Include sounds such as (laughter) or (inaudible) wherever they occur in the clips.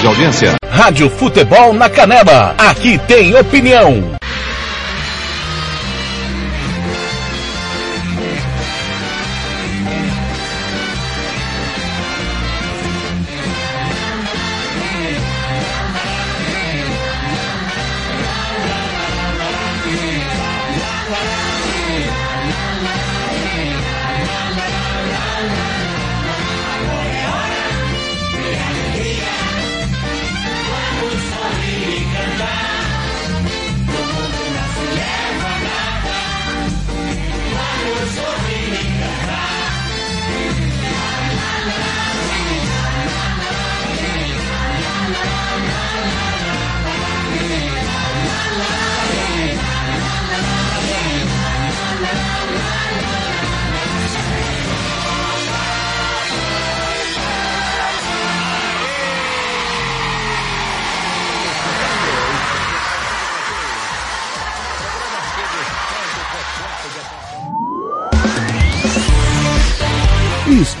de audiência. Rádio Futebol na Canela. Aqui tem opinião.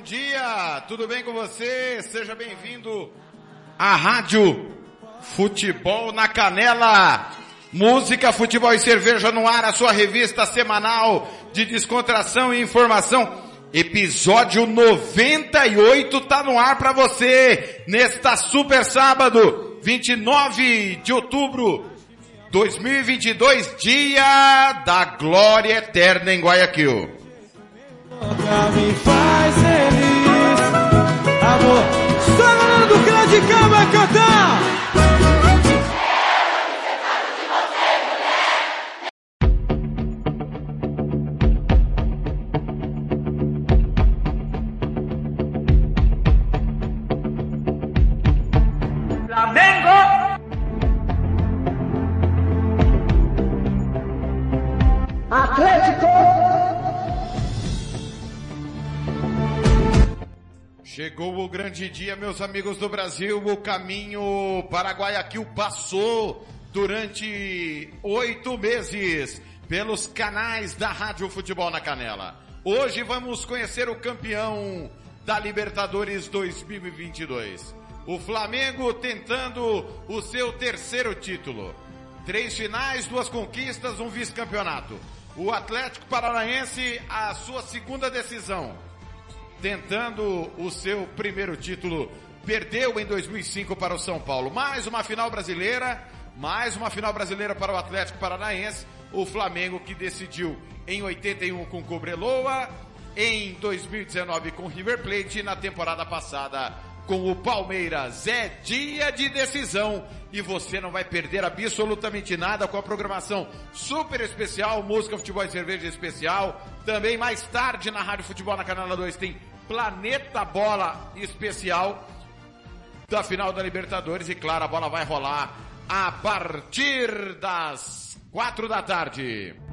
Bom dia, tudo bem com você? Seja bem-vindo à Rádio Futebol na Canela. Música, futebol e cerveja no ar, a sua revista semanal de descontração e informação. Episódio 98 tá no ar para você nesta super sábado, 29 de outubro 2022, dia da glória eterna em Guayaquil. Amor. Só dia, meus amigos do Brasil. O caminho para passou durante oito meses pelos canais da Rádio Futebol na Canela. Hoje vamos conhecer o campeão da Libertadores 2022. O Flamengo tentando o seu terceiro título. Três finais, duas conquistas, um vice-campeonato. O Atlético Paranaense, a sua segunda decisão tentando o seu primeiro título. Perdeu em 2005 para o São Paulo. Mais uma final brasileira, mais uma final brasileira para o Atlético Paranaense. O Flamengo que decidiu em 81 com Cobreloa, em 2019 com River Plate e na temporada passada com o Palmeiras. É dia de decisão e você não vai perder absolutamente nada com a programação super especial, música, futebol e cerveja especial. Também mais tarde na Rádio Futebol na Canela 2 tem Planeta Bola especial da final da Libertadores e claro, a bola vai rolar a partir das quatro da tarde.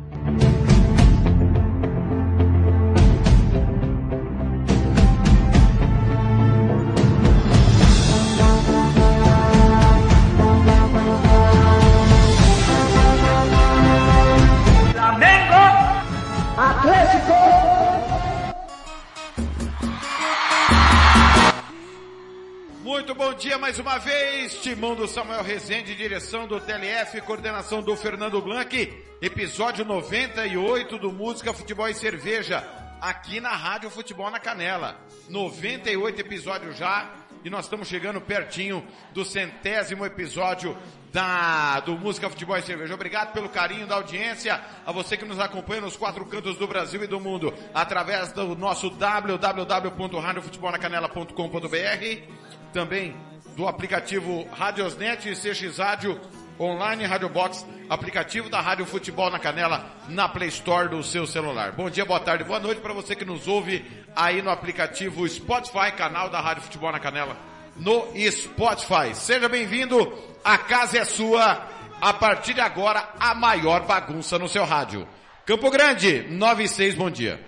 Muito bom dia mais uma vez, Timão do Samuel Rezende, direção do TLF, coordenação do Fernando Blanc, episódio 98 do Música, Futebol e Cerveja, aqui na Rádio Futebol na Canela. 98 episódios já, e nós estamos chegando pertinho do centésimo episódio da, do Música, Futebol e Cerveja. Obrigado pelo carinho da audiência, a você que nos acompanha nos quatro cantos do Brasil e do mundo, através do nosso www.radiofutebolnacanela.com.br, também do aplicativo Radiosnet e CX Rádio online Rádio Box, aplicativo da Rádio Futebol na Canela, na Play Store do seu celular. Bom dia, boa tarde, boa noite para você que nos ouve aí no aplicativo Spotify, canal da Rádio Futebol na Canela, no Spotify. Seja bem-vindo, a casa é sua. A partir de agora, a maior bagunça no seu rádio. Campo Grande, 96, bom dia.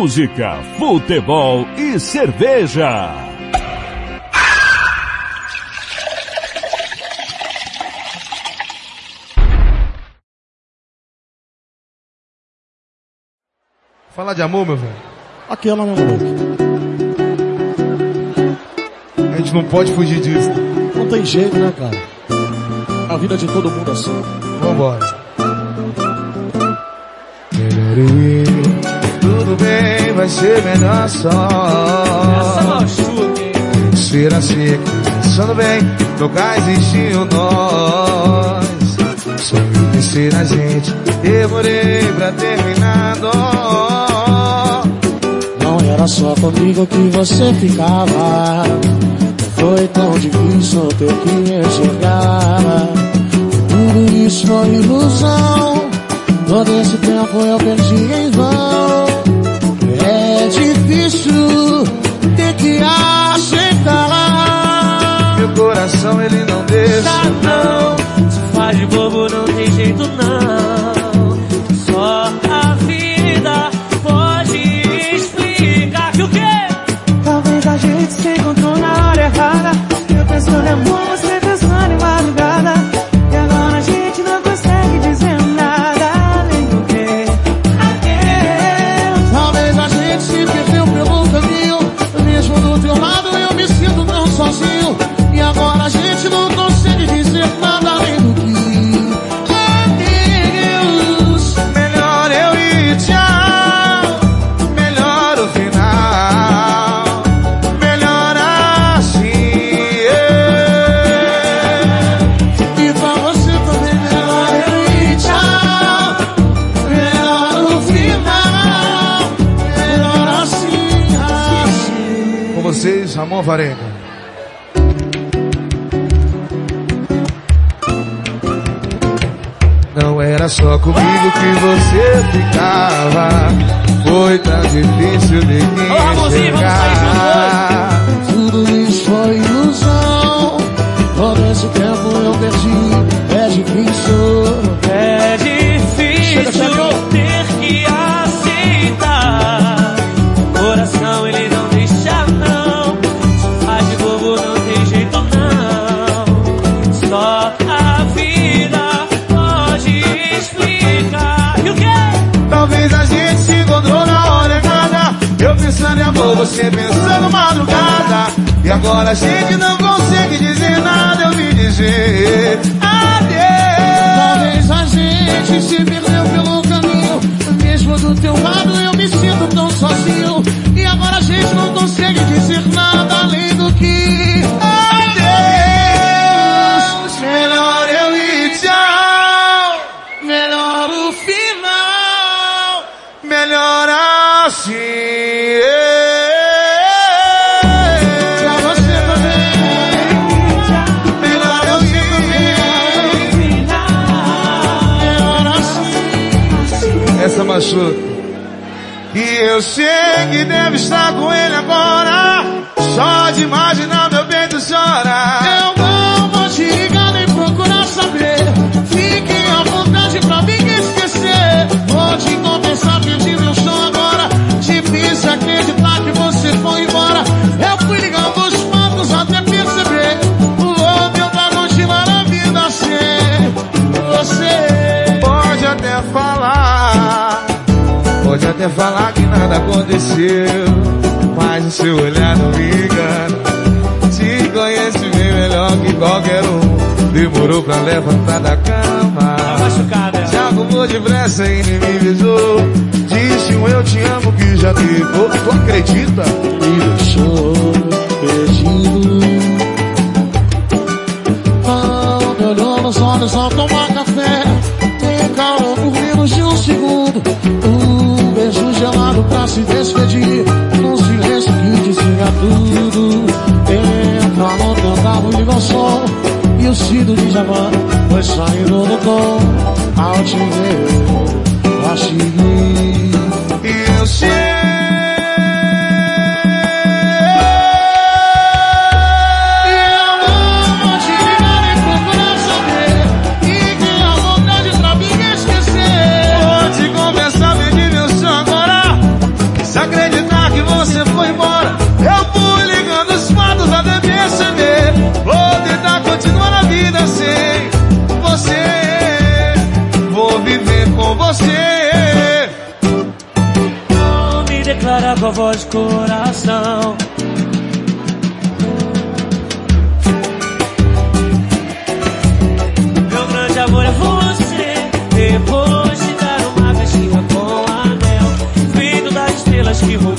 Música, futebol e cerveja. Falar de amor, meu velho. Aquela, né, moleque? A gente não pode fugir disso. Não tem jeito, né, cara? A vida de todo mundo é assim. Vambora. Tudo bem, vai ser melhor só. Hein? Ser assim, pensando bem, nunca existiu nós. Só eu ser a gente, demorei pra terminar. Não. Não era só comigo que você ficava. Não foi tão difícil ter que enxergar. Tudo isso foi ilusão. Todo esse tempo eu perdi em vão. Coração ele não deixa. Tá não, se faz de bobo não tem jeito não. Só a vida pode explicar que o quê? Talvez a gente se encontrou na hora errada. Não era só comigo que você ficava. Foi tão difícil de enxergar. Tudo isso foi ilusão. Todo esse tempo eu perdi. É difícil. Você pensando madrugada. E agora a gente não consegue dizer nada, eu me dizer adeus. Talvez a gente se perdeu pelo caminho. Mesmo do teu lado eu me sinto tão sozinho. E agora a gente não consegue dizer nada além do que E eu sei que deve estar com ele agora. Só de imaginar meu peito chora. Até falar que nada aconteceu, mas o seu olhar não me engana. Te conhece bem melhor que qualquer um. Demorou pra levantar da cama. Tá machucada. Se arrumou depressa e nem me avisou. Disse um eu te amo que já teve. Tu acredita? O cido de Javan foi saindo do tom. Ao te ver, eu achei. E eu sei. Declarar com a voz coração. Meu grande amor é você. Depois de dar uma caixinha com anel, feito das estrelas que roubei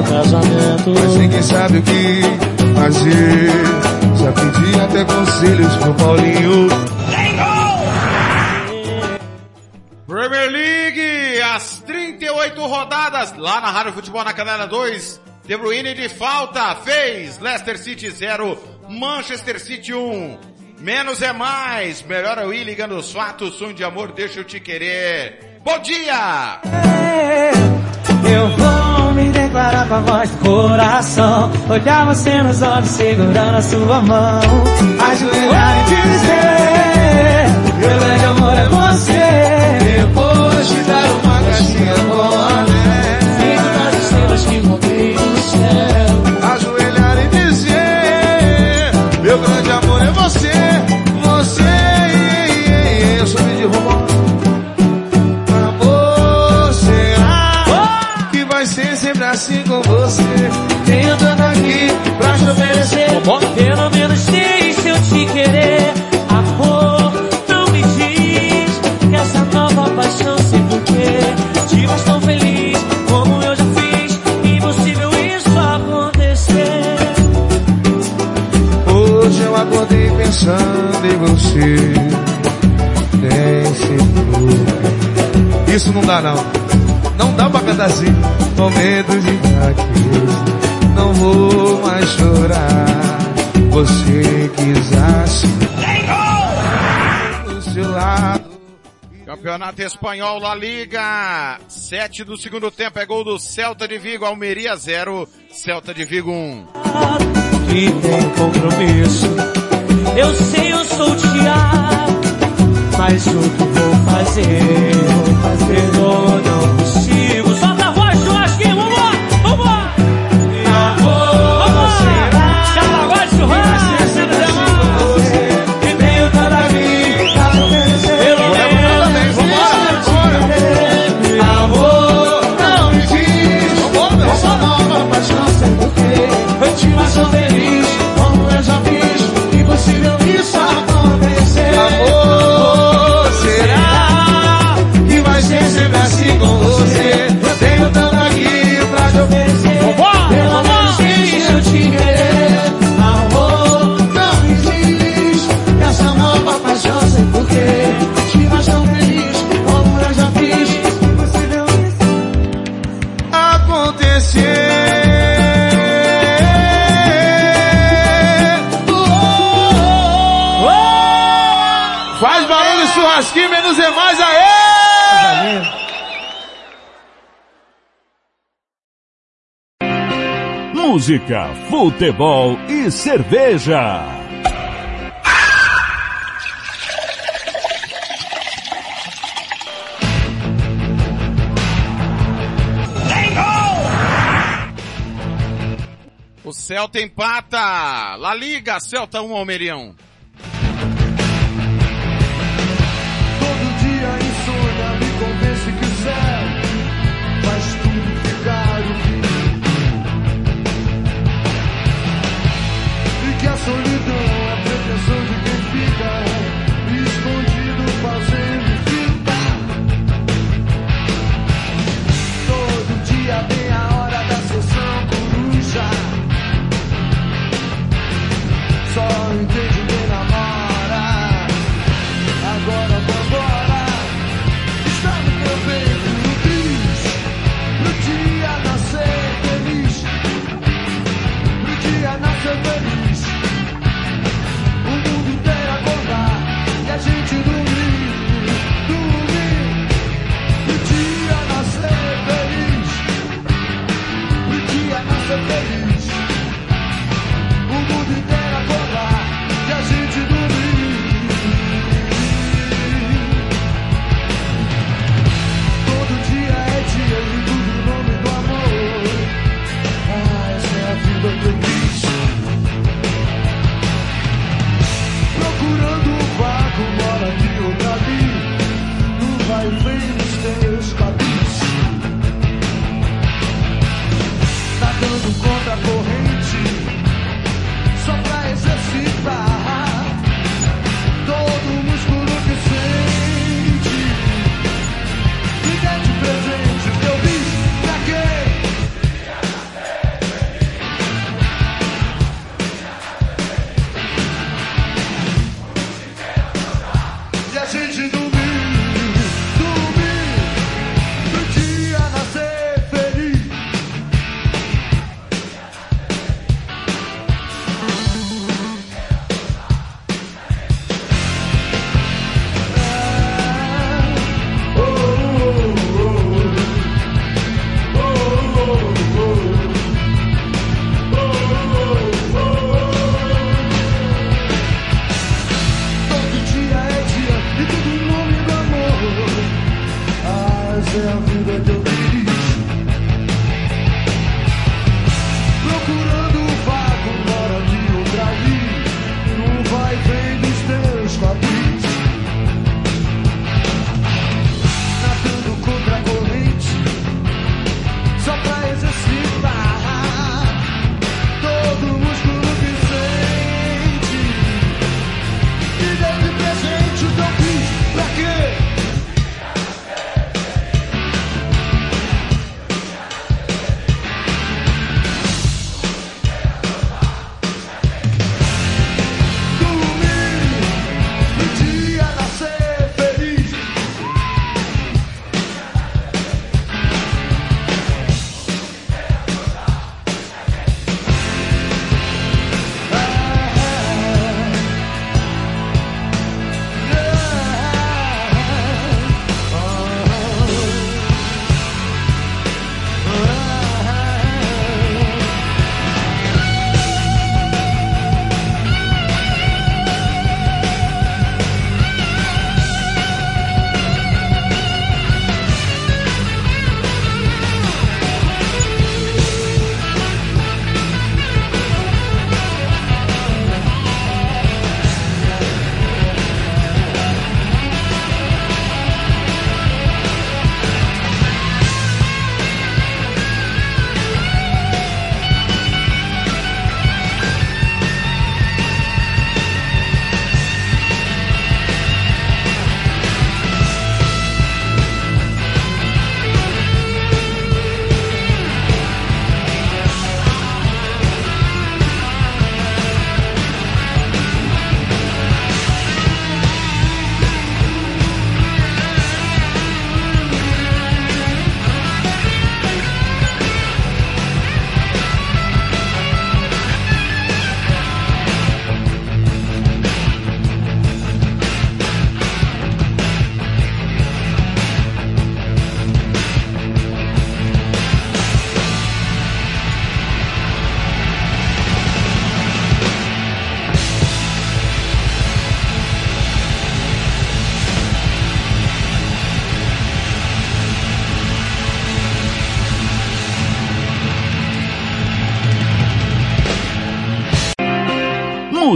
meu casamento. Mas ninguém sabe o que fazer. Já pedi até conselhos pro Paulinho. Premier League, as 38 rodadas lá na Rádio Futebol na Canela 2. De Bruyne de falta, fez Leicester City 0, Manchester City 1. Menos é mais, melhor é o I ligando os fatos, sonho de amor, deixa eu te querer. Bom dia! Eu declarar com a voz do coração. Olhar você nos olhos, segurando a sua mão. Ajoelhar e dizer: Campeonato Espanhol La Liga, 7 do segundo tempo é gol do Celta de Vigo, Almeria 0, Celta de Vigo 1. Que tem compromisso. Eu sei, eu sou. Mas o que vou fazer? Vou fazer, eu não música, futebol e cerveja. O Celta empata! La Liga, Celta 1, Almerião.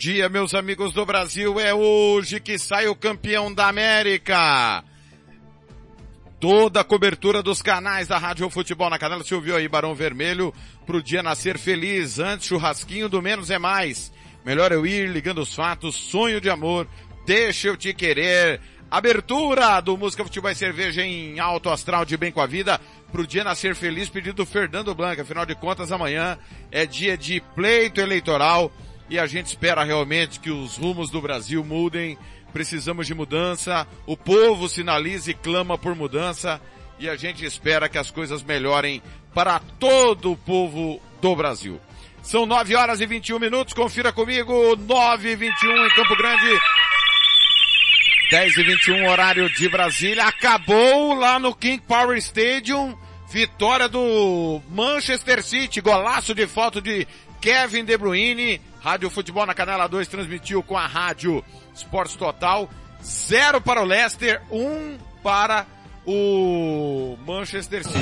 Dia, meus amigos do Brasil, é hoje que sai o campeão da América. Toda a cobertura dos canais da Rádio Futebol na Canela. Você ouviu aí Barão Vermelho pro dia nascer feliz. Antes, churrasquinho do menos é mais. Melhor eu ir ligando os fatos. Sonho de amor. Deixa eu te querer. Abertura do Música Futebol e Cerveja em Alto Astral de Bem com a Vida. Pro dia nascer feliz, pedido do Fernando Blanca. Afinal de contas, amanhã é dia de pleito eleitoral e a gente espera realmente que os rumos do Brasil mudem. Precisamos de mudança. O povo sinaliza e clama por mudança e a gente espera que as coisas melhorem para todo o povo do Brasil. São 9 horas e 21 minutos. Confira comigo. 9 e 21 em Campo Grande. 10 e 21 horário de Brasília. Acabou lá no King Power Stadium. Vitória do Manchester City. Golaço de foto de Kevin De Bruyne. Rádio Futebol na Canela 2 transmitiu com a Rádio Esportes Total. Zero para o Leicester, um para o Manchester City.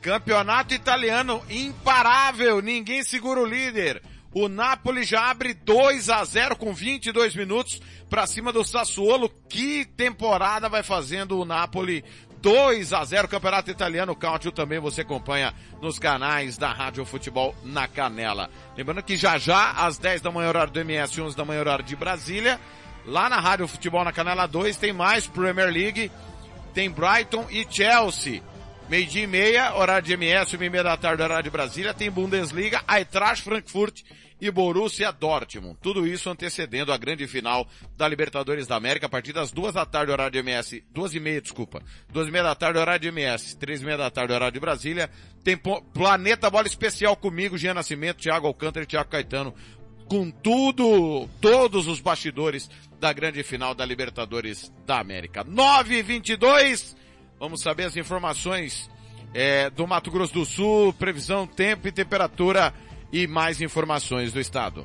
Campeonato italiano imparável, ninguém segura o líder. O Napoli já abre 2 a 0 com 22 minutos para cima do Sassuolo. Que temporada vai fazendo o Napoli 2 a 0 Campeonato Italiano Country também você acompanha nos canais da Rádio Futebol na Canela. Lembrando que já já às 10 da manhã horário do MS, 11 da manhã horário de Brasília, lá na Rádio Futebol na Canela 2 tem mais Premier League, tem Brighton e Chelsea. Meio-dia e meia, horário de MS, uma e meia da tarde, horário de Brasília, tem Bundesliga, Eintracht Frankfurt e Borussia Dortmund. Tudo isso antecedendo a grande final da Libertadores da América a partir das duas da tarde, horário de MS, duas e meia, desculpa, duas e meia da tarde, horário de MS, três e meia da tarde, horário de Brasília. Tem Planeta Bola Especial comigo, Jean Nascimento, Thiago Alcântara e Thiago Caetano, com tudo, todos os bastidores da grande final da Libertadores da América. 9 e 22 vamos saber as informações é, do Mato Grosso do Sul, previsão, tempo e temperatura e mais informações do estado.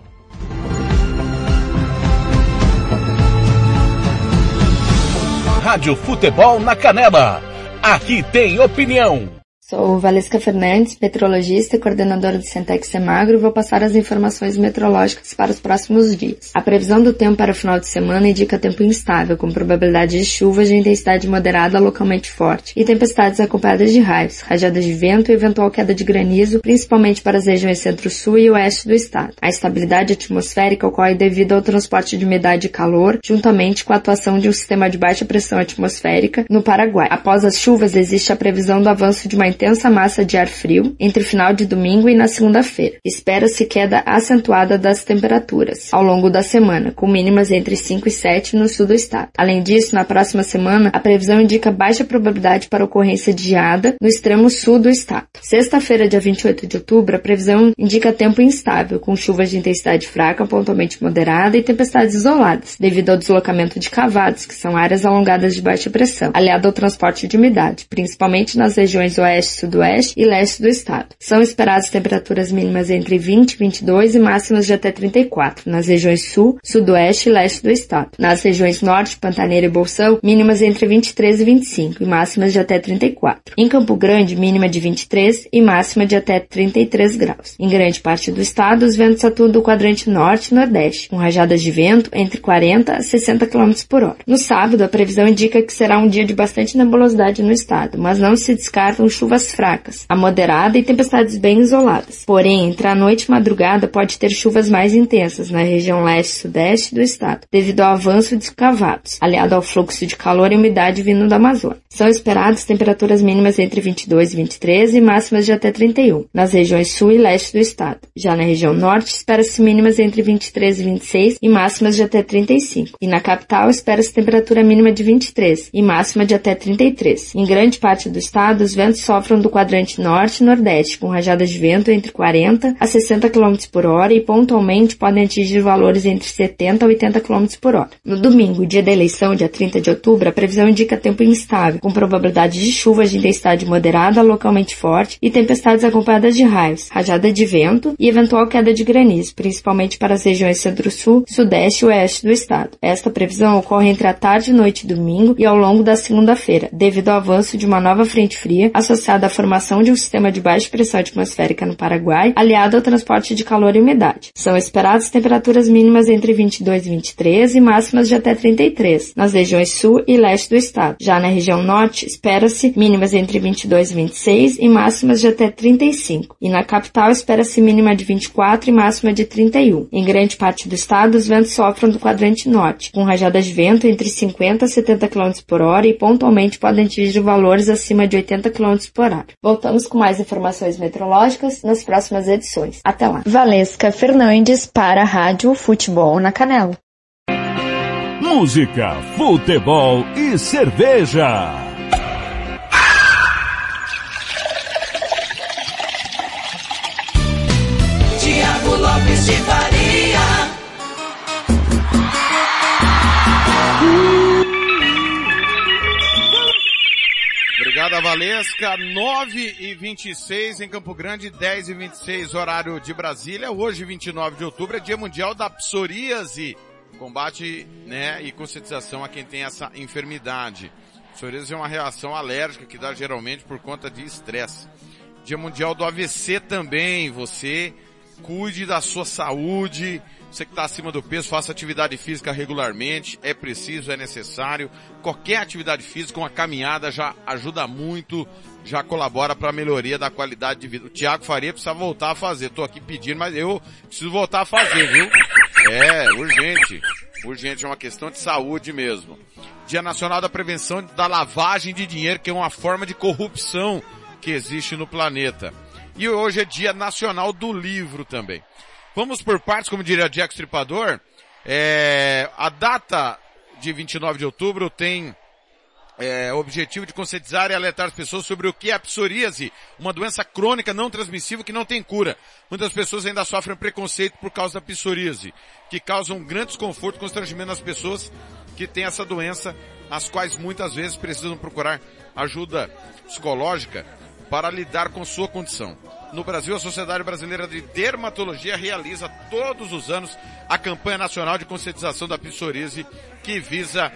Rádio Futebol na Canela. Aqui tem opinião. Sou Valesca Fernandes, meteorologista e coordenadora do Centex Semagro e vou passar as informações meteorológicas para os próximos dias. A previsão do tempo para o final de semana indica tempo instável, com probabilidade de chuvas de intensidade moderada localmente forte e tempestades acompanhadas de raios, rajadas de vento e eventual queda de granizo, principalmente para as regiões centro-sul e oeste do estado. A estabilidade atmosférica ocorre devido ao transporte de umidade e calor, juntamente com a atuação de um sistema de baixa pressão atmosférica no Paraguai. Após as chuvas, existe a previsão do avanço de uma intensa massa de ar frio entre o final de domingo e na segunda-feira. Espera-se queda acentuada das temperaturas ao longo da semana, com mínimas entre 5 e 7 no sul do estado. Além disso, na próxima semana, a previsão indica baixa probabilidade para ocorrência de geada no extremo sul do estado. Sexta-feira, dia 28 de outubro, a previsão indica tempo instável, com chuvas de intensidade fraca, pontualmente moderada e tempestades isoladas, devido ao deslocamento de cavados, que são áreas alongadas de baixa pressão, aliado ao transporte de umidade, principalmente nas regiões oeste sudoeste e leste do estado. São esperadas temperaturas mínimas entre 20 e 22 e máximas de até 34 nas regiões sul, sudoeste e leste do estado. Nas regiões norte, Pantaneira e Bolsão, mínimas entre 23 e 25 e máximas de até 34. Em Campo Grande, mínima de 23 e máxima de até 33 graus. Em grande parte do estado, os ventos atuam do quadrante norte e nordeste, com rajadas de vento entre 40 a 60 km por hora. No sábado, a previsão indica que será um dia de bastante nebulosidade no estado, mas não se descartam chuvas fracas, a moderada e tempestades bem isoladas. Porém, entre a noite e madrugada pode ter chuvas mais intensas na região leste e sudeste do estado, devido ao avanço de cavados, aliado ao fluxo de calor e umidade vindo da Amazônia. São esperadas temperaturas mínimas entre 22 e 23 e máximas de até 31, nas regiões sul e leste do estado. Já na região norte, espera-se mínimas entre 23 e 26 e máximas de até 35. E na capital, espera-se temperatura mínima de 23 e máxima de até 33. Em grande parte do estado, os ventos sofrem sofram do quadrante norte e nordeste, com rajadas de vento entre 40 a 60 km por hora e pontualmente podem atingir valores entre 70 a 80 km por hora. No domingo, dia da eleição, dia 30 de outubro, a previsão indica tempo instável, com probabilidade de chuvas de intensidade moderada, localmente forte e tempestades acompanhadas de raios, rajada de vento e eventual queda de granizo, principalmente para as regiões centro-sul, sudeste e oeste do estado. Esta previsão ocorre entre a tarde, noite e domingo e ao longo da segunda-feira, devido ao avanço de uma nova frente fria associada à formação de um sistema de baixa pressão atmosférica no Paraguai, aliado ao transporte de calor e umidade. São esperadas temperaturas mínimas entre 22 e 23 e máximas de até 33, nas regiões sul e leste do estado. Já na região norte, espera-se mínimas entre 22 e 26 e máximas de até 35. E na capital, espera-se mínima de 24 e máxima de 31. Em grande parte do estado, os ventos sofrem do quadrante norte, com rajadas de vento entre 50 a 70 km por hora e pontualmente podem atingir valores acima de 80 km por Voltamos com mais informações meteorológicas nas próximas edições. Até lá. Valesca Fernandes para a Rádio Futebol na Canela. Música, futebol e cerveja. Tiago Lopes de Faria. Obrigado, Valesca. 9 e 26 em Campo Grande, 10 e 26 horário de Brasília. Hoje, 29 de outubro, é Dia Mundial da Psoríase. Combate, né, e conscientização a quem tem essa enfermidade. Psoríase é uma reação alérgica que dá geralmente por conta de estresse. Dia Mundial do AVC também. Você cuide da sua saúde. Você que está acima do peso, faça atividade física regularmente. É preciso, é necessário. Qualquer atividade física, uma caminhada já ajuda muito, já colabora para a melhoria da qualidade de vida. O Tiago Faria precisa voltar a fazer. Estou aqui pedindo, mas eu preciso voltar a fazer, viu? É, urgente. Urgente, é uma questão de saúde mesmo. Dia Nacional da Prevenção da Lavagem de Dinheiro, que é uma forma de corrupção que existe no planeta. E hoje é Dia Nacional do Livro também. Vamos por partes, como diria Jack Stripador. É, a data de 29 de outubro tem é, o objetivo de conscientizar e alertar as pessoas sobre o que é a psoríase, uma doença crônica não transmissível que não tem cura. Muitas pessoas ainda sofrem preconceito por causa da psoríase, que causa um grande desconforto e constrangimento nas pessoas que têm essa doença, as quais muitas vezes precisam procurar ajuda psicológica para lidar com sua condição. No Brasil, a Sociedade Brasileira de Dermatologia realiza todos os anos a campanha nacional de conscientização da psoríase, que visa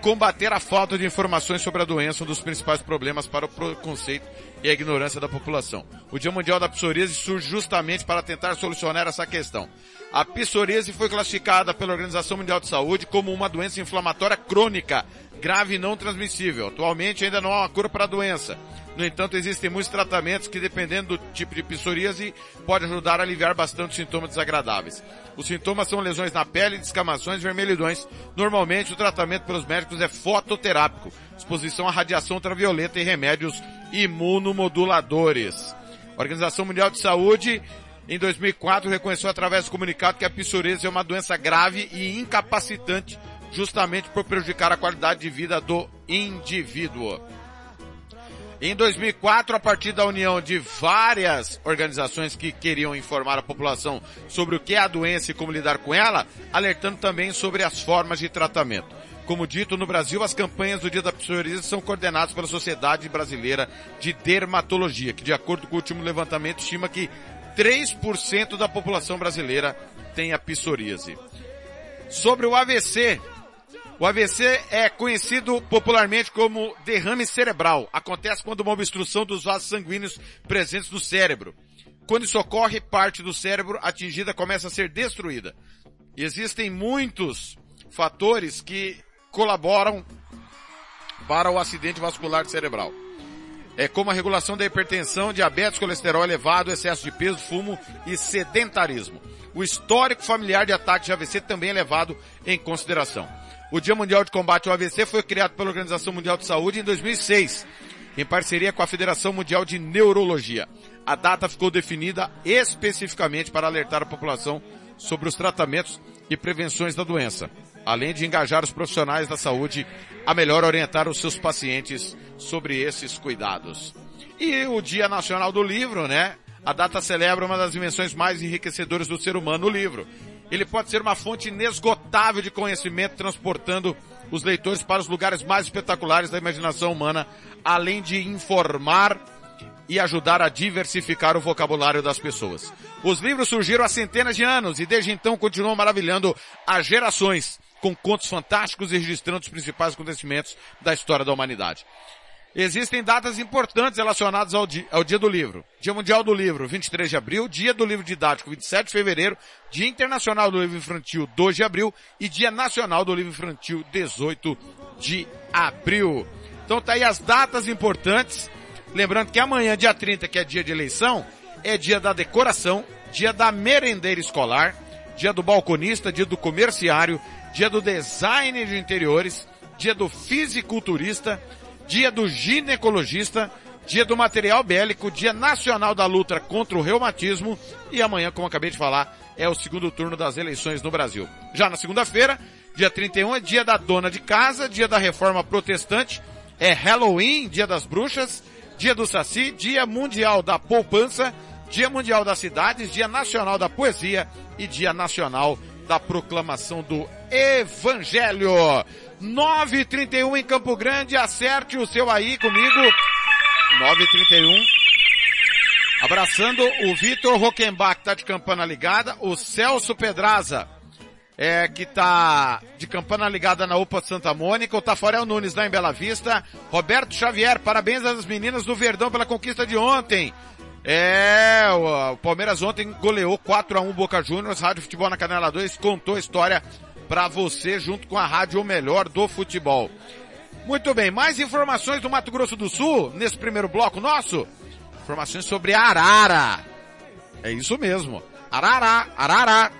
combater a falta de informações sobre a doença, um dos principais problemas para o preconceito e a ignorância da população. O Dia Mundial da Psoríase surge justamente para tentar solucionar essa questão. A psoríase foi classificada pela Organização Mundial de Saúde como uma doença inflamatória crônica, grave e não transmissível. Atualmente ainda não há uma cura para a doença. No entanto, existem muitos tratamentos que, dependendo do tipo de psoríase, pode ajudar a aliviar bastante os sintomas desagradáveis. Os sintomas são lesões na pele, descamações, vermelhidões. Normalmente, o tratamento pelos médicos é fototerápico, exposição à radiação ultravioleta e remédios imunomoduladores. A Organização Mundial de Saúde, em 2004, reconheceu através do comunicado que a psoríase é uma doença grave e incapacitante, justamente por prejudicar a qualidade de vida do indivíduo. Em 2004, a partir da união de várias organizações que queriam informar a população sobre o que é a doença e como lidar com ela, alertando também sobre as formas de tratamento. Como dito, no Brasil, as campanhas do Dia da Psoríase são coordenadas pela Sociedade Brasileira de Dermatologia, que de acordo com o último levantamento estima que 3% da população brasileira tem a psoríase. Sobre o AVC, o AVC é conhecido popularmente como derrame cerebral. Acontece quando uma obstrução dos vasos sanguíneos presentes no cérebro. Quando isso ocorre, parte do cérebro atingida começa a ser destruída. Existem muitos fatores que colaboram para o acidente vascular cerebral. É como a regulação da hipertensão, diabetes, colesterol elevado, excesso de peso, fumo e sedentarismo. O histórico familiar de ataque de AVC também é levado em consideração. O Dia Mundial de Combate ao AVC foi criado pela Organização Mundial de Saúde em 2006, em parceria com a Federação Mundial de Neurologia. A data ficou definida especificamente para alertar a população sobre os tratamentos e prevenções da doença, além de engajar os profissionais da saúde a melhor orientar os seus pacientes sobre esses cuidados. E o Dia Nacional do Livro, né? A data celebra uma das dimensões mais enriquecedoras do ser humano, o livro. Ele pode ser uma fonte inesgotável de conhecimento, transportando os leitores para os lugares mais espetaculares da imaginação humana, além de informar e ajudar a diversificar o vocabulário das pessoas. Os livros surgiram há centenas de anos e desde então continuam maravilhando as gerações com contos fantásticos e registrando os principais acontecimentos da história da humanidade. Existem datas importantes relacionadas ao dia, ao dia, do livro. Dia Mundial do Livro, 23 de abril, Dia do Livro Didático, 27 de fevereiro, Dia Internacional do Livro Infantil, 2 de abril e Dia Nacional do Livro Infantil, 18 de abril. Então tá aí as datas importantes. Lembrando que amanhã, dia 30, que é dia de eleição, é dia da decoração, dia da merendeira escolar, dia do balconista, dia do comerciário, dia do design de interiores, dia do fisiculturista, dia do ginecologista, dia do material bélico, dia nacional da luta contra o reumatismo e amanhã, como acabei de falar, é o segundo turno das eleições no Brasil. Já na segunda-feira, dia 31 é dia da dona de casa, dia da reforma protestante, é Halloween, dia das bruxas, dia do Saci, dia mundial da poupança, dia mundial das cidades, dia nacional da poesia e dia nacional da proclamação do evangelho. 9h31 em Campo Grande, acerte o seu aí comigo. 9h31. Abraçando o Vitor Roquembach, que tá de campana ligada, o Celso Pedraza, é, que tá de campana ligada na UPA Santa Mônica, o Tafarel Nunes lá em Bela Vista, Roberto Xavier, parabéns às meninas do Verdão pela conquista de ontem. É, o, o Palmeiras ontem goleou 4 a 1 Boca Juniors, Rádio Futebol na Canela 2 contou a história para você junto com a rádio o melhor do futebol. Muito bem, mais informações do Mato Grosso do Sul nesse primeiro bloco nosso. Informações sobre Arara. É isso mesmo. Arara, Arara.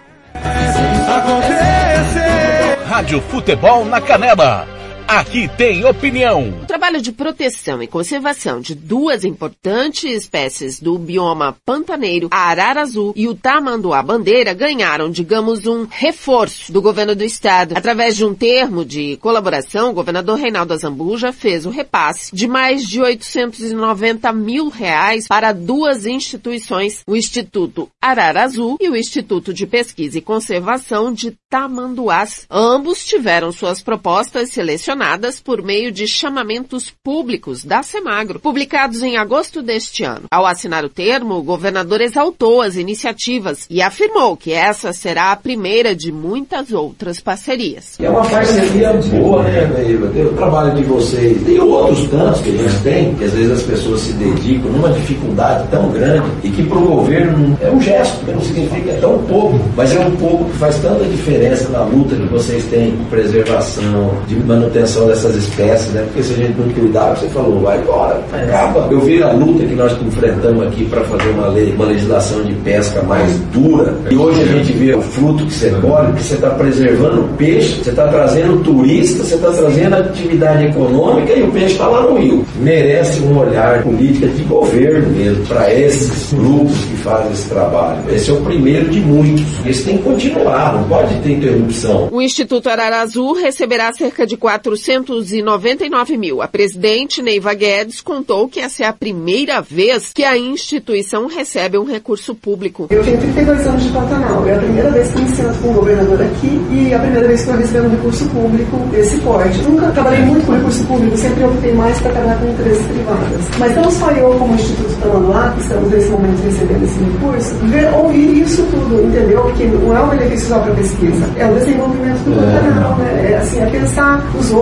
Rádio Futebol na Canela. Aqui tem opinião. O trabalho de proteção e conservação de duas importantes espécies do bioma pantaneiro, a arara azul e o tamanduá bandeira, ganharam, digamos, um reforço do governo do estado. Através de um termo de colaboração, o governador Reinaldo Azambuja fez o repasse de mais de 890 mil reais para duas instituições, o Instituto Arara Azul e o Instituto de Pesquisa e Conservação de Tamanduás. Ambos tiveram suas propostas selecionadas por meio de chamamentos públicos da Semagro, publicados em agosto deste ano. Ao assinar o termo, o governador exaltou as iniciativas e afirmou que essa será a primeira de muitas outras parcerias. É uma parceria boa, né, Neila? O trabalho de vocês. Tem outros tantos que a gente tem, que às vezes as pessoas se dedicam numa dificuldade tão grande e que para o governo é um gesto, que não significa tão pouco, mas é um pouco que faz tanta diferença na luta que vocês têm de preservação, de manutenção dessas espécies, né? Porque se a gente não cuidar, você falou, vai embora, acaba. Eu vi a luta que nós enfrentamos aqui para fazer uma lei, uma legislação de pesca mais dura. E hoje a gente vê o fruto que você colhe, que você está preservando o peixe, você está trazendo turista, você está trazendo atividade econômica e o peixe está lá no rio. Merece um olhar política de governo mesmo para esses grupos que fazem esse trabalho. Esse é o primeiro de muitos. Esse tem que continuar, não pode ter interrupção. O Instituto Arara Azul receberá cerca de 400 499 mil. A presidente Neiva Guedes contou que essa é a primeira vez que a instituição recebe um recurso público. Eu tenho 32 anos de Pantanal. É a primeira vez que me sinto com o governador aqui e a primeira vez que eu recebo um recurso público desse porte. Nunca trabalhei muito com recurso público, sempre optei mais para trabalhar com empresas privadas. Mas não só eu, como Instituto Tamanduá, que estamos nesse momento recebendo esse recurso, ver, ouvir isso tudo, entendeu? Porque não é um benefício só para pesquisa, é o desenvolvimento do Pantanal, né? É assim, é pensar os outros,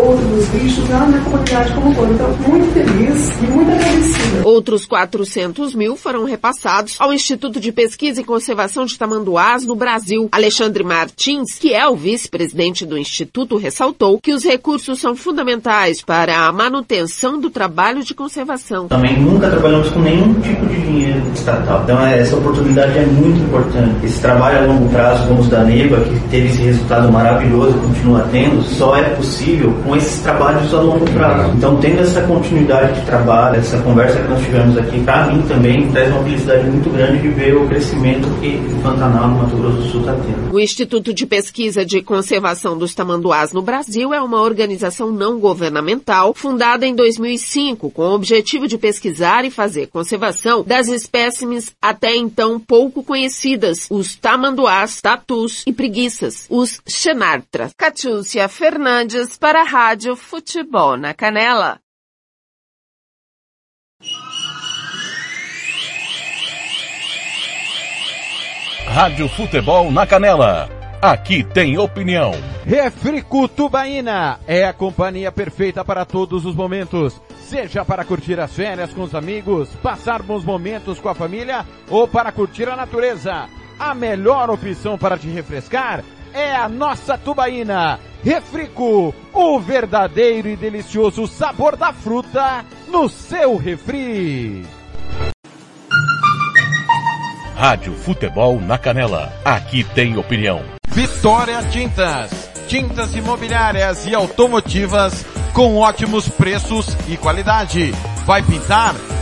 lá na comunidade como todo. Então, muito feliz e muito agradecida. Outros 400 mil foram repassados ao Instituto de Pesquisa e Conservação de Tamanduás no Brasil. Alexandre Martins, que é o vice-presidente do Instituto, ressaltou que os recursos são fundamentais para a manutenção do trabalho de conservação. Também nunca trabalhamos com nenhum tipo de dinheiro estatal. Então essa oportunidade é muito importante. Esse trabalho a longo prazo, como os da NEVA, que teve esse resultado maravilhoso continua tendo, só é possível com esses trabalhos a longo prazo. Então, tendo essa continuidade de trabalho, essa conversa que nós tivemos aqui, para mim também traz uma felicidade muito grande de ver o crescimento que o Pantanal, no Mato Grosso do Sul, está tendo. O Instituto de Pesquisa de Conservação dos Tamanduás no Brasil é uma organização não governamental fundada em 2005 com o objetivo de pesquisar e fazer conservação das espécimes até então pouco conhecidas, os tamanduás, tatus e preguiças, os xenartra. Catiúcia Fernandes para a Rádio Futebol na Canela. Rádio Futebol na Canela. Aqui tem opinião. Refrico Tubaína é a companhia perfeita para todos os momentos. Seja para curtir as férias com os amigos, passar bons momentos com a família ou para curtir a natureza. A melhor opção para te refrescar é a nossa Tubaína. Refrico, o verdadeiro e delicioso sabor da fruta no seu refri. Rádio Futebol na Canela. Aqui tem opinião. Vitória Tintas. Tintas imobiliárias e automotivas com ótimos preços e qualidade. Vai pintar?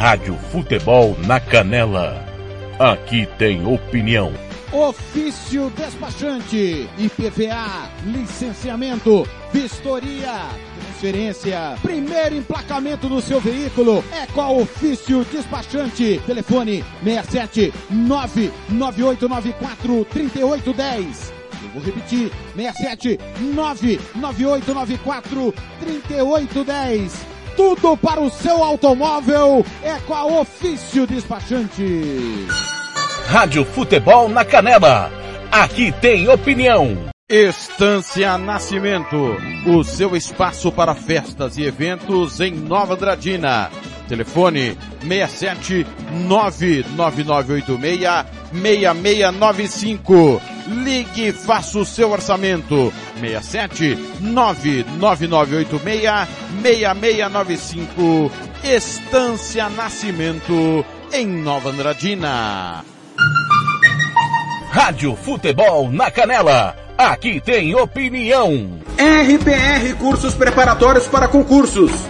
Rádio Futebol na Canela. Aqui tem opinião. Ofício despachante, IPVA, licenciamento, vistoria, transferência, primeiro emplacamento do seu veículo é a Ofício Despachante. Telefone 67 99894 3810. Eu vou repetir, 67 99894 3810. Tudo para o seu automóvel é com a Ofício Despachante. Rádio Futebol na Canela. Aqui tem opinião. Estância Nascimento, o seu espaço para festas e eventos em Nova Andradina. Telefone 67 99986 6695. Ligue e faça o seu orçamento. 67 99986 6695. Estância Nascimento em Nova Andradina. Rádio Futebol na Canela. Aqui tem opinião. RPR Cursos Preparatórios para Concursos.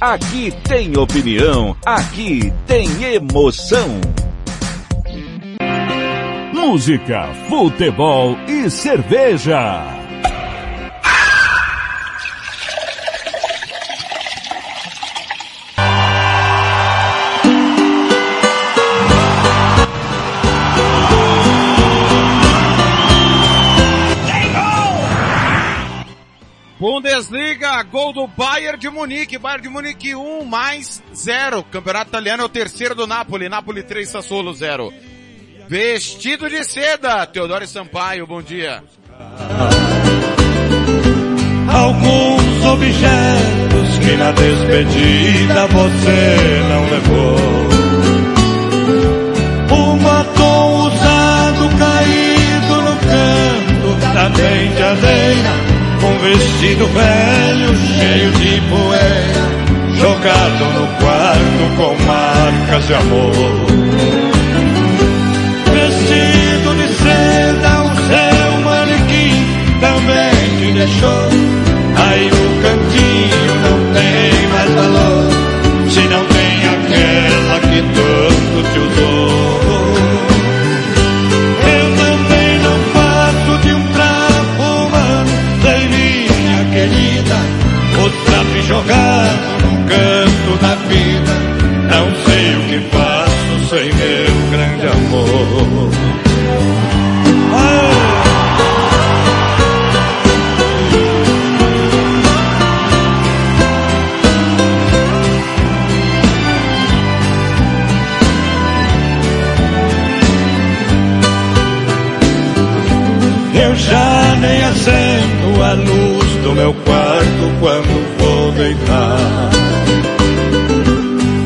Aqui tem opinião, aqui tem emoção. Música, futebol e cerveja. Bundesliga, gol do Bayern de Munique, Bayern de Munique 1 mais 0. Campeonato italiano é o terceiro do Napoli, Napoli 3, Sassuolo 0. Vestido de seda, Teodoro Sampaio, bom dia. Alguns objetos que na despedida você não levou. Um batom usado caído no canto da penteadeira. Um vestido velho cheio de poeira. Jogado no quarto com marcas de amor. Vestido de seda, o seu manequim também te deixou. Aí no cantinho não tem mais valor. Jogado num canto da vida. Não sei o que faço sem meu grande amor. Eu já nem acendo a luz do meu quarto deitar.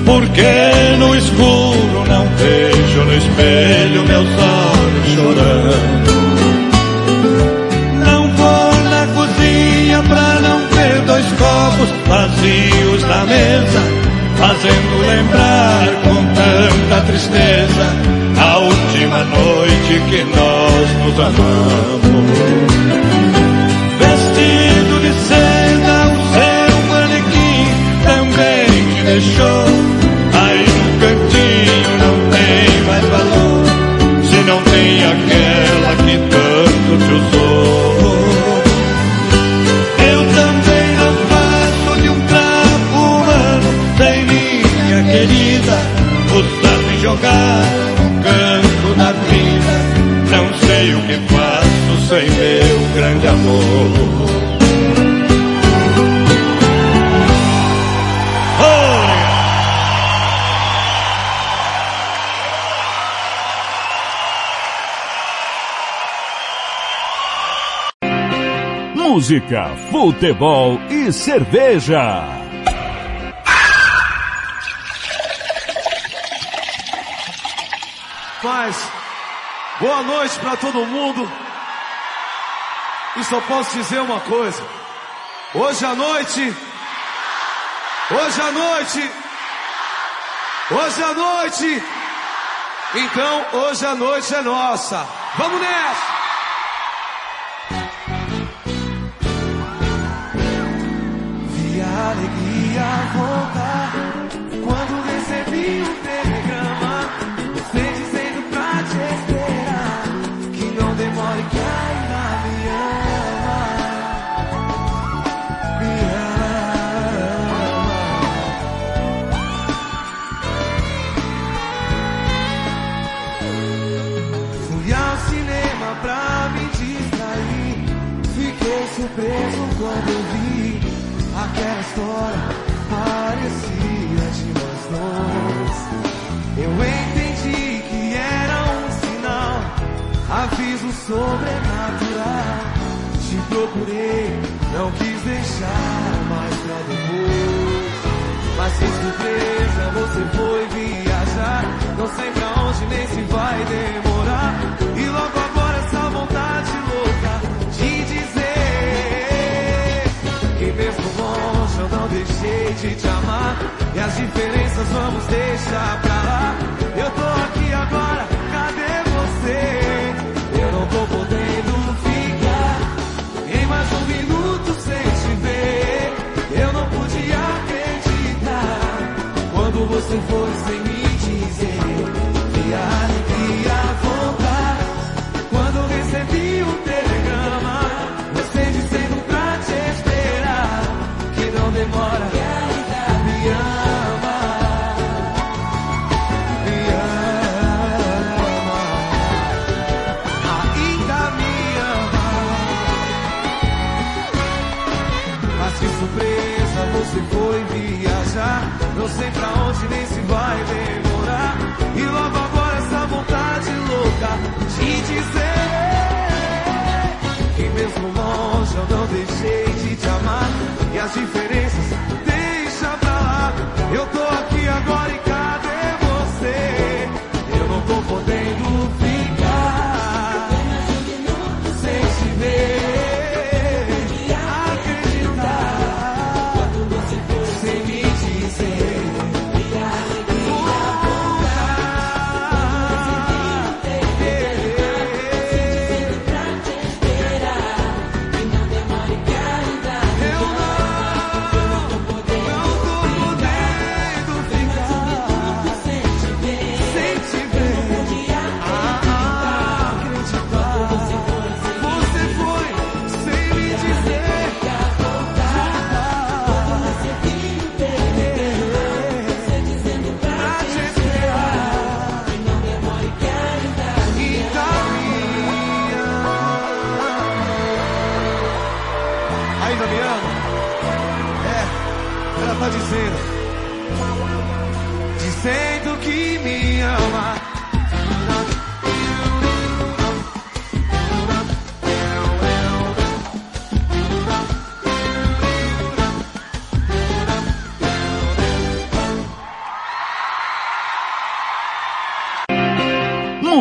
Porque no escuro não vejo no espelho meus olhos chorando. Não vou na cozinha pra não ver dois copos vazios na mesa, fazendo lembrar com tanta tristeza a última noite que nós nos amamos. Sem meu grande amor. Música, futebol e cerveja. Paz, boa noite para todo mundo. E só posso dizer uma coisa. Hoje à noite, hoje à noite, hoje à noite, então hoje à noite é nossa. Vamos nessa! Sobrenatural. Te procurei, não quis deixar mais pra depois. Mas que surpresa, você foi viajar. Não sei pra onde nem se vai demorar. E logo agora essa vontade louca de dizer que mesmo longe eu não deixei de te amar. E as diferenças vamos deixar pra você foi viajar. Não sei pra onde nem se vai demorar. E logo agora essa vontade louca de dizer que mesmo longe eu não deixei de te amar. E as diferenças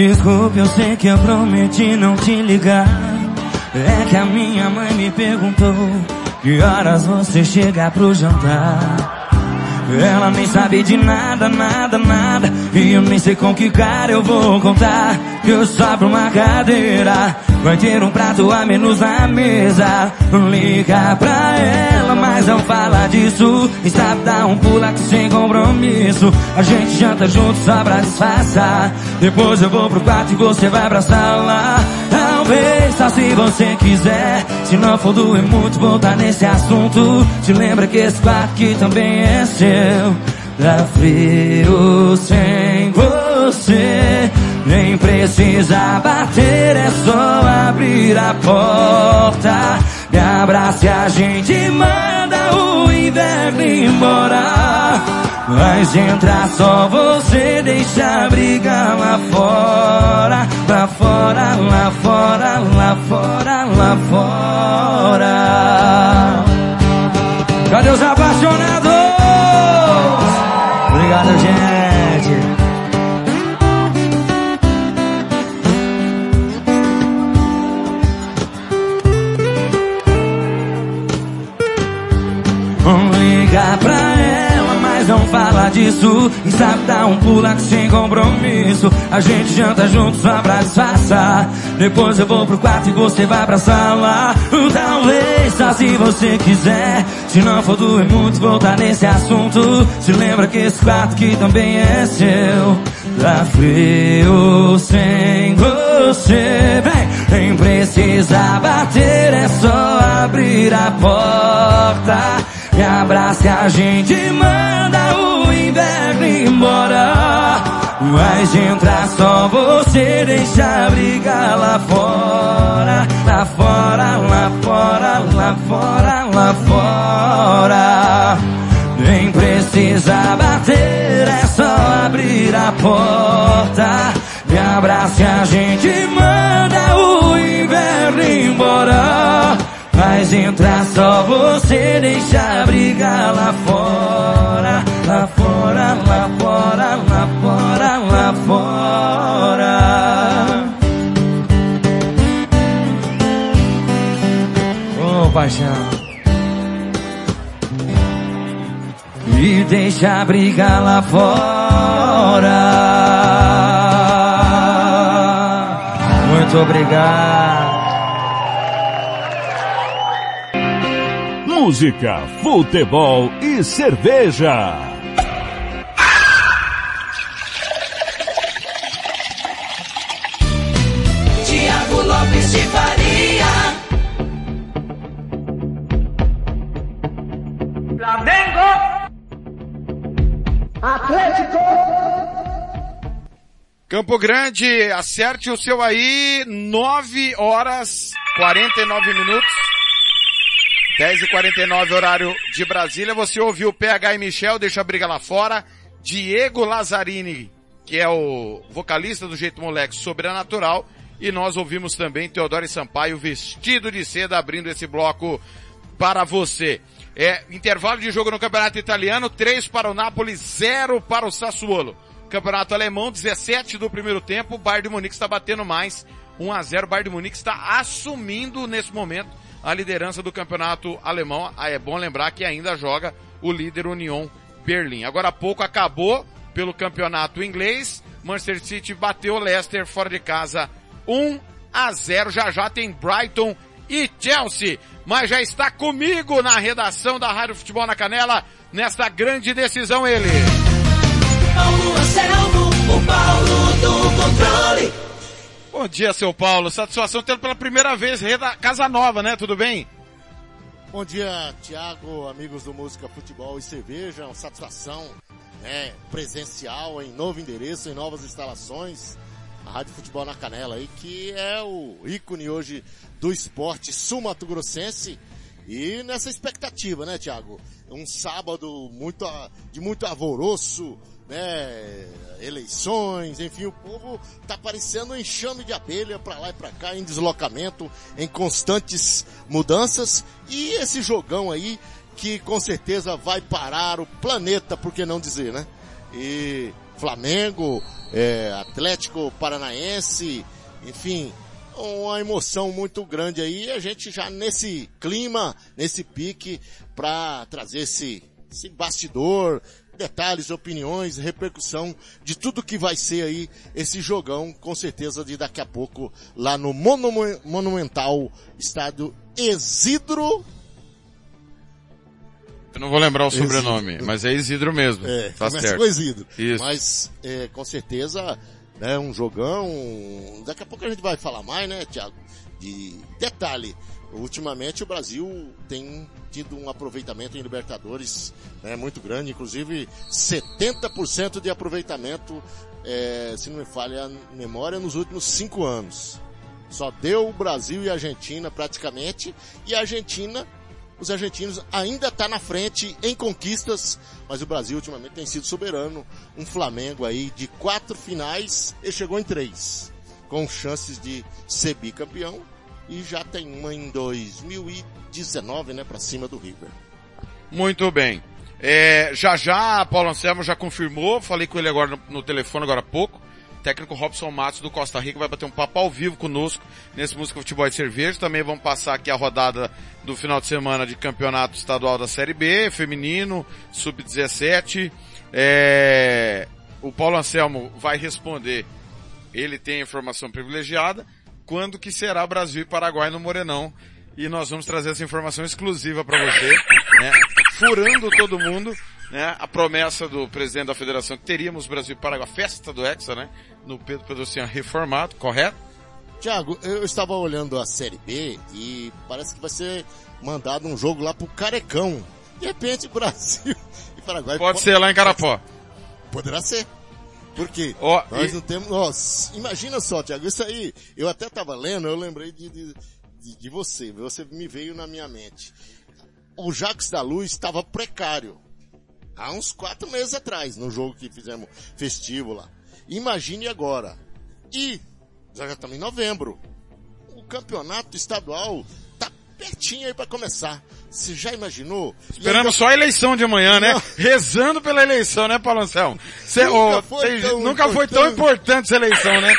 Desculpe, eu sei que eu prometi não te ligar. É que a minha mãe me perguntou que horas você chega pro jantar. Ela nem sabe de nada, nada, nada. E eu nem sei com que cara eu vou contar. Que eu sobro uma cadeira. Vai ter um prato a menos na mesa. Liga pra ela, mas não fala disso. E sabe dar um pulo aqui sem compromisso. A gente janta junto só pra disfarçar. Depois eu vou pro quarto e você vai pra sala. Talvez só se você quiser. Se não for doer muito, voltar nesse assunto. Te lembra que esse quarto aqui também é seu. Tá frio sem você. Nem precisa bater, é só abrir a porta. Me abraça a gente manda o inverno embora. Mas entra só você, deixa a briga lá fora. Lá fora, lá fora, lá fora, lá fora. Cadê os apaixonados? Obrigado, gente. Fala disso. E sabe dar um pulo sem compromisso. A gente janta junto só pra disfarçar. Depois eu vou pro quarto e você vai pra sala. Talvez só se você quiser. Se não for doer muito, voltar nesse assunto. Se lembra que esse quarto aqui também é seu. Tá frio sem você. Vem! Nem precisa bater, é só abrir a porta. Me abraça a gente manda o inverno embora. Mas entra só você, deixa a briga lá fora. Lá fora, lá fora, lá fora, lá fora. Nem precisa bater, é só abrir a porta. Me abraça a gente manda o inverno embora. Mas entra só você, deixa a briga lá fora. Lá fora, lá fora, lá fora, lá fora. Ô oh, paixão. E deixa a briga lá fora. Muito obrigado. Música, futebol e cerveja. Tiago Lopes de Faria. Flamengo. Atlético. Campo Grande, acerte o seu aí, 9 horas 49 minutos. 10 e 49 horário de Brasília. Você ouviu PH e Michel, deixa a briga lá fora. Diego Lazzarini, que é o vocalista do Jeito Moleque Sobrenatural. E nós ouvimos também Teodoro Sampaio, vestido de seda, abrindo esse bloco para você. É, intervalo de jogo no Campeonato Italiano, 3 para o Napoli, 0 para o Sassuolo. Campeonato Alemão, 17 do primeiro tempo, o Bayern de Munique está batendo mais, 1 a 0 o Bayern de Munique está assumindo nesse momento a liderança do campeonato alemão. Ah, é bom lembrar que ainda joga o líder Union Berlim. Agora há pouco acabou pelo campeonato inglês. Manchester City bateu o Leicester fora de casa 1 a 0. Já já tem Brighton e Chelsea. Mas já está comigo na redação da Rádio Futebol na Canela nesta grande decisão ele. Paulo Anselmo, o Paulo do controle. Bom dia, seu Paulo. Satisfação tê-lo pela primeira vez, rei da Casa Nova, né? Tudo bem? Bom dia, Tiago, amigos do Música, Futebol e Cerveja. Uma satisfação né, presencial em novo endereço, em novas instalações. A Rádio Futebol na Canela aí, que é o ícone hoje do esporte sul-mato-grossense. E nessa expectativa, né, Tiago? Um sábado muito, de muito alvoroço, né? Eleições, enfim, o povo tá parecendo um enxame de abelha para lá e para cá, em deslocamento, em constantes mudanças. E esse jogão aí, que com certeza vai parar o planeta, por que não dizer, né? E Flamengo, é, Atlético Paranaense, enfim, uma emoção muito grande aí, a gente já nesse clima, nesse pique, para trazer esse, esse bastidor, detalhes, opiniões, repercussão de tudo que vai ser aí esse jogão, com certeza de daqui a pouco, lá no Monumen- Monumental Estádio Exidro Eu não vou lembrar o Isidro. sobrenome, mas é Isidro mesmo. É, tá certo. com. Isso. Mas, é, com certeza, né, um jogão, daqui a pouco a gente vai falar mais, né, Thiago? De detalhe, ultimamente o Brasil tem tido um aproveitamento em Libertadores, né, muito grande, inclusive 70% de aproveitamento, é, se não me falha a memória, nos últimos cinco anos. Só deu o Brasil e a Argentina praticamente, e a Argentina os argentinos ainda tá na frente em conquistas, mas o Brasil ultimamente tem sido soberano. Um Flamengo aí de quatro finais, ele chegou em três, com chances de ser bicampeão e já tem uma em 2019, né, para cima do River. Muito bem. É, já já, Paulo Anselmo já confirmou, falei com ele agora no, no telefone agora há pouco. Técnico Robson Matos do Costa Rica vai bater um papo ao vivo conosco nesse Música Futebol e Cerveja. Também vamos passar aqui a rodada do final de semana de campeonato estadual da Série B, feminino, sub-17. É, o Paulo Anselmo vai responder, ele tem informação privilegiada, quando que será Brasil e Paraguai no Morenão. E nós vamos trazer essa informação exclusiva para você, né? Furando todo mundo, né? A promessa do presidente da federação que teríamos Brasil e Paraguai, a festa do Hexa, né? No Pedro Pedrocian reformado, correto? Tiago, eu estava olhando a Série B e parece que vai ser mandado um jogo lá pro Carecão. De repente, (laughs) Brasil e Paraguai... Pode ser lá em Carapó. Poderá ser. Por quê? Ó, Nós e- não temos... Nossa, imagina só, Tiago, isso aí, eu até estava lendo, eu lembrei de, de, de, você, você me veio na minha mente. O Jacques da Luz estava precário. Há uns quatro meses atrás, no jogo que fizemos festivo lá. Imagine agora. E, já estamos em novembro. O campeonato estadual tá pertinho aí para começar. Você já imaginou? Esperamos só a eleição de amanhã, né? Rezando pela eleição, né, Paulo Anselmo? Cê- Nunca ô, foi tão nunca foi tão importante essa eleição, né?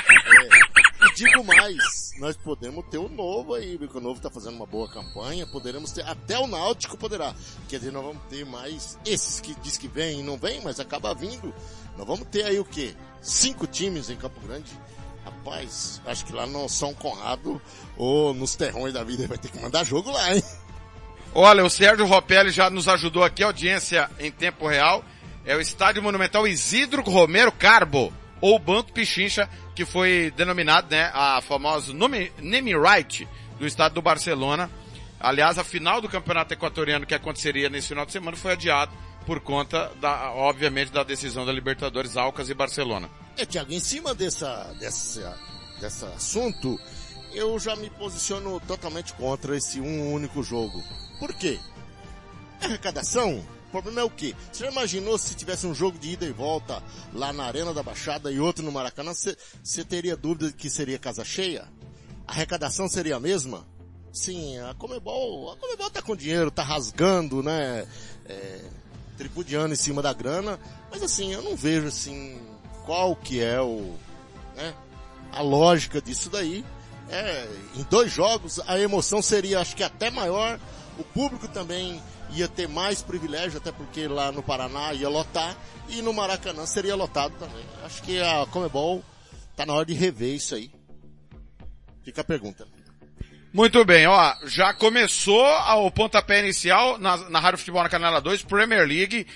E digo mais, nós podemos ter o novo aí, porque o novo está fazendo uma boa campanha, poderemos ter, até o Náutico poderá. Quer dizer, nós vamos ter mais, esses que diz que vem e não vem, mas acaba vindo. Nós vamos ter aí o quê? Cinco times em Campo Grande. Rapaz, acho que lá no São Conrado, ou nos terrões da vida, vai ter que mandar jogo lá, hein? Olha, o Sérgio Ropelli já nos ajudou aqui, audiência em tempo real. É o Estádio Monumental Isidro Romero Carbo, ou Banco Pichincha, que foi denominado, né, a famosa nome, name right do estado do Barcelona. Aliás, a final do campeonato equatoriano que aconteceria nesse final de semana foi adiado por conta da, obviamente, da decisão da Libertadores Alcas e Barcelona. É, Tiago, em cima dessa, dessa, desse assunto, eu já me posiciono totalmente contra esse um único jogo. Por quê? Arrecadação? O problema é o quê? Você já imaginou se tivesse um jogo de ida e volta lá na Arena da Baixada e outro no Maracanã? Você teria dúvida de que seria casa cheia? A arrecadação seria a mesma? Sim, a Comebol, a Comebol tá com dinheiro, tá rasgando, né? É, tripudiando em cima da grana, mas assim, eu não vejo assim qual que é o, né? A lógica disso daí. É, em dois jogos a emoção seria acho que até maior, o público também ia ter mais privilégio, até porque lá no Paraná ia lotar, e no Maracanã seria lotado também. Acho que a Comebol tá na hora de rever isso aí. Fica a pergunta. Muito bem, ó, já começou o pontapé inicial na, na Rádio Futebol na Canela 2, Premier League,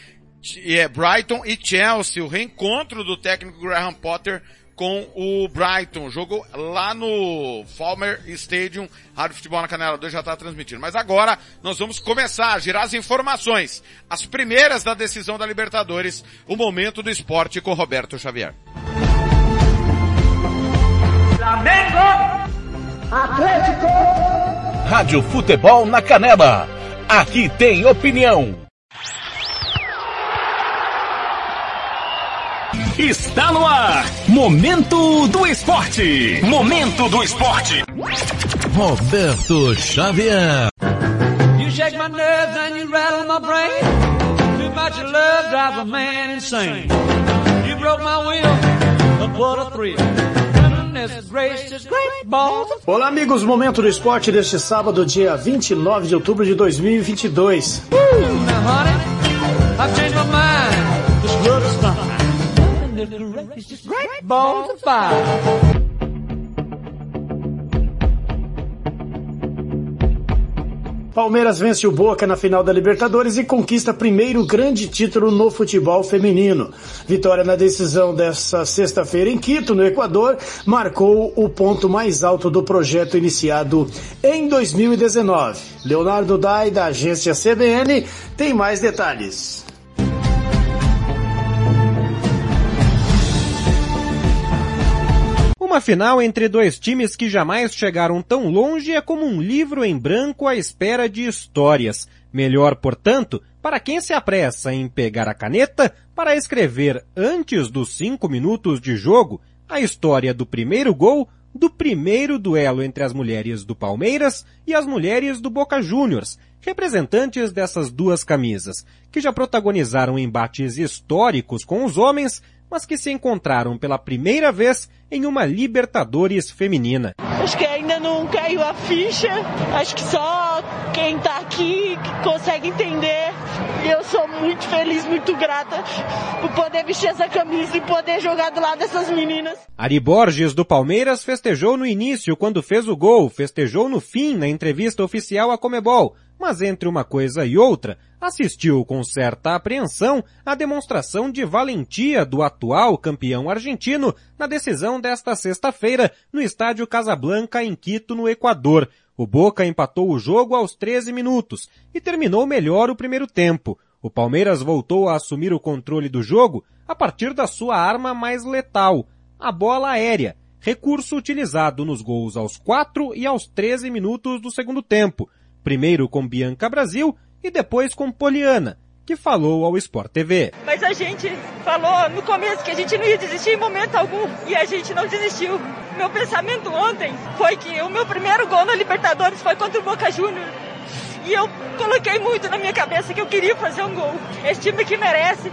é, Brighton e Chelsea, o reencontro do técnico Graham Potter com o Brighton. Jogo lá no Falmer Stadium. Rádio Futebol na Canela 2 já está transmitindo. Mas agora nós vamos começar a girar as informações. As primeiras da decisão da Libertadores. O momento do esporte com Roberto Xavier. Flamengo! Atlético! Rádio Futebol na Canela. Aqui tem opinião. Está no ar. Momento do Esporte. Momento do Esporte. Roberto Xavier. You shake my nerves and you rattle my brain. Too much love drives a man insane. You broke my will, but what a thrill. Olá amigos, momento do esporte deste sábado, dia 29 de outubro de 2022. Now honey, Palmeiras vence o Boca na final da Libertadores e conquista primeiro grande título no futebol feminino. Vitória na decisão dessa sexta-feira em Quito, no Equador, marcou o ponto mais alto do projeto iniciado em 2019. Leonardo Dai, da agência CBN, tem mais detalhes. Uma final entre dois times que jamais chegaram tão longe é como um livro em branco à espera de histórias. Melhor, portanto, para quem se apressa em pegar a caneta para escrever antes dos cinco minutos de jogo a história do primeiro gol do primeiro duelo entre as mulheres do Palmeiras e as mulheres do Boca Juniors, representantes dessas duas camisas, que já protagonizaram embates históricos com os homens, mas que se encontraram pela primeira vez em uma Libertadores feminina. Acho que ainda não caiu a ficha. Acho que só quem tá aqui consegue entender. E eu sou muito feliz, muito grata por poder vestir essa camisa e poder jogar do lado dessas meninas. Ari Borges do Palmeiras festejou no início quando fez o gol, festejou no fim na entrevista oficial à Comebol, mas entre uma coisa e outra, assistiu com certa apreensão à demonstração de valentia do atual campeão argentino na decisão desta sexta-feira no estádio Casablanca em Quito, no Equador. O Boca empatou o jogo aos 13 minutos e terminou melhor o primeiro tempo. O Palmeiras voltou a assumir o controle do jogo a partir da sua arma mais letal, a bola aérea, recurso utilizado nos gols aos 4 e aos 13 minutos do segundo tempo primeiro com Bianca Brasil e depois com Poliana, que falou ao Sport TV. Mas a gente falou no começo que a gente não ia desistir em momento algum e a gente não desistiu. Meu pensamento ontem foi que o meu primeiro gol na Libertadores foi contra o Boca Juniors. E eu coloquei muito na minha cabeça que eu queria fazer um gol. Esse time que merece,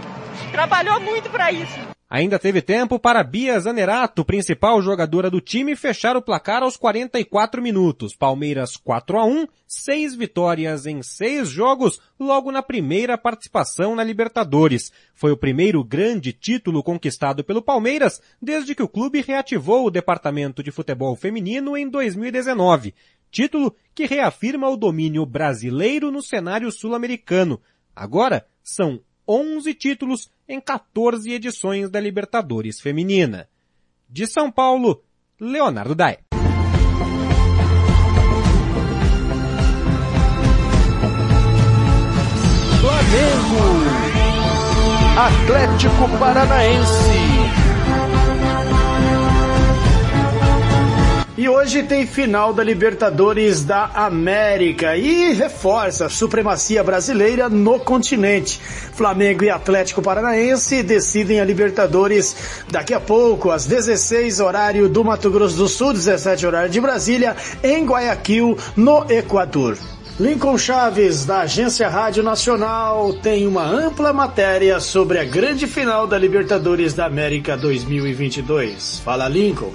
trabalhou muito para isso. Ainda teve tempo para Bia Zanerato, principal jogadora do time, fechar o placar aos 44 minutos. Palmeiras 4 a 1, seis vitórias em seis jogos, logo na primeira participação na Libertadores. Foi o primeiro grande título conquistado pelo Palmeiras desde que o clube reativou o departamento de futebol feminino em 2019. Título que reafirma o domínio brasileiro no cenário sul-americano. Agora são 11 títulos em 14 edições da Libertadores Feminina. De São Paulo, Leonardo Dai. Flamengo, Atlético Paranaense. E hoje tem final da Libertadores da América e reforça a supremacia brasileira no continente. Flamengo e Atlético Paranaense decidem a Libertadores daqui a pouco, às 16 horário do Mato Grosso do Sul, 17 horário de Brasília, em Guayaquil, no Equador. Lincoln Chaves, da Agência Rádio Nacional, tem uma ampla matéria sobre a grande final da Libertadores da América 2022. Fala, Lincoln.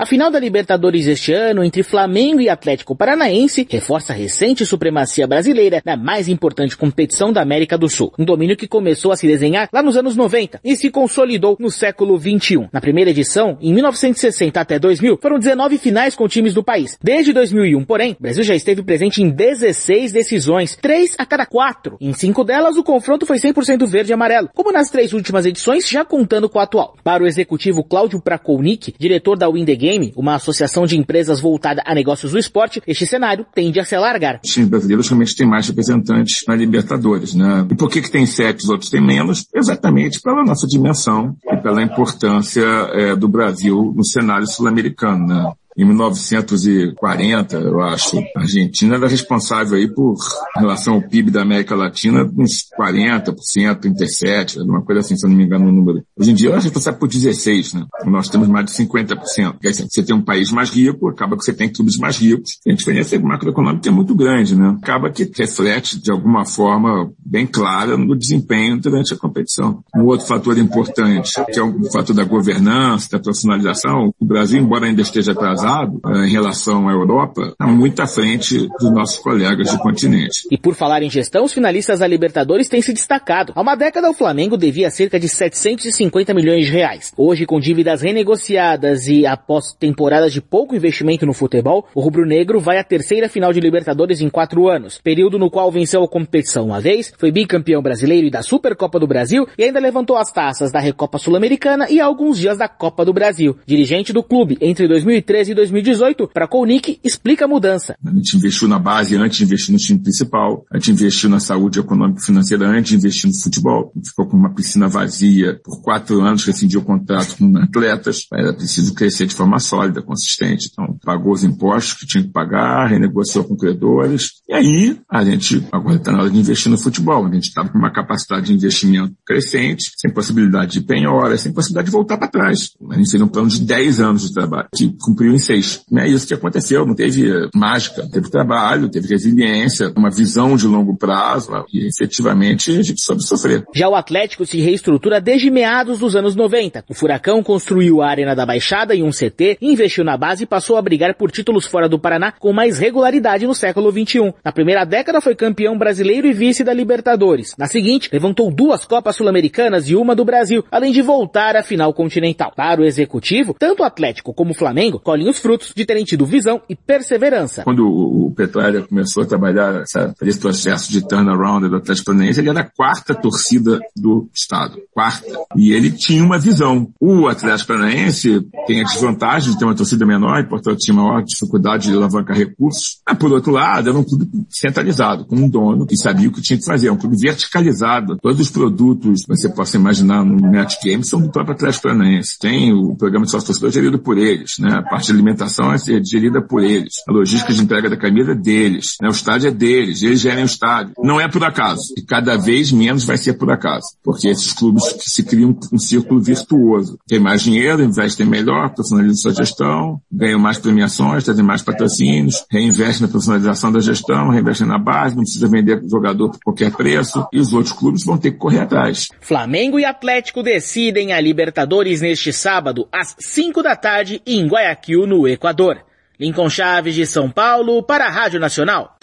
A final da Libertadores este ano entre Flamengo e Atlético Paranaense reforça a recente supremacia brasileira na mais importante competição da América do Sul. Um domínio que começou a se desenhar lá nos anos 90 e se consolidou no século 21. Na primeira edição, em 1960 até 2000, foram 19 finais com times do país. Desde 2001, porém, o Brasil já esteve presente em 16 decisões, 3 a cada 4. Em 5 delas, o confronto foi 100% verde e amarelo, como nas três últimas edições, já contando com a atual. Para o executivo Cláudio Prakolnik, diretor da Win Game, uma associação de empresas voltada a negócios do esporte, este cenário tende a se alargar. Os times brasileiros realmente têm mais representantes na Libertadores, né? E por que que tem sete, os outros têm menos? Exatamente pela nossa dimensão e pela importância é, do Brasil no cenário sul-americano, né? Em 1940, eu acho, a Argentina era responsável aí por, em relação ao PIB da América Latina, uns 40%, 37%, uma coisa assim, se eu não me engano o número. Hoje em dia, a gente sabe por 16%, né? Nós temos mais de 50%. Quer dizer, você tem um país mais rico, acaba que você tem clubes mais ricos. A diferença macroeconômica é muito grande, né? Acaba que reflete, de alguma forma, bem clara no desempenho durante a competição. Um outro fator importante, que é o fator da governança, da profissionalização, o Brasil, embora ainda esteja atrasado eh, em relação à Europa, está muito à frente dos nossos colegas do continente. E por falar em gestão, os finalistas da Libertadores têm se destacado. Há uma década o Flamengo devia cerca de 750 milhões de reais. Hoje, com dívidas renegociadas e após temporadas de pouco investimento no futebol, o rubro-negro vai à terceira final de Libertadores em quatro anos, período no qual venceu a competição uma vez, foi bicampeão brasileiro e da Supercopa do Brasil e ainda levantou as taças da Recopa Sul-Americana e alguns dias da Copa do Brasil. Dirigente do clube entre 2013 e 2018, para Kounik, explica a mudança. A gente investiu na base antes de investir no time principal, a gente investiu na saúde econômica e financeira antes de investir no futebol. Ficou com uma piscina vazia por quatro anos, rescindiu o contrato com atletas, era preciso crescer de forma sólida, consistente. Então, pagou os impostos que tinha que pagar, renegociou com credores, e aí a gente agora está na hora de investir no futebol. A gente estava com uma capacidade de investimento crescente, sem possibilidade de penhora, sem possibilidade de voltar para trás. A gente fez um plano de 10 anos de trabalho, que cumpriu em é isso que aconteceu, não teve mágica, teve trabalho, teve resiliência, uma visão de longo prazo, e efetivamente a gente soube sofrer. Já o Atlético se reestrutura desde meados dos anos 90. O Furacão construiu a Arena da Baixada e um CT, investiu na base e passou a brigar por títulos fora do Paraná com mais regularidade no século XXI. Na primeira década foi campeão brasileiro e vice da Libertadores. Na seguinte, levantou duas Copas Sul-Americanas e uma do Brasil, além de voltar à final continental. Para o executivo, tanto o Atlético como o Flamengo colhem os frutos de terem tido visão e perseverança. Quando o Petralha começou a trabalhar essa, esse processo de turnaround do Atlético Paranaense, ele era a quarta torcida do estado. Quarta. E ele tinha uma visão. O Atlético Paranaense tem a desvantagem de ter uma torcida menor e, portanto, tinha maior dificuldade de alavancar recursos. Mas, por outro lado, era um clube centralizado, com um dono que sabia o que tinha que fazer. É um clube verticalizado. Todos os produtos que você possa imaginar no Net Games são do próprio Atlético Paranaense. Tem o programa de sócio-torcedor gerido por eles, né? A parte alimentação é gerida por eles. A logística de entrega da camisa é deles. Né? O estádio é deles. Eles gerem o estádio. Não é por acaso. E cada vez menos vai ser por acaso. Porque esses clubes que se criam um círculo virtuoso. Tem mais dinheiro, investem melhor, profissionalizam sua gestão, ganham mais premiações, trazem mais patrocínios, reinvestem na profissionalização da gestão, reinvestem na base, não precisa vender jogador por qualquer preço. E os outros clubes vão ter que correr atrás. Flamengo e Atlético decidem a Libertadores neste sábado, às 5 da tarde, em Guayaquil, no Equador. Lincoln Chaves de São Paulo para a Rádio Nacional.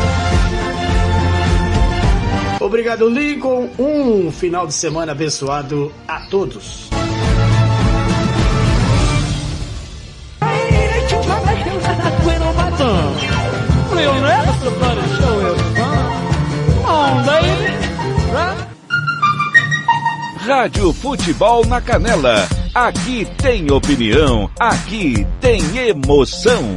Obrigado, Lincoln. Um final de semana abençoado a todos. Rádio Futebol na Canela. Aqui tem opinião, aqui tem emoção.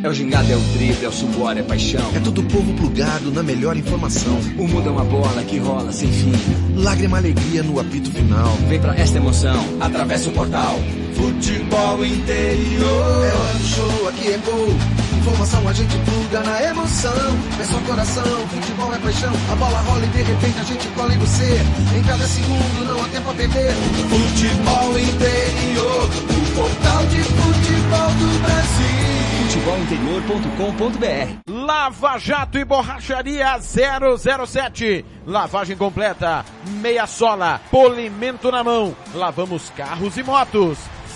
É o gingado, é o drible, é o suor, é paixão. É todo o povo plugado na melhor informação. O mundo é uma bola que rola sem fim. Lágrima, alegria no apito final. Vem pra esta emoção, atravessa o portal. Futebol interior. É hora do show, aqui é gol. Informação a gente pluga na emoção. É só coração, futebol é paixão. A bola rola e de repente a gente cola em você. Em cada segundo não há tempo a perder. Futebol interior. O portal de futebol do Brasil futebolinterior.com.br Lava Jato e Borracharia 007. Lavagem completa, meia sola, polimento na mão. Lavamos carros e motos.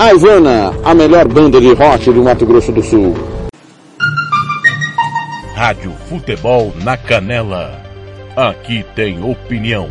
A Ivana, a melhor banda de rock do Mato Grosso do Sul. Rádio Futebol na Canela, aqui tem opinião.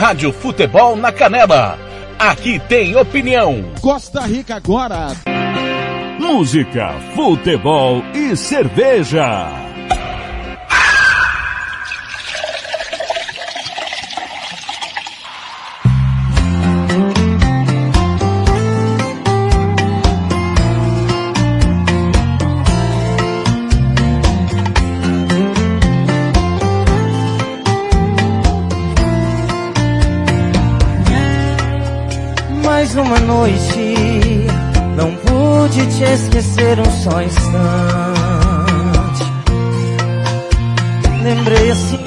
Rádio Futebol na Canela, aqui tem opinião. Costa Rica agora. Música, futebol e cerveja. Mais uma noite, não pude te esquecer um só instante. Lembrei assim.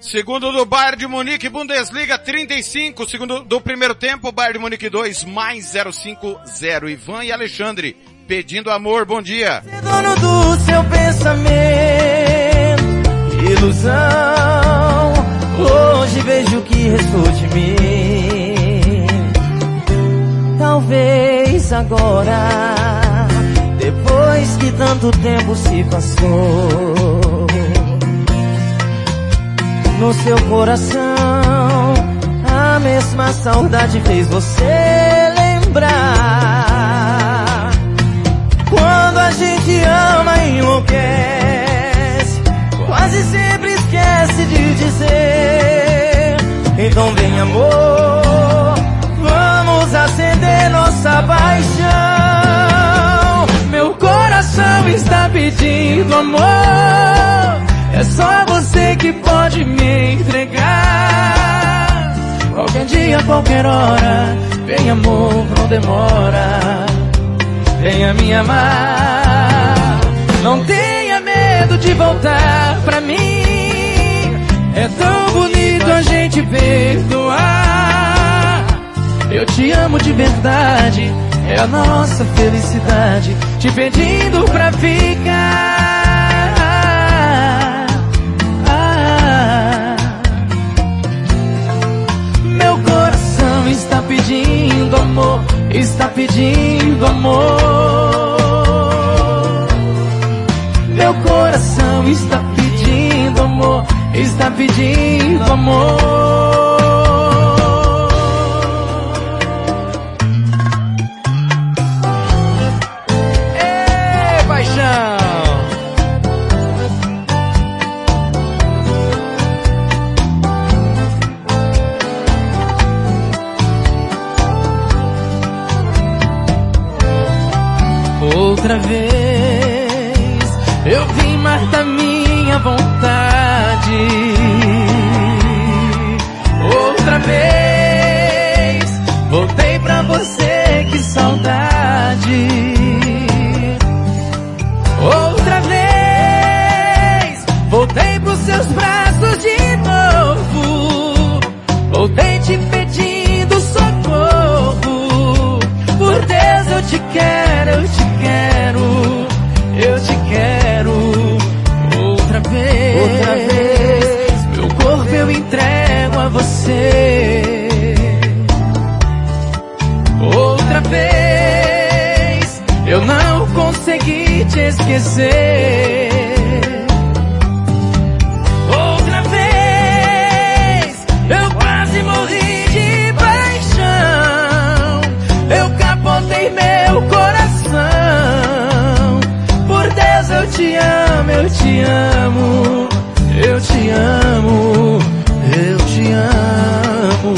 Segundo do Bayern de Munique, Bundesliga 35. Segundo do primeiro tempo, Bayern de Munique 2, mais 050. Ivan e Alexandre, pedindo amor, bom dia. Dono do seu pensamento, ilusão. Hoje vejo o que restou de mim. Talvez agora, depois que tanto tempo se passou, no seu coração, a mesma saudade fez você lembrar. Quando a gente ama e enlouquece, quase sempre esquece de dizer. Então vem amor, nossa paixão. Meu coração está pedindo amor. É só você que pode me entregar. Qualquer dia, qualquer hora, vem amor, não demora. Venha me amar. Não tenha medo de voltar pra mim. É tão bonito a gente perdoar. Eu te amo de verdade. É a nossa felicidade. Te pedindo pra ficar. Ah. Meu coração está pedindo amor, está pedindo amor. Meu coração está pedindo amor, está pedindo amor. Vontade. Esquecer. Outra vez, eu quase morri de paixão. Eu capotei meu coração. Por Deus, eu te amo, eu te amo, eu te amo, eu te amo.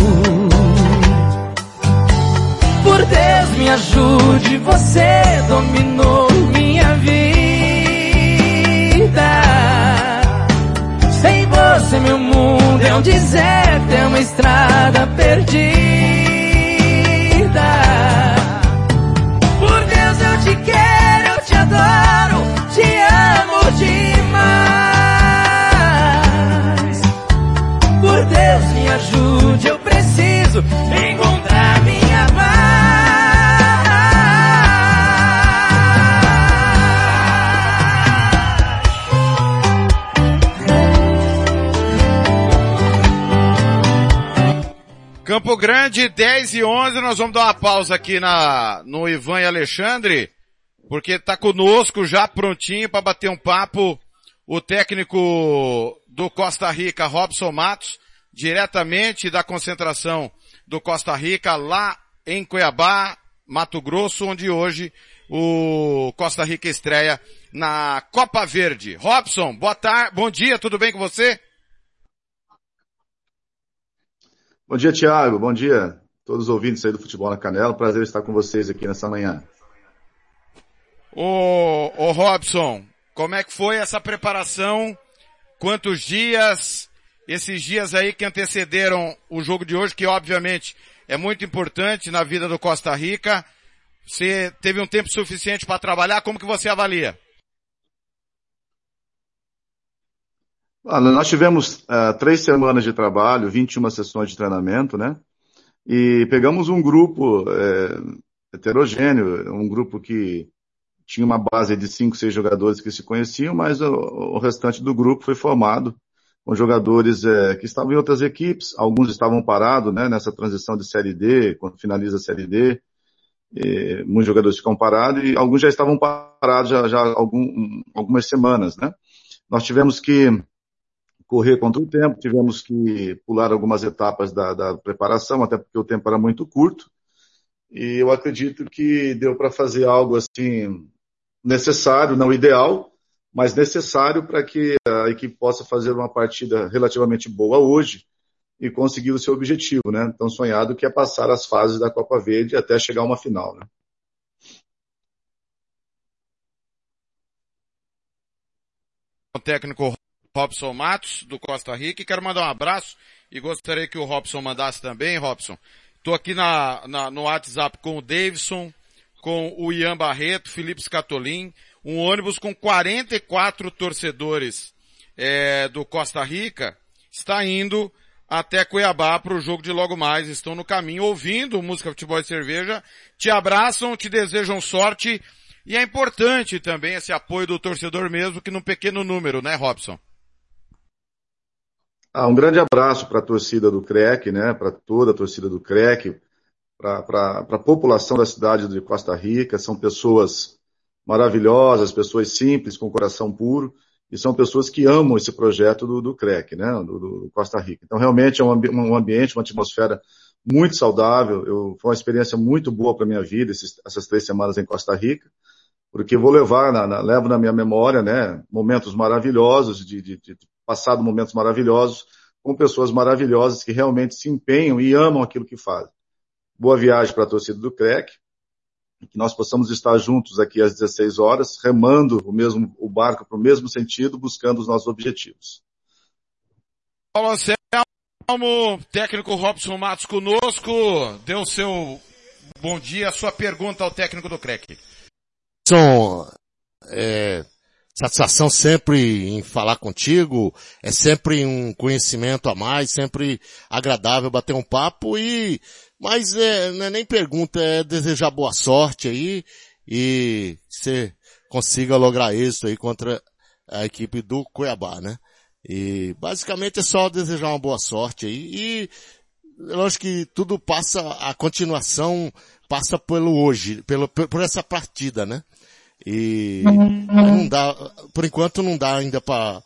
Por Deus, me ajude, você dominou meu mundo é um deserto, é uma estrada perdida. Grande, 10 e 11, nós vamos dar uma pausa aqui na, no Ivan e Alexandre, porque tá conosco já prontinho para bater um papo o técnico do Costa Rica, Robson Matos, diretamente da concentração do Costa Rica lá em Cuiabá, Mato Grosso, onde hoje o Costa Rica estreia na Copa Verde. Robson, boa tarde, bom dia, tudo bem com você? Bom dia, Thiago. Bom dia, todos os ouvintes aí do Futebol na Canela. Prazer estar com vocês aqui nessa manhã. Ô, ô Robson, como é que foi essa preparação? Quantos dias? Esses dias aí que antecederam o jogo de hoje, que obviamente é muito importante na vida do Costa Rica. Você teve um tempo suficiente para trabalhar? Como que você avalia? Nós tivemos uh, três semanas de trabalho, 21 sessões de treinamento, né? E pegamos um grupo é, heterogêneo, um grupo que tinha uma base de cinco, seis jogadores que se conheciam, mas o, o restante do grupo foi formado com jogadores é, que estavam em outras equipes, alguns estavam parados né, nessa transição de Série D, quando finaliza a Série D, e, muitos jogadores ficam parados e alguns já estavam parados já, já algum, algumas semanas, né? Nós tivemos que correr contra o tempo, tivemos que pular algumas etapas da, da preparação, até porque o tempo era muito curto, e eu acredito que deu para fazer algo assim necessário, não ideal, mas necessário para que a equipe possa fazer uma partida relativamente boa hoje e conseguir o seu objetivo, né? Tão sonhado que é passar as fases da Copa Verde até chegar a uma final, né? O técnico Robson Matos, do Costa Rica, e quero mandar um abraço e gostaria que o Robson mandasse também, Robson. Estou aqui na, na, no WhatsApp com o Davidson, com o Ian Barreto, Felipe Scatolin, um ônibus com 44 torcedores é, do Costa Rica, está indo até Cuiabá para o jogo de logo mais. Estão no caminho ouvindo música, futebol e cerveja. Te abraçam, te desejam sorte. E é importante também esse apoio do torcedor mesmo que num pequeno número, né, Robson? Ah, um grande abraço para a torcida do CREC, né? Para toda a torcida do CREC, para a população da cidade de Costa Rica. São pessoas maravilhosas, pessoas simples, com coração puro, e são pessoas que amam esse projeto do, do CREC, né? Do, do Costa Rica. Então, realmente é um, um ambiente, uma atmosfera muito saudável. Eu, foi uma experiência muito boa para minha vida esses, essas três semanas em Costa Rica, porque vou levar, na, na, levo na minha memória, né? Momentos maravilhosos de, de, de passado momentos maravilhosos com pessoas maravilhosas que realmente se empenham e amam aquilo que fazem. Boa viagem para a torcida do CREC que nós possamos estar juntos aqui às 16 horas, remando o mesmo, o barco para o mesmo sentido, buscando os nossos objetivos. Paulo Anselmo, técnico Robson Matos conosco, deu seu bom dia, sua pergunta ao técnico do CREC. São, é, satisfação sempre em falar contigo, é sempre um conhecimento a mais, sempre agradável bater um papo e, mas é, não é nem pergunta, é desejar boa sorte aí e você consiga lograr isso aí contra a equipe do Cuiabá, né? E basicamente é só desejar uma boa sorte aí e lógico que tudo passa, a continuação passa pelo hoje, pelo, por essa partida, né? E não dá, por enquanto não dá ainda para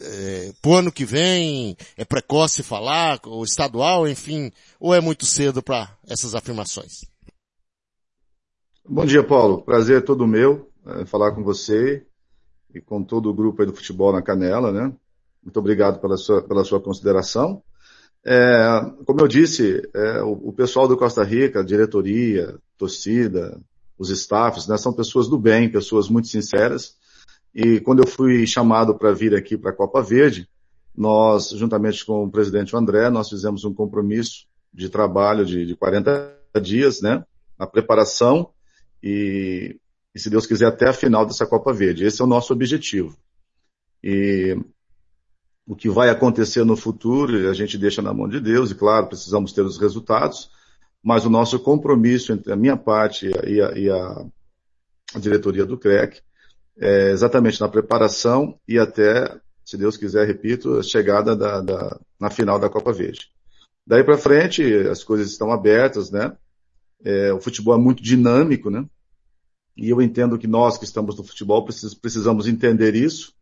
é, pro ano que vem, é precoce falar, o estadual, enfim, ou é muito cedo para essas afirmações? Bom dia, Paulo. Prazer é todo meu é, falar com você e com todo o grupo aí do futebol na Canela, né? Muito obrigado pela sua, pela sua consideração. É, como eu disse, é, o, o, pessoal do Costa Rica, diretoria, torcida, os staffs, né, são pessoas do bem, pessoas muito sinceras. E quando eu fui chamado para vir aqui para a Copa Verde, nós, juntamente com o presidente André, nós fizemos um compromisso de trabalho de, de 40 dias, né, na preparação e, e, se Deus quiser, até a final dessa Copa Verde. Esse é o nosso objetivo. E o que vai acontecer no futuro, a gente deixa na mão de Deus, e claro, precisamos ter os resultados, mas o nosso compromisso entre a minha parte e a, e a, diretoria do CREC é exatamente na preparação e até, se Deus quiser, repito, a chegada da, da na final da Copa Verde. Daí para frente, as coisas estão abertas, né? É, o futebol é muito dinâmico, né? E eu entendo que nós que estamos no futebol precisamos entender isso,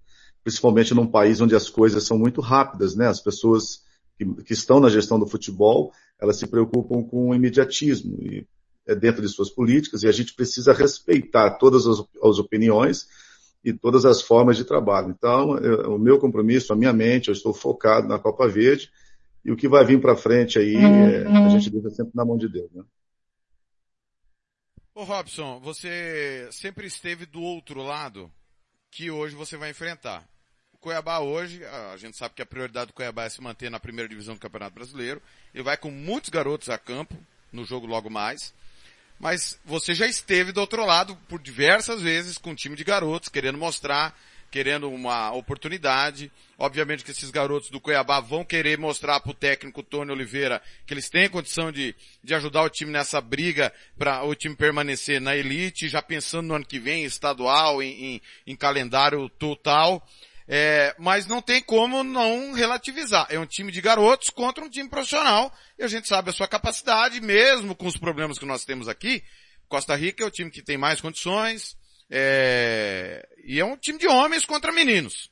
principalmente num país onde as coisas são muito rápidas, né? As pessoas que, que estão na gestão do futebol, elas se preocupam com o imediatismo e é dentro de suas políticas e a gente precisa respeitar todas as, as opiniões e todas as formas de trabalho. Então, eu, o meu compromisso, a minha mente, eu estou focado na Copa Verde e o que vai vir para frente aí, é, a gente deixa sempre na mão de Deus, né? Ô Robson, você sempre esteve do outro lado que hoje você vai enfrentar. Cuiabá hoje, a gente sabe que a prioridade do Cuiabá é se manter na primeira divisão do Campeonato Brasileiro. Ele vai com muitos garotos a campo, no jogo logo mais. Mas você já esteve do outro lado por diversas vezes com um time de garotos, querendo mostrar, querendo uma oportunidade. Obviamente que esses garotos do Cuiabá vão querer mostrar para o técnico Tony Oliveira que eles têm condição de, de ajudar o time nessa briga para o time permanecer na elite, já pensando no ano que vem, estadual, em, em, em calendário total. É, mas não tem como não relativizar. É um time de garotos contra um time profissional e a gente sabe a sua capacidade, mesmo com os problemas que nós temos aqui. Costa Rica é o time que tem mais condições é, e é um time de homens contra meninos.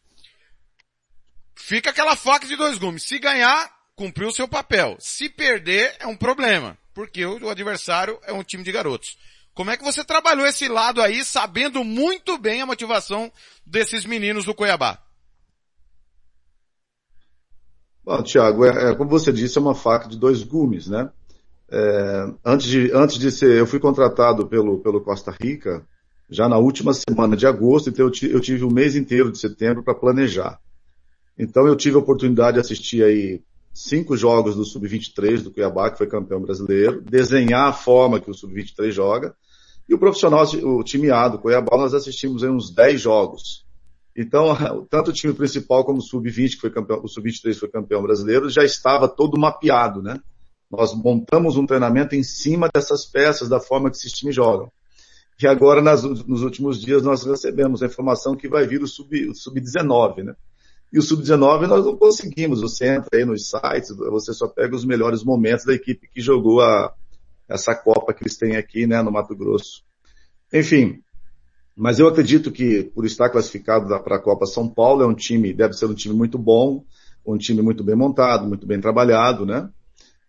Fica aquela faca de dois gumes. Se ganhar, cumpriu o seu papel. Se perder, é um problema, porque o adversário é um time de garotos. Como é que você trabalhou esse lado aí, sabendo muito bem a motivação desses meninos do Cuiabá? Bom, Tiago, é, é, como você disse, é uma faca de dois gumes, né? É, antes, de, antes de ser, eu fui contratado pelo, pelo Costa Rica já na última semana de agosto, então eu, eu tive o mês inteiro de setembro para planejar. Então eu tive a oportunidade de assistir aí cinco jogos do Sub-23 do Cuiabá, que foi campeão brasileiro, desenhar a forma que o Sub-23 joga, e o profissional, o time A do Cuiabá, nós assistimos aí uns 10 jogos. Então, (laughs) tanto o time principal como o Sub-20, que foi campeão, o Sub-23 foi campeão brasileiro, já estava todo mapeado, né? Nós montamos um treinamento em cima dessas peças, da forma que esses times jogam. E agora, nas, nos últimos dias, nós recebemos a informação que vai vir o Sub-19, Sub né? E o Sub-19 nós não conseguimos. Você entra aí nos sites, você só pega os melhores momentos da equipe que jogou a, essa Copa que eles têm aqui, né, no Mato Grosso. Enfim, mas eu acredito que, por estar classificado para a Copa São Paulo, é um time, deve ser um time muito bom, um time muito bem montado, muito bem trabalhado, né?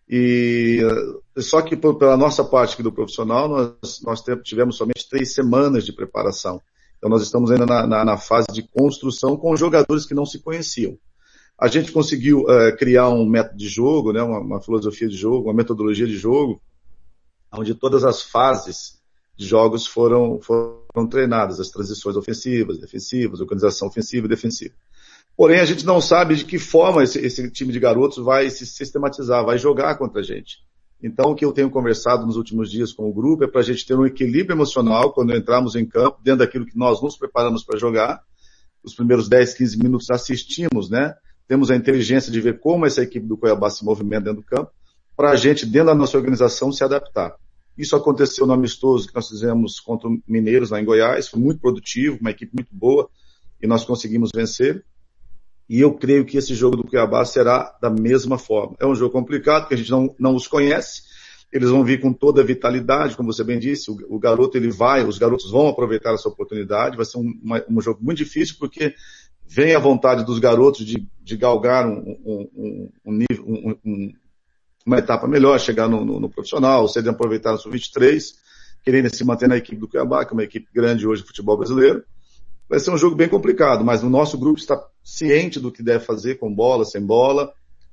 E só que pela nossa parte aqui do profissional, nós, nós tivemos somente três semanas de preparação. Então nós estamos ainda na, na, na fase de construção com jogadores que não se conheciam. A gente conseguiu uh, criar um método de jogo, né, uma, uma filosofia de jogo, uma metodologia de jogo, onde todas as fases de jogos foram, foram treinadas, as transições ofensivas, defensivas, organização ofensiva e defensiva. Porém, a gente não sabe de que forma esse, esse time de garotos vai se sistematizar, vai jogar contra a gente. Então, o que eu tenho conversado nos últimos dias com o grupo é para a gente ter um equilíbrio emocional quando entramos em campo, dentro daquilo que nós nos preparamos para jogar. Os primeiros 10, 15 minutos assistimos, né? Temos a inteligência de ver como essa equipe do Cuiabá se movimenta dentro do campo, para a gente, dentro da nossa organização, se adaptar. Isso aconteceu no amistoso que nós fizemos contra o Mineiros lá em Goiás, foi muito produtivo, uma equipe muito boa, e nós conseguimos vencer. E eu creio que esse jogo do Cuiabá será da mesma forma. É um jogo complicado, porque a gente não, não os conhece. Eles vão vir com toda a vitalidade, como você bem disse. O, o garoto ele vai, os garotos vão aproveitar essa oportunidade. Vai ser um, uma, um jogo muito difícil, porque vem a vontade dos garotos de, de galgar um, um, um nível, uma etapa melhor, chegar no, no, no profissional, serem aproveitar no sub-23, querendo se manter na equipe do Cuiabá, que é uma equipe grande hoje do futebol brasileiro vai ser um jogo bem complicado, mas o nosso grupo está ciente do que deve fazer com bola, sem bola,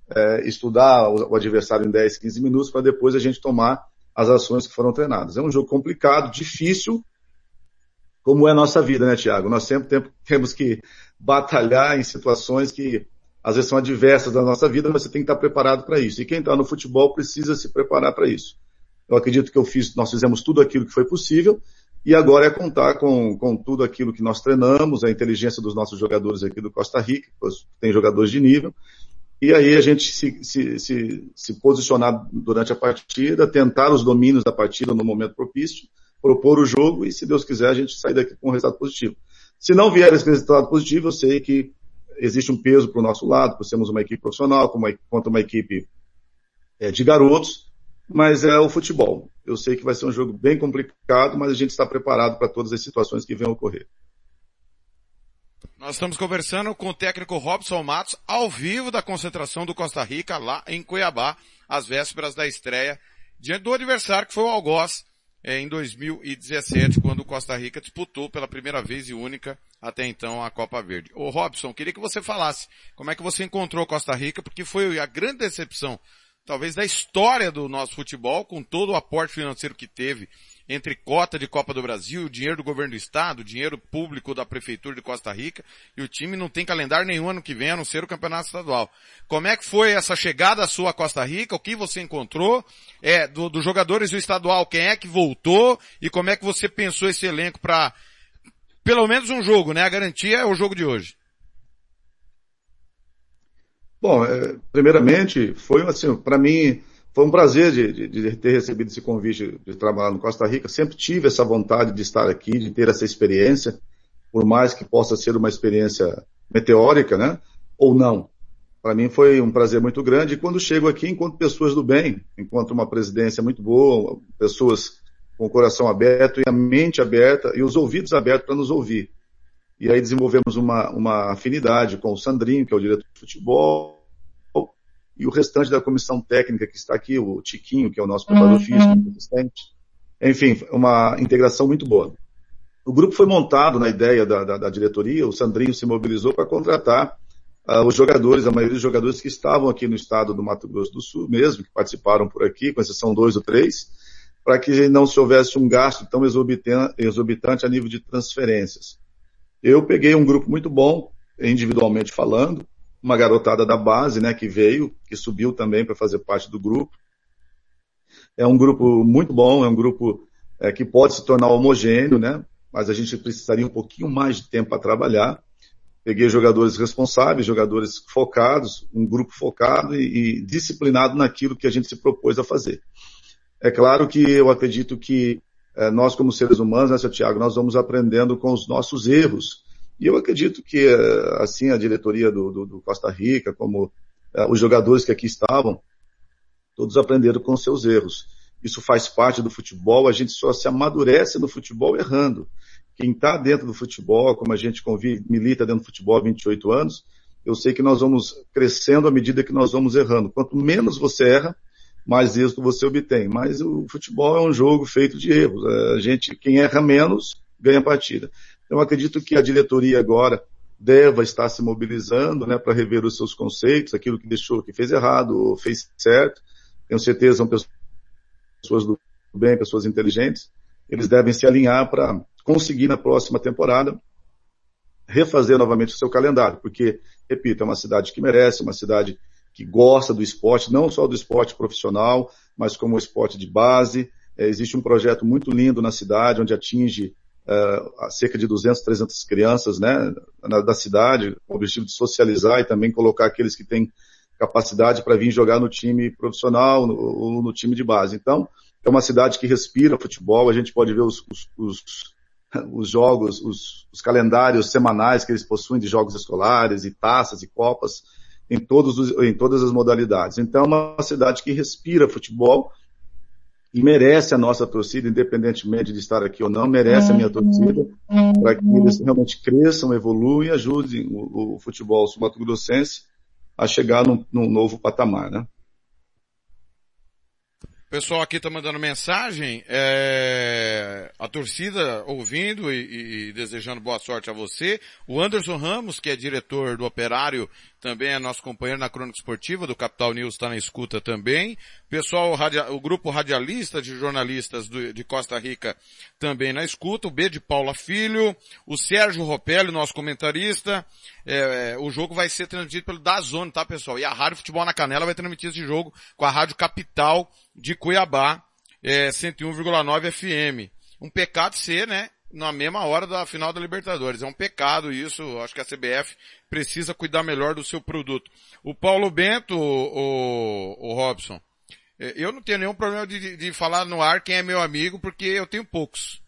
é, estudar o, o, adversário em 10, 15 minutos para depois a gente tomar as ações que foram treinadas. É um jogo complicado, difícil, como é a nossa vida, né, Tiago? Nós sempre temos que batalhar em situações que às vezes são adversas da nossa vida, mas você tem que estar preparado para isso. E quem está no futebol precisa se preparar para isso. Eu acredito que eu fiz, nós fizemos tudo aquilo que foi possível e agora é contar com, com tudo aquilo que nós treinamos, a inteligência dos nossos jogadores aqui do Costa Rica, tem jogadores de nível, e aí a gente se, se, se, se posicionar durante a partida, tentar os domínios da partida no momento propício, propor o jogo e, se Deus quiser, a gente sair daqui com um resultado positivo. Se não vier esse resultado positivo, eu sei que existe um peso para o nosso lado, por sermos uma equipe profissional, contra uma equipe é, de garotos, mas é o futebol. Eu sei que vai ser um jogo bem complicado, mas a gente está preparado para todas as situações que venham ocorrer. Nós estamos conversando com o técnico Robson Matos ao vivo da concentração do Costa Rica lá em Cuiabá, às vésperas da estreia, diante do adversário que foi o Algoz em 2017, quando Costa Rica disputou pela primeira vez e única até então a Copa Verde. Ô Robson, queria que você falasse como é que você encontrou Costa Rica, porque foi a grande decepção talvez da história do nosso futebol, com todo o aporte financeiro que teve entre cota de Copa do Brasil, dinheiro do governo do estado, dinheiro público da prefeitura de Costa Rica, e o time não tem calendário nenhum ano que vem, a não ser o campeonato estadual. Como é que foi essa chegada sua a Costa Rica? O que você encontrou? É, do, dos jogadores do estadual, quem é que voltou? E como é que você pensou esse elenco para pelo menos um jogo, né? A garantia é o jogo de hoje. Bom, é, primeiramente, foi assim, para mim, foi um prazer de, de, de, ter recebido esse convite de trabalhar no Costa Rica. Sempre tive essa vontade de estar aqui, de ter essa experiência, por mais que possa ser uma experiência meteórica, né? Ou não. Para mim foi um prazer muito grande. E quando chego aqui, encontro pessoas do bem, encontro uma presidência muito boa, pessoas com o coração aberto e a mente aberta e os ouvidos abertos para nos ouvir. E aí desenvolvemos uma, uma afinidade com o Sandrinho, que é o diretor de futebol, e o restante da comissão técnica que está aqui, o Tiquinho, que é o nosso preparador uhum. físico, assistente. Enfim, uma integração muito boa. O grupo foi montado na ideia da, da, da diretoria, o Sandrinho se mobilizou para contratar uh, os jogadores, a maioria dos jogadores que estavam aqui no estado do Mato Grosso do Sul mesmo, que participaram por aqui, com exceção dois ou três, para que não se houvesse um gasto tão exorbitante, exorbitante a nível de transferências. Eu peguei um grupo muito bom, individualmente falando, uma garotada da base, né, que veio, que subiu também para fazer parte do grupo. É um grupo muito bom, é um grupo é, que pode se tornar homogêneo, né, mas a gente precisaria um pouquinho mais de tempo para trabalhar. Peguei jogadores responsáveis, jogadores focados, um grupo focado e, e disciplinado naquilo que a gente se propôs a fazer. É claro que eu acredito que é, nós como seres humanos, né, seu Tiago, nós vamos aprendendo com os nossos erros. E eu acredito que, é, assim, a diretoria do, do, do Costa Rica, como é, os jogadores que aqui estavam, todos aprenderam com seus erros. Isso faz parte do futebol, a gente só se amadurece no futebol errando. Quem está dentro do futebol, como a gente convive, milita dentro do futebol há 28 anos, eu sei que nós vamos crescendo à medida que nós vamos errando. Quanto menos você erra, mais êxito você obtém. Mas o futebol é um jogo feito de erros. A gente, quem erra menos, ganha a partida. Eu acredito que a diretoria agora deva estar se mobilizando, né, para rever os seus conceitos, aquilo que deixou, que fez errado ou fez certo. Tenho certeza são pessoas do bem, pessoas inteligentes. eles devem se alinhar para conseguir na próxima temporada refazer novamente o seu calendário, porque, repito, é uma cidade que merece, uma cidade que gosta do esporte, não só do esporte profissional, mas como o esporte de base. É, existe um projeto muito lindo na cidade, onde atinge uh, cerca de 200, 300 crianças né, na, da cidade, com o objetivo de socializar e também colocar aqueles que têm capacidade para vir jogar no time profissional ou no, no, time de base. Então, é uma cidade que respira futebol, a gente pode ver os, os, os, os jogos, os, os, calendários semanais que eles possuem de jogos escolares e taças e copas em, todos os, em todas as modalidades. Então, é uma cidade que respira futebol e merece a nossa torcida, independentemente de estar aqui ou não, merece a minha torcida, para que eles realmente cresçam, evoluam e ajudem o, o futebol sul-mato-grossense a chegar num, num novo patamar, né? O pessoal aqui está mandando mensagem, é, a torcida ouvindo e, e, desejando boa sorte a você. O Anderson Ramos, que é diretor do Operário, também é nosso companheiro na Crônica Esportiva, do Capital News, está na escuta também. Pessoal, o grupo radialista de jornalistas de Costa Rica também na escuta. O B de Paula Filho, o Sérgio Ropelli, nosso comentarista. É, o jogo vai ser transmitido pelo Dazone, tá pessoal? E a Rádio Futebol na Canela vai transmitir esse jogo com a Rádio Capital de Cuiabá, é, 101,9 FM. Um pecado ser, né? Na mesma hora da final da Libertadores. É um pecado isso. Acho que a CBF precisa cuidar melhor do seu produto. O Paulo Bento, o, o, Robson, é, eu não tenho nenhum problema de, de falar no ar quem é meu amigo, porque eu tenho poucos.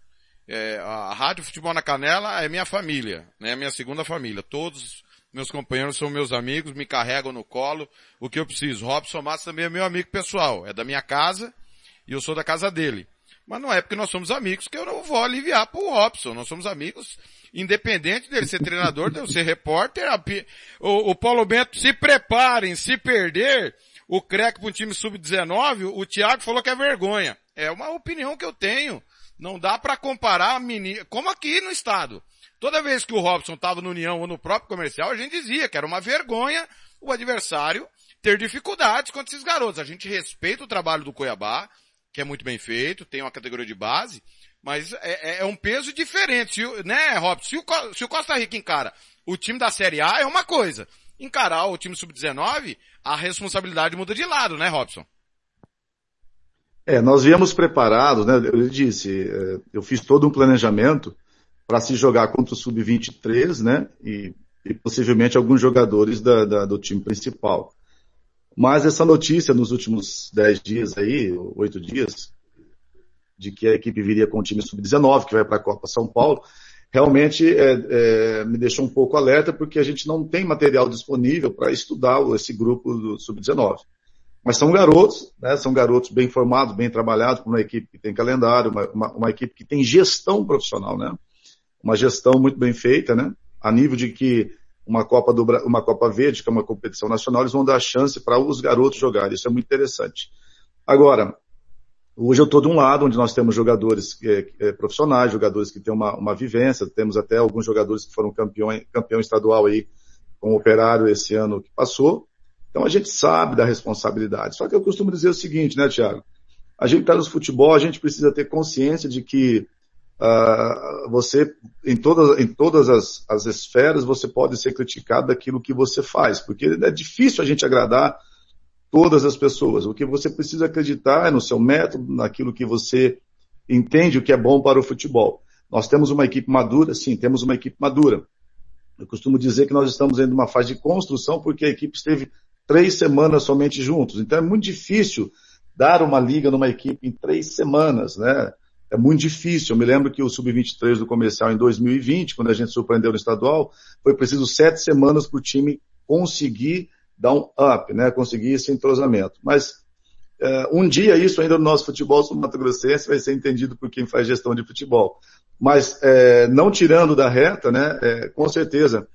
É, a Rádio Futebol na Canela é minha família, né? Minha segunda família. Todos meus companheiros são meus amigos, me carregam no colo o que eu preciso. Robson Massa também é meu amigo pessoal, é da minha casa e eu sou da casa dele. Mas não é porque nós somos amigos que eu não vou aliviar pro Robson. Nós somos amigos, independente dele ser treinador, de eu ser repórter. O, o Paulo Bento, se preparem, se perder, o CREC para um time sub-19, o Thiago falou que é vergonha. É uma opinião que eu tenho. Não dá para comparar meni... como aqui no estado. Toda vez que o Robson estava no União ou no próprio comercial, a gente dizia que era uma vergonha o adversário ter dificuldades contra esses garotos. A gente respeita o trabalho do Cuiabá, que é muito bem feito, tem uma categoria de base, mas é, é, é um peso diferente, se, né, Robson? Se o, se o Costa Rica encara o time da Série A é uma coisa. Encarar o time sub-19, a responsabilidade muda de lado, né, Robson? É, nós viemos preparados, né? Eu disse, é, eu fiz todo um planejamento para se jogar contra o sub-23, né? E, e, possivelmente alguns jogadores da, da, do time principal. Mas essa notícia nos últimos 10 dias aí, 8 dias, de que a equipe viria com o time sub-19, que vai para a Copa São Paulo, realmente é, é, me deixou um pouco alerta, porque a gente não tem material disponível para estudar esse grupo do sub-19. Mas são garotos, né, são garotos bem formados, bem trabalhados, uma equipe que tem calendário, uma, uma, uma, equipe que tem gestão profissional, né? Uma gestão muito bem feita, né? A nível de que uma Copa, do, uma Copa Verde, que é uma competição nacional, eles vão dar chance para os garotos jogarem. Isso é muito interessante. Agora, hoje eu estou de um lado, onde nós temos jogadores é, é, profissionais, jogadores que têm uma, uma vivência, temos até alguns jogadores que foram campeão, campeão estadual aí com o Operário esse ano que passou, então a gente sabe da responsabilidade. Só que eu costumo dizer o seguinte, né, Tiago? A gente está no futebol, a gente precisa ter consciência de que uh, você, em todas, em todas as, as esferas, você pode ser criticado daquilo que você faz, porque é difícil a gente agradar todas as pessoas. O que você precisa acreditar é no seu método, naquilo que você entende o que é bom para o futebol. Nós temos uma equipe madura, sim, temos uma equipe madura. Eu costumo dizer que nós estamos em uma fase de construção porque a equipe esteve três semanas somente juntos. Então é muito difícil dar uma liga numa equipe em três semanas, né? É muito difícil. Eu me lembro que o Sub-23 do comercial em 2020, quando a gente surpreendeu no estadual, foi preciso sete semanas para o time conseguir dar um up, né? Conseguir esse entrosamento. Mas uh, um dia isso ainda no nosso futebol sul-mato-grossense vai ser entendido por quem faz gestão de futebol. Mas uh, não tirando da reta, né? Uh, com certeza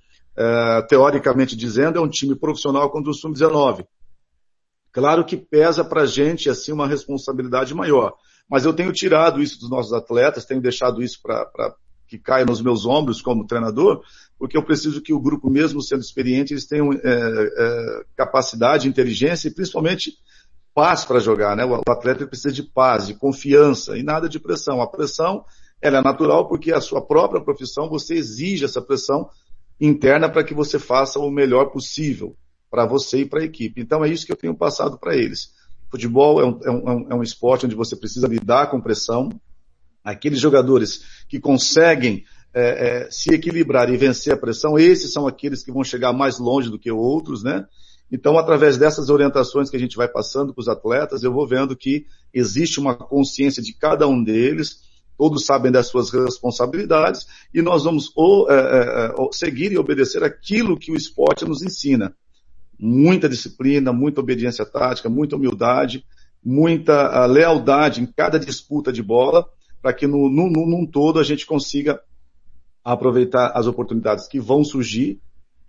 teoricamente dizendo, é um time profissional contra o Sub-19. Claro que pesa para a gente assim uma responsabilidade maior, mas eu tenho tirado isso dos nossos atletas, tenho deixado isso para que caia nos meus ombros como treinador, porque eu preciso que o grupo, mesmo sendo experiente, eles tenham é, é, capacidade, inteligência e principalmente paz para jogar, né? O atleta precisa de paz, de confiança e nada de pressão. A pressão, ela é natural porque a sua própria profissão, você exige essa pressão interna para que você faça o melhor possível para você e para a equipe. Então é isso que eu tenho passado para eles. Futebol é um, é, um, é um esporte onde você precisa lidar com pressão. Aqueles jogadores que conseguem é, é, se equilibrar e vencer a pressão, esses são aqueles que vão chegar mais longe do que outros, né? Então, através dessas orientações que a gente vai passando para os atletas, eu vou vendo que existe uma consciência de cada um deles, todos sabem das suas responsabilidades, e nós vamos ou, é, é, é seguir e obedecer aquilo que o esporte nos ensina. Muita disciplina, muita obediência tática, muita humildade, muita ah, lealdade em cada disputa de bola, para que no, no, num todo a gente consiga aproveitar as oportunidades que vão surgir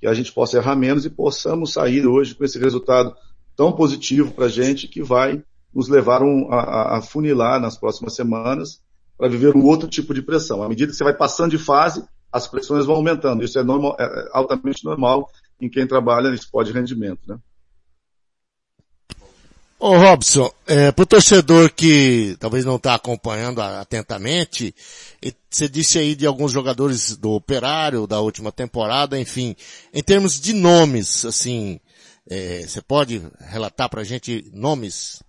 que a gente possa errar menos e possamos sair hoje com esse resultado tão positivo para a gente que vai nos levar um, a, a funilar nas próximas semanas para viver um outro tipo de pressão. À medida que você vai passando de fase, as pressões vão aumentando. Isso é, normal, é, é altamente normal em quem trabalha nesse esporte de rendimento, né? Ô Robson, é, para o torcedor que talvez não está acompanhando atentamente, você disse aí de alguns jogadores do Operário da última temporada, enfim, em termos de nomes, assim, é, você pode relatar para a gente nomes?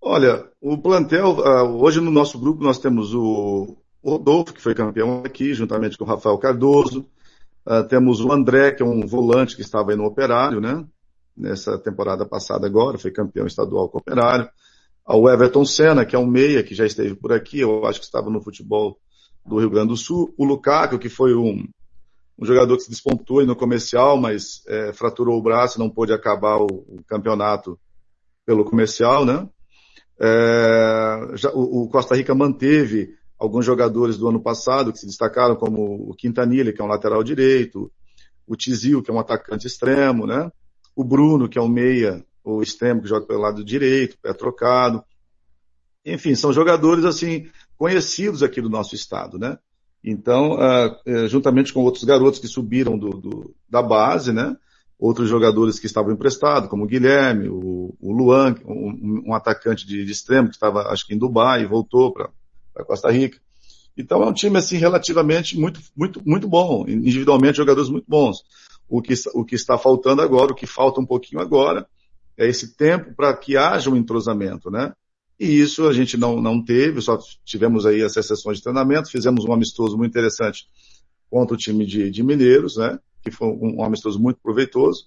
Olha, o plantel, uh, hoje no nosso grupo nós temos o Rodolfo, que foi campeão aqui, juntamente com o Rafael Cardoso, uh, temos o André, que é um volante que estava aí no Operário, né? nessa temporada passada agora, foi campeão estadual com o Operário. Ao Everton Senna, que é um meia, que já esteve por aqui, eu acho que estava no futebol do Rio Grande do Sul. O Lukaku, que foi um, um jogador que se despontou no comercial, mas é, fraturou o braço e não pôde acabar o, o campeonato pelo comercial, né? É, já, o, o, Costa Rica manteve alguns jogadores do ano passado que se destacaram, como o Quintanilha, que é um lateral direito, o Tizil, que é um atacante extremo, né? o Bruno, que é o meia, o extremo, que joga pelo lado direito, pé trocado. Enfim, são jogadores, assim, conhecidos aqui do nosso estado, né? Então, uh, juntamente com outros garotos que subiram do, do, da base, né? Outros jogadores que estavam emprestados, como o Guilherme, o, o Luan, um, um atacante de, de, extremo que estava, acho que em Dubai, voltou para Costa Rica. Então é um time assim relativamente muito, muito, muito bom, individualmente jogadores muito bons. O que, o que está faltando agora, o que falta um pouquinho agora, é esse tempo para que haja um entrosamento, né? E isso a gente não, não teve, só tivemos aí essas sessões de treinamento, fizemos um amistoso muito interessante contra o time de, de Mineiros, né? Que foi um, um amistoso muito proveitoso.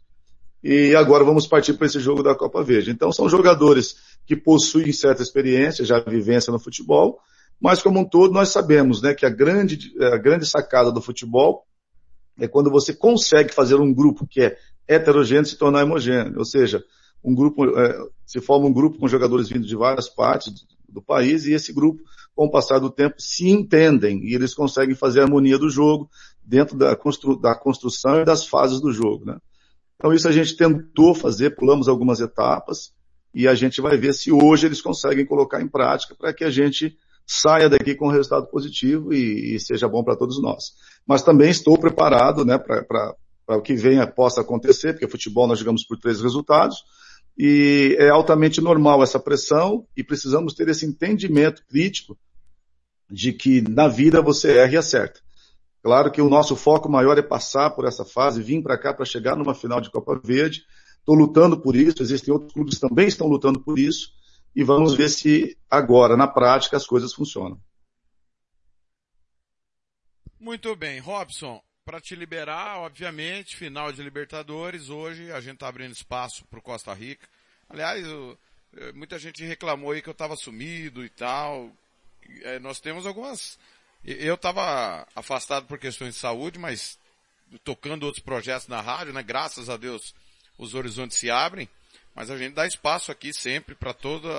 E agora vamos partir para esse jogo da Copa Verde. Então são jogadores que possuem certa experiência, já vivência no futebol, mas como um todo nós sabemos, né, que a grande, a grande sacada do futebol é quando você consegue fazer um grupo que é heterogêneo se tornar homogêneo, ou seja, um grupo, é, se forma um grupo com jogadores vindo de várias partes do, do país e esse grupo, com o passar do tempo, se entendem e eles conseguem fazer a harmonia do jogo dentro da, constru, da construção e das fases do jogo, né? Então isso a gente tentou fazer, pulamos algumas etapas e a gente vai ver se hoje eles conseguem colocar em prática para que a gente saia daqui com um resultado positivo e, e seja bom para todos nós. Mas também estou preparado né, para o que venha possa acontecer, porque futebol nós jogamos por três resultados, e é altamente normal essa pressão e precisamos ter esse entendimento crítico de que na vida você erra e acerta. Claro que o nosso foco maior é passar por essa fase, vir para cá para chegar numa final de Copa Verde. Estou lutando por isso, existem outros clubes que também estão lutando por isso, e vamos ver se agora, na prática, as coisas funcionam. Muito bem, Robson, para te liberar, obviamente, final de Libertadores, hoje a gente está abrindo espaço para o Costa Rica. Aliás, eu, muita gente reclamou aí que eu estava sumido e tal. É, nós temos algumas. Eu estava afastado por questões de saúde, mas tocando outros projetos na rádio, né? Graças a Deus os horizontes se abrem. Mas a gente dá espaço aqui sempre para toda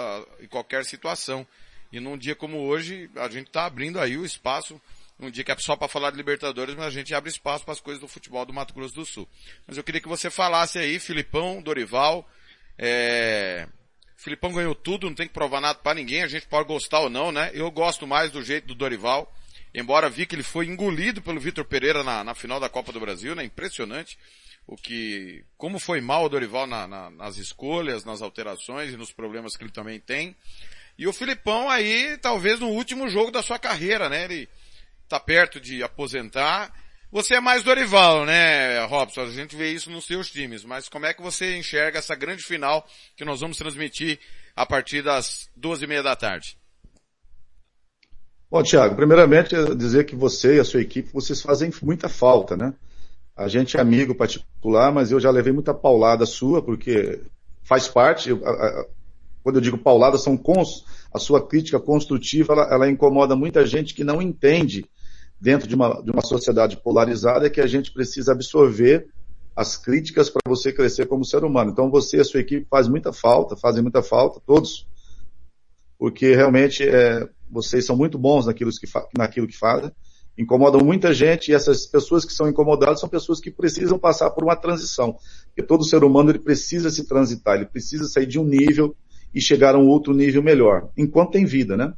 e qualquer situação. E num dia como hoje, a gente está abrindo aí o espaço, um dia que é só para falar de Libertadores, mas a gente abre espaço para as coisas do futebol do Mato Grosso do Sul. Mas eu queria que você falasse aí, Filipão, Dorival, é... Filipão ganhou tudo, não tem que provar nada para ninguém, a gente pode gostar ou não, né? Eu gosto mais do jeito do Dorival. embora vi que ele foi engolido pelo Vitor Pereira na, na final da Copa do Brasil, né? Impressionante o que, como foi mal o Dorival na, na, nas escolhas, nas alterações e nos problemas que ele também tem. E o Filipão aí, talvez no último jogo da sua carreira, né? Ele tá perto de aposentar. Você é mais Dorival, né, Robson? A gente vê isso nos seus times, mas como é que você enxerga essa grande final que nós vamos transmitir a partir das duas e meia da tarde? Bom, Thiago, primeiramente dizer que você e a sua equipe, vocês fazem muita falta, né? A gente é amigo particular, mas eu já levei muita paulada sua, porque faz parte, eu, a, a, quando eu digo paulada, são cons, a sua crítica construtiva, ela, ela, incomoda muita gente que não entende, dentro de uma, de uma sociedade polarizada, que a gente precisa absorver as críticas para você crescer como ser humano. Então você e a sua equipe faz muita falta, fazem muita falta, todos, porque realmente é, vocês são muito bons naquilo que, naquilo que fazem incomodam muita gente e essas pessoas que são incomodadas são pessoas que precisam passar por uma transição. Porque todo ser humano ele precisa se transitar, ele precisa sair de um nível e chegar a um outro nível melhor, enquanto tem vida, né?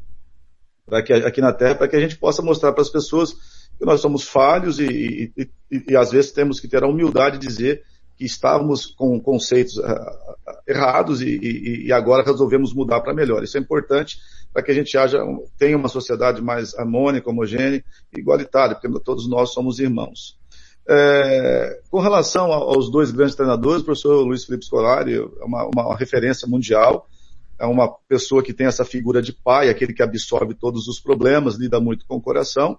Para que aqui na Terra, para que a gente possa mostrar para as pessoas que nós somos falhos e, e, e, e às vezes temos que ter a humildade de dizer que estávamos com conceitos uh, errados e, e, agora resolvemos mudar para melhor. Isso é importante para que a gente haja, tenha uma sociedade mais harmônica, homogênea e igualitária, porque todos nós somos irmãos. É, com relação aos dois grandes treinadores, o professor Luiz Felipe Scolari é uma, uma, referência mundial, é uma pessoa que tem essa figura de pai, aquele que absorve todos os problemas, lida muito com o coração,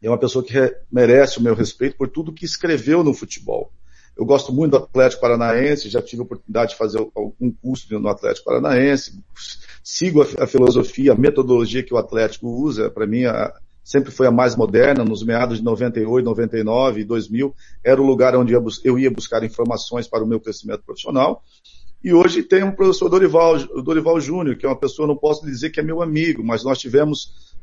é uma pessoa que merece o meu respeito por tudo que escreveu no futebol. Eu gosto muito do Atlético Paranaense, já tive a oportunidade de fazer algum curso no Atlético Paranaense, sigo a, a filosofia, a metodologia que o Atlético usa, para mim a, sempre foi a mais moderna, nos meados de 98, 99 e 2000, era o lugar onde eu ia buscar informações para o meu crescimento profissional. E hoje tem um professor Dorival, Dorival Júnior, que é uma pessoa, não posso dizer que é meu amigo, mas nós tivemos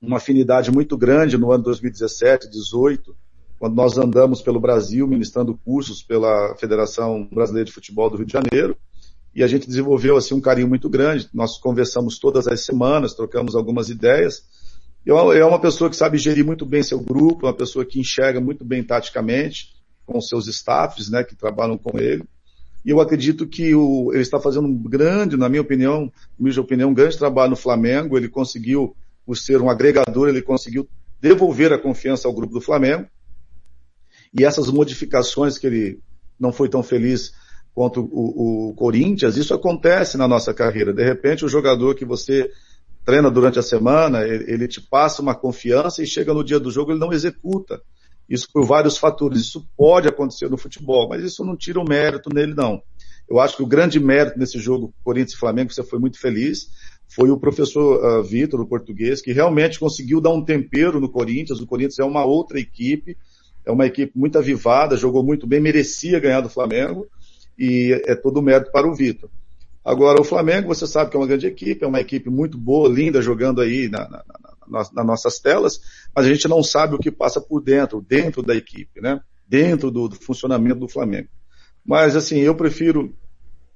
uma afinidade muito grande no ano 2017, 18, quando nós andamos pelo Brasil ministrando cursos pela Federação Brasileira de Futebol do Rio de Janeiro, e a gente desenvolveu assim um carinho muito grande. Nós conversamos todas as semanas, trocamos algumas ideias. É, é uma pessoa que sabe gerir muito bem seu grupo, uma pessoa que enxerga muito bem taticamente com seus staffs, né, que trabalham com ele. E eu acredito que o, ele está fazendo um grande, na minha opinião, minha opinião, um grande trabalho no Flamengo. Ele conseguiu, ser um agregador, ele conseguiu devolver a confiança ao grupo do Flamengo. E essas modificações que ele não foi tão feliz quanto o, o Corinthians, isso acontece na nossa carreira. De repente, o jogador que você treina durante a semana, ele, ele, te passa uma confiança e chega no dia do jogo ele não executa. Isso por vários fatores. Isso pode acontecer no futebol, mas isso não tira o mérito nele, não. Eu acho que o grande mérito nesse jogo Corinthians e Flamengo, você foi muito feliz, foi o professor uh, Vitor, o português, que realmente conseguiu dar um tempero no Corinthians. O Corinthians é uma outra equipe, é uma equipe muito avivada, jogou muito bem, merecia ganhar do Flamengo e é todo o mérito para o Vitor. Agora, o Flamengo, você sabe que é uma grande equipe, é uma equipe muito boa, linda, jogando aí na, na, na, nas nossas telas, mas a gente não sabe o que passa por dentro, dentro da equipe, né? Dentro do, do funcionamento do Flamengo. Mas, assim, eu prefiro,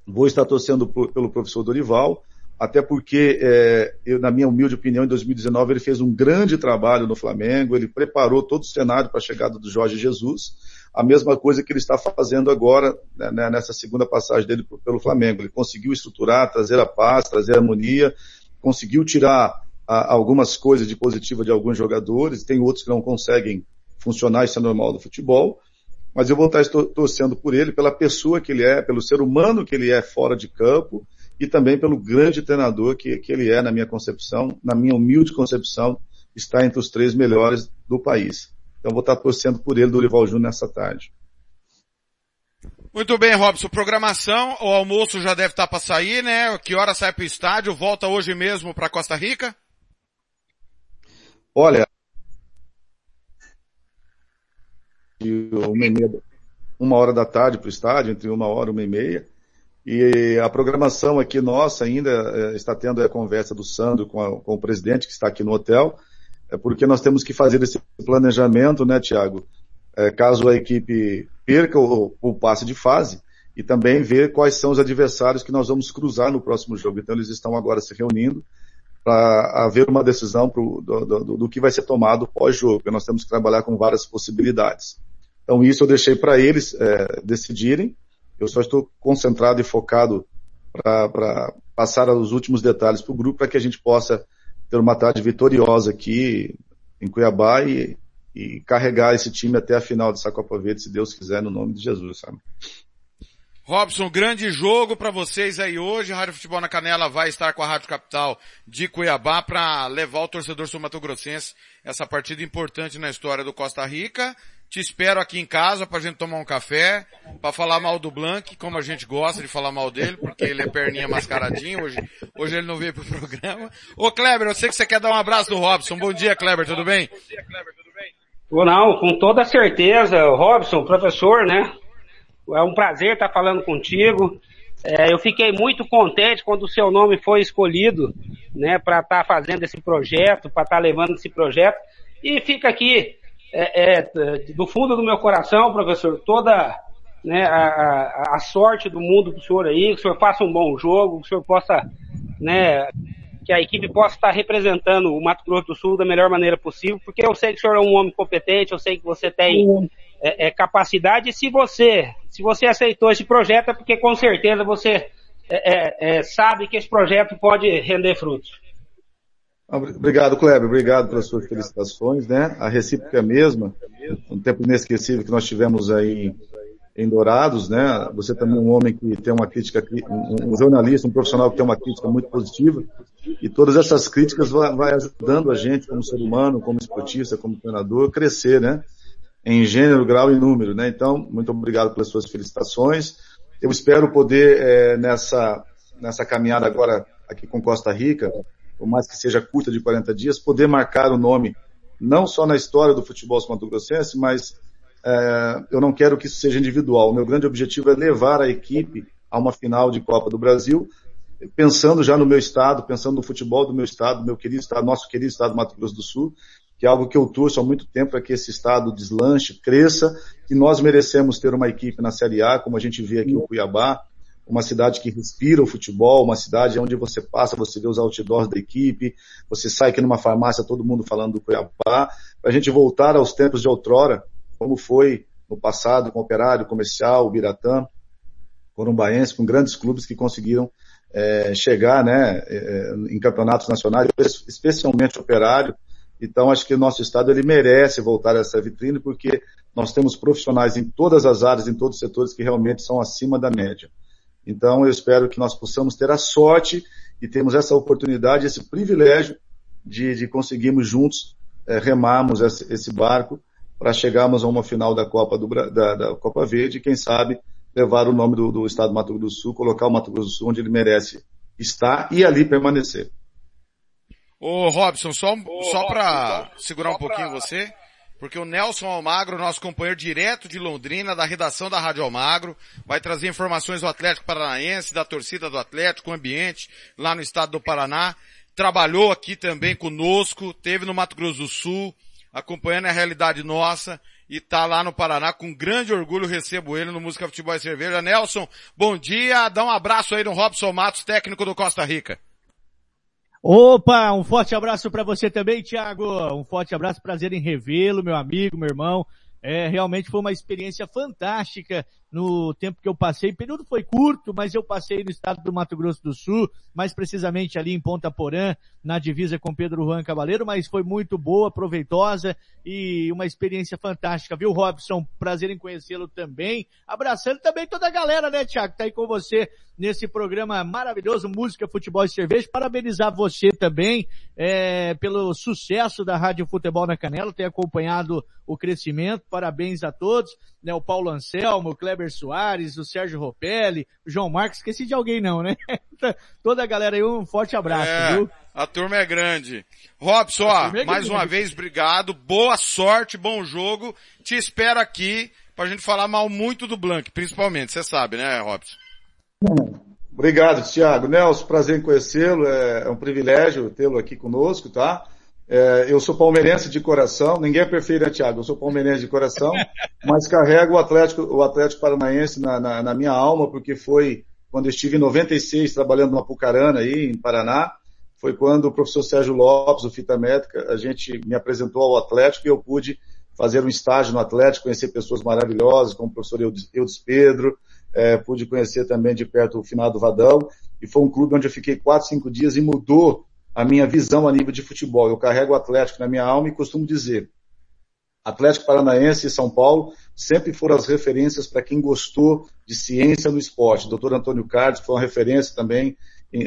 vou estar torcendo por, pelo professor Dorival, até porque, é, eu, na minha humilde opinião, em 2019 ele fez um grande trabalho no Flamengo, ele preparou todo o cenário para a chegada do Jorge Jesus, a mesma coisa que ele está fazendo agora, né, né nessa segunda passagem dele pelo Flamengo. Ele conseguiu estruturar, trazer a paz, trazer a harmonia, conseguiu tirar a, algumas coisas de positiva de alguns jogadores, tem outros que não conseguem funcionar, isso é normal do futebol, mas eu vou estar torcendo por ele, pela pessoa que ele é, pelo ser humano que ele é fora de campo, e também pelo grande treinador que, que ele é, na minha concepção, na minha humilde concepção, está entre os três melhores do país. Então vou estar torcendo por ele, do Dorival Júnior, nessa tarde. Muito bem, Robson. Programação, o almoço já deve estar para sair, né? Que hora sai para o estádio? Volta hoje mesmo para Costa Rica? Olha, uma, e meia, uma hora da tarde para o estádio, entre uma hora e uma e meia. E a programação aqui nossa ainda é, está tendo a conversa do Sandro com, a, com, o presidente que está aqui no hotel, é porque nós temos que fazer esse planejamento, né, Tiago? É, caso a equipe perca o, o passe de fase e também ver quais são os adversários que nós vamos cruzar no próximo jogo. Então eles estão agora se reunindo para haver uma decisão pro, do, do, do, que vai ser tomado pós-jogo, nós temos que trabalhar com várias possibilidades. Então isso eu deixei para eles é, decidirem, eu só estou concentrado e focado para passar os últimos detalhes para o grupo para que a gente possa ter uma tarde vitoriosa aqui em Cuiabá e, e carregar esse time até a final dessa Copa Verde, se Deus quiser, no nome de Jesus, sabe? Robson, grande jogo para vocês aí hoje. Rádio Futebol na Canela vai estar com a Rádio Capital de Cuiabá para levar o torcedor sul-mato-grossense essa partida importante na história do Costa Rica. Te espero aqui em casa pra gente tomar um café, para falar mal do Blank, como a gente gosta de falar mal dele, porque ele é perninha mascaradinho, hoje, hoje ele não veio pro (laughs) programa. Ô Kleber, eu sei que você quer dar um abraço do Robson. Bom dia, Kleber, tudo bem? Bom dia, Kleber, tudo bem? Não, com toda certeza, Robson, professor, né? É um prazer estar falando contigo. É, eu fiquei muito contente quando o seu nome foi escolhido, né, para estar tá fazendo esse projeto, para estar tá levando esse projeto. E fica aqui, é, é, do fundo do meu coração, professor, toda né, a, a, sorte do mundo para o senhor aí, que o senhor faça um bom jogo, que o senhor possa, né, que a equipe possa estar representando o Mato Grosso do Sul da melhor maneira possível, porque eu sei que o senhor é um homem competente, eu sei que você tem é, é, capacidade. E se você, se você aceitou esse projeto, é porque com certeza você é, é, é sabe que esse projeto pode render frutos. Obrigado, Kleber. Obrigado pelas suas felicitações, né? A recíproca é a mesma. Um tempo inesquecível que nós tivemos aí em Dourados, né? Você também é um homem que tem uma crítica, um jornalista, um profissional que tem uma crítica muito positiva. E todas essas críticas vai, vai ajudando a gente como ser humano, como esportista, como treinador, a crescer, né? em gênero, grau e número, né? Então, muito obrigado pelas suas felicitações. Eu espero poder, é, nessa, nessa caminhada agora aqui com Costa Rica, por mais que seja curta de 40 dias, poder marcar o nome, não só na história do futebol mato-grossense, mas é, eu não quero que isso seja individual. O meu grande objetivo é levar a equipe a uma final de Copa do Brasil, pensando já no meu estado, pensando no futebol do meu estado, meu querido estado, nosso querido estado do Mato Grosso do Sul, que é algo que eu torço há muito tempo para que esse estado deslanche, cresça, e nós merecemos ter uma equipe na Série A, como a gente vê aqui em Cuiabá, uma cidade que respira o futebol, uma cidade onde você passa, você vê os outdoors da equipe, você sai aqui numa farmácia, todo mundo falando do Cuiabá, para a gente voltar aos tempos de outrora, como foi no passado com o Operário, Comercial, o Biratã, Corumbaense, com grandes clubes que conseguiram é, chegar né, é, em campeonatos nacionais, especialmente Operário, então, acho que o nosso estado ele merece voltar a essa vitrine porque nós temos profissionais em todas as áreas, em todos os setores que realmente são acima da média. Então, eu espero que nós possamos ter a sorte e temos essa oportunidade, esse privilégio de, de conseguirmos juntos é, remarmos esse, esse barco para chegarmos a uma final da Copa, do, da, da Copa Verde e, quem sabe, levar o nome do, do estado do Mato Grosso do Sul, colocar o Mato Grosso do Sul onde ele merece estar e ali permanecer. Ô Robson, só, Ô, só para segurar um pouquinho pra... você, porque o Nelson Almagro, nosso companheiro direto de Londrina, da redação da Rádio Almagro, vai trazer informações do Atlético Paranaense, da torcida do Atlético, ambiente lá no estado do Paraná. Trabalhou aqui também conosco, teve no Mato Grosso do Sul, acompanhando a realidade nossa e tá lá no Paraná com grande orgulho recebo ele no Música Futebol e Cerveja. Nelson, bom dia, dá um abraço aí no Robson Matos, técnico do Costa Rica. Opa, um forte abraço para você também, Thiago. Um forte abraço, prazer em revê-lo, meu amigo, meu irmão. É, realmente foi uma experiência fantástica no tempo que eu passei. O período foi curto, mas eu passei no estado do Mato Grosso do Sul, mais precisamente ali em Ponta Porã, na divisa com Pedro Juan Cavaleiro, mas foi muito boa, proveitosa e uma experiência fantástica, viu, Robson? Prazer em conhecê-lo também. Abraçando também toda a galera, né, Tiago, tá aí com você nesse programa maravilhoso, Música, Futebol e Cerveja. Parabenizar você também, é, pelo sucesso da Rádio Futebol na Canela, ter acompanhado o crescimento. Parabéns a todos, né, o Paulo Anselmo, o Kleber Kleber Soares, o Sérgio Ropelli, o João Marcos, esqueci de alguém não, né? (laughs) Toda a galera aí, um forte abraço, é, viu? A turma é grande. Robson, ó, é mais uma vez, obrigado, boa sorte, bom jogo, te espero aqui pra gente falar mal muito do Blank, principalmente, você sabe, né, Robson? Obrigado, Thiago. Nelson, prazer em conhecê-lo, é, é um privilégio tê-lo aqui conosco, tá? É, eu sou palmeirense de coração, ninguém é perfeito, né, Thiago? Eu sou palmeirense de coração, (laughs) mas carrego o Atlético, o Atlético Paranaense na, na, na, minha alma, porque foi quando eu estive em 96 trabalhando no Apucarana aí, em Paraná, foi quando o professor Sérgio Lopes, o Fita Métrica, a gente me apresentou ao Atlético e eu pude fazer um estágio no Atlético, conhecer pessoas maravilhosas, como o professor Eudes Pedro, é, pude conhecer também de perto o finado Vadão, e foi um clube onde eu fiquei quatro, cinco dias e mudou a minha visão a nível de futebol. Eu carrego o Atlético na minha alma e costumo dizer, Atlético Paranaense e São Paulo sempre foram as referências para quem gostou de ciência no esporte. O doutor Antônio Carlos foi uma referência também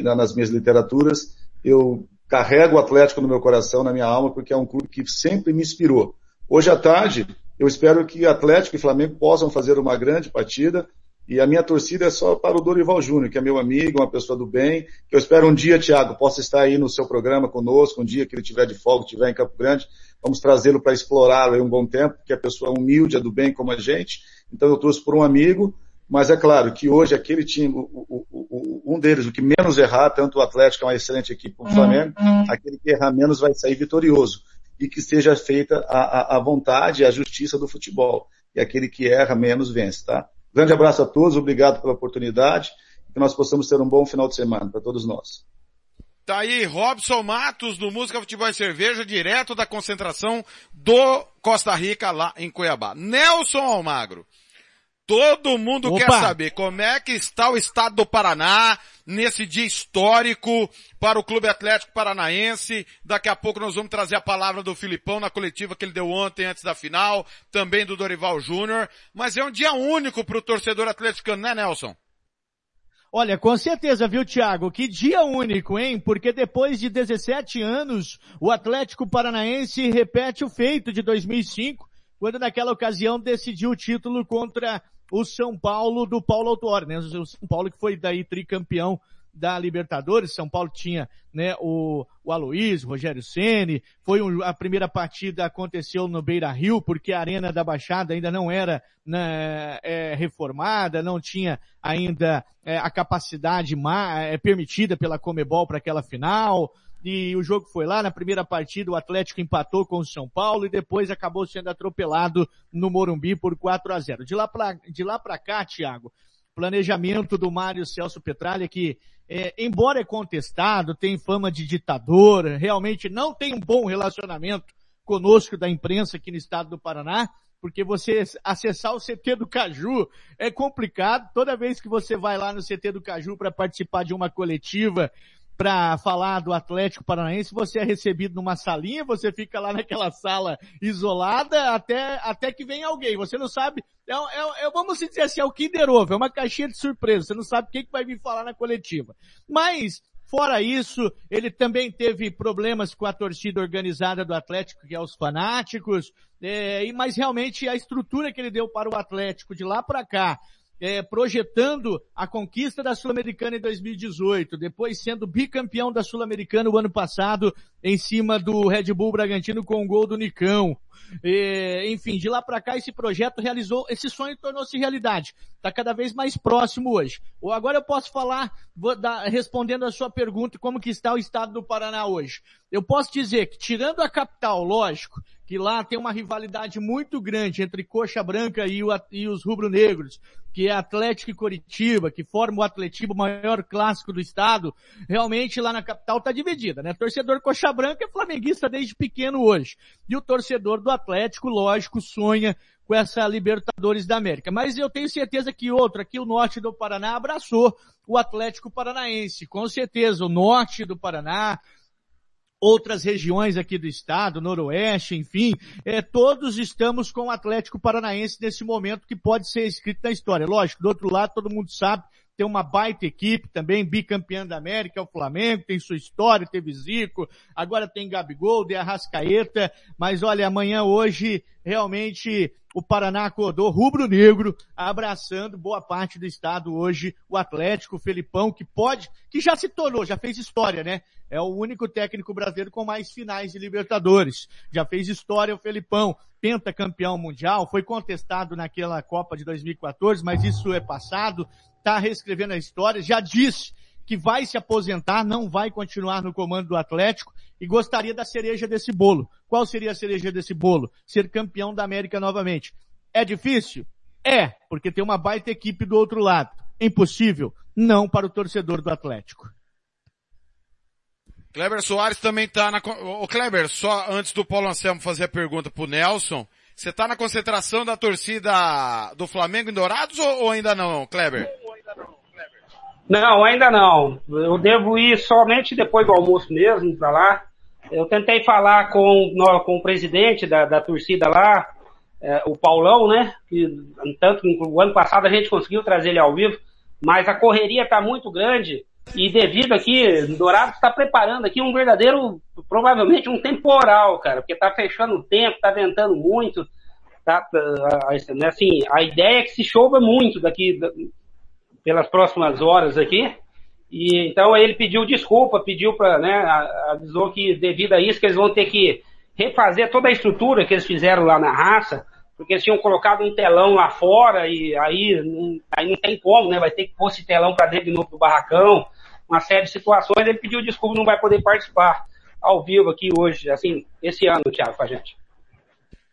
nas minhas literaturas. Eu carrego o Atlético no meu coração, na minha alma, porque é um clube que sempre me inspirou. Hoje à tarde, eu espero que Atlético e Flamengo possam fazer uma grande partida. E a minha torcida é só para o Dorival Júnior, que é meu amigo, uma pessoa do bem, que eu espero um dia, Thiago, possa estar aí no seu programa conosco, um dia que ele tiver de folga, estiver em Campo Grande, vamos trazê-lo para explorá-lo aí um bom tempo, porque a pessoa é humilde, é do bem como a gente. Então eu trouxe por um amigo, mas é claro que hoje aquele time, o, o, o, um deles, o que menos errar, tanto o Atlético é uma excelente equipe como o Flamengo, uhum. aquele que errar menos vai sair vitorioso e que seja feita a, a, a vontade e a justiça do futebol. E aquele que erra menos vence, tá? Grande abraço a todos, obrigado pela oportunidade, que nós possamos ter um bom final de semana para todos nós. Tá aí Robson Matos do Música Futebol e Cerveja, direto da concentração do Costa Rica lá em Cuiabá. Nelson Almagro. Todo mundo Opa. quer saber como é que está o estado do Paraná nesse dia histórico para o Clube Atlético Paranaense. Daqui a pouco nós vamos trazer a palavra do Filipão na coletiva que ele deu ontem antes da final, também do Dorival Júnior. Mas é um dia único para o torcedor atleticano, né Nelson? Olha, com certeza, viu, Thiago? Que dia único, hein? Porque depois de 17 anos, o Atlético Paranaense repete o feito de 2005, quando naquela ocasião decidiu o título contra o São Paulo do Paulo Autuori, né? O São Paulo que foi daí tricampeão da Libertadores, São Paulo tinha, né, o, o Aloysio, Rogério Ceni, foi um, a primeira partida aconteceu no Beira Rio, porque a Arena da Baixada ainda não era né, é, reformada, não tinha ainda é, a capacidade é, permitida pela Comebol para aquela final, e o jogo foi lá, na primeira partida o Atlético empatou com o São Paulo e depois acabou sendo atropelado no Morumbi por 4 a 0. De lá para de lá cá, Thiago, planejamento do Mário Celso Petralha que é, embora é contestado, tem fama de ditador, realmente não tem um bom relacionamento conosco da imprensa aqui no estado do Paraná, porque você acessar o CT do Caju é complicado. Toda vez que você vai lá no CT do Caju para participar de uma coletiva, para falar do Atlético Paranaense, você é recebido numa salinha, você fica lá naquela sala isolada até, até que vem alguém. Você não sabe, é, é, é, vamos dizer assim, é o Kinder Ovo, é uma caixinha de surpresa. Você não sabe quem que vai vir falar na coletiva. Mas, Fora isso, ele também teve problemas com a torcida organizada do Atlético, que é os fanáticos, é, mas realmente a estrutura que ele deu para o Atlético de lá para cá, é, projetando a conquista da Sul-Americana em 2018, depois sendo bicampeão da Sul-Americana o ano passado, em cima do Red Bull Bragantino com o um gol do Nicão. É, enfim, de lá para cá esse projeto realizou, esse sonho tornou-se realidade. Está cada vez mais próximo hoje. Ou agora eu posso falar, dar, respondendo a sua pergunta, como que está o estado do Paraná hoje. Eu posso dizer que tirando a capital, lógico, que lá tem uma rivalidade muito grande entre Coxa Branca e, o, e os rubro-negros, que é Atlético e Coritiba, que forma o Atlético, o maior clássico do estado, realmente lá na capital está dividida, né? Torcedor Coxa Branca é flamenguista desde pequeno hoje. E o torcedor do Atlético, lógico, sonha com essa Libertadores da América. Mas eu tenho certeza que outro, aqui o norte do Paraná, abraçou o Atlético Paranaense. Com certeza, o norte do Paraná, outras regiões aqui do estado, noroeste, enfim, é, todos estamos com o Atlético Paranaense nesse momento que pode ser escrito na história. Lógico, do outro lado, todo mundo sabe, tem uma baita equipe também, bicampeã da América, é o Flamengo, tem sua história, teve Zico, agora tem Gabigol, de Arrascaeta, mas olha, amanhã, hoje, realmente, o Paraná acordou rubro-negro, abraçando boa parte do estado hoje, o Atlético, o Felipão, que pode, que já se tornou, já fez história, né? É o único técnico brasileiro com mais finais de Libertadores. Já fez história o Felipão, pentacampeão mundial, foi contestado naquela Copa de 2014, mas isso é passado, tá reescrevendo a história, já disse que vai se aposentar, não vai continuar no comando do Atlético e gostaria da cereja desse bolo. Qual seria a cereja desse bolo? Ser campeão da América novamente. É difícil? É, porque tem uma baita equipe do outro lado. Impossível? Não para o torcedor do Atlético. Kleber Soares também tá na... Ô Kleber, só antes do Paulo Anselmo fazer a pergunta pro Nelson, você tá na concentração da torcida do Flamengo em Dourados ou, ou ainda não, Kleber? Não, ainda não. Eu devo ir somente depois do almoço mesmo para lá. Eu tentei falar com, com o presidente da, da torcida lá, é, o Paulão, né? Que, tanto que o ano passado a gente conseguiu trazer ele ao vivo, mas a correria está muito grande e devido aqui, Dourado está preparando aqui um verdadeiro, provavelmente um temporal, cara, porque está fechando o tempo, está ventando muito, tá, né, assim, a ideia é que se chova muito daqui, pelas próximas horas aqui, e então ele pediu desculpa, pediu para, né, avisou que devido a isso que eles vão ter que refazer toda a estrutura que eles fizeram lá na raça, porque eles tinham colocado um telão lá fora e aí não, aí não tem como, né? Vai ter que pôr esse telão para dentro de novo do barracão, uma série de situações. Ele pediu desculpa, não vai poder participar ao vivo aqui hoje, assim, esse ano, Thiago, com a gente.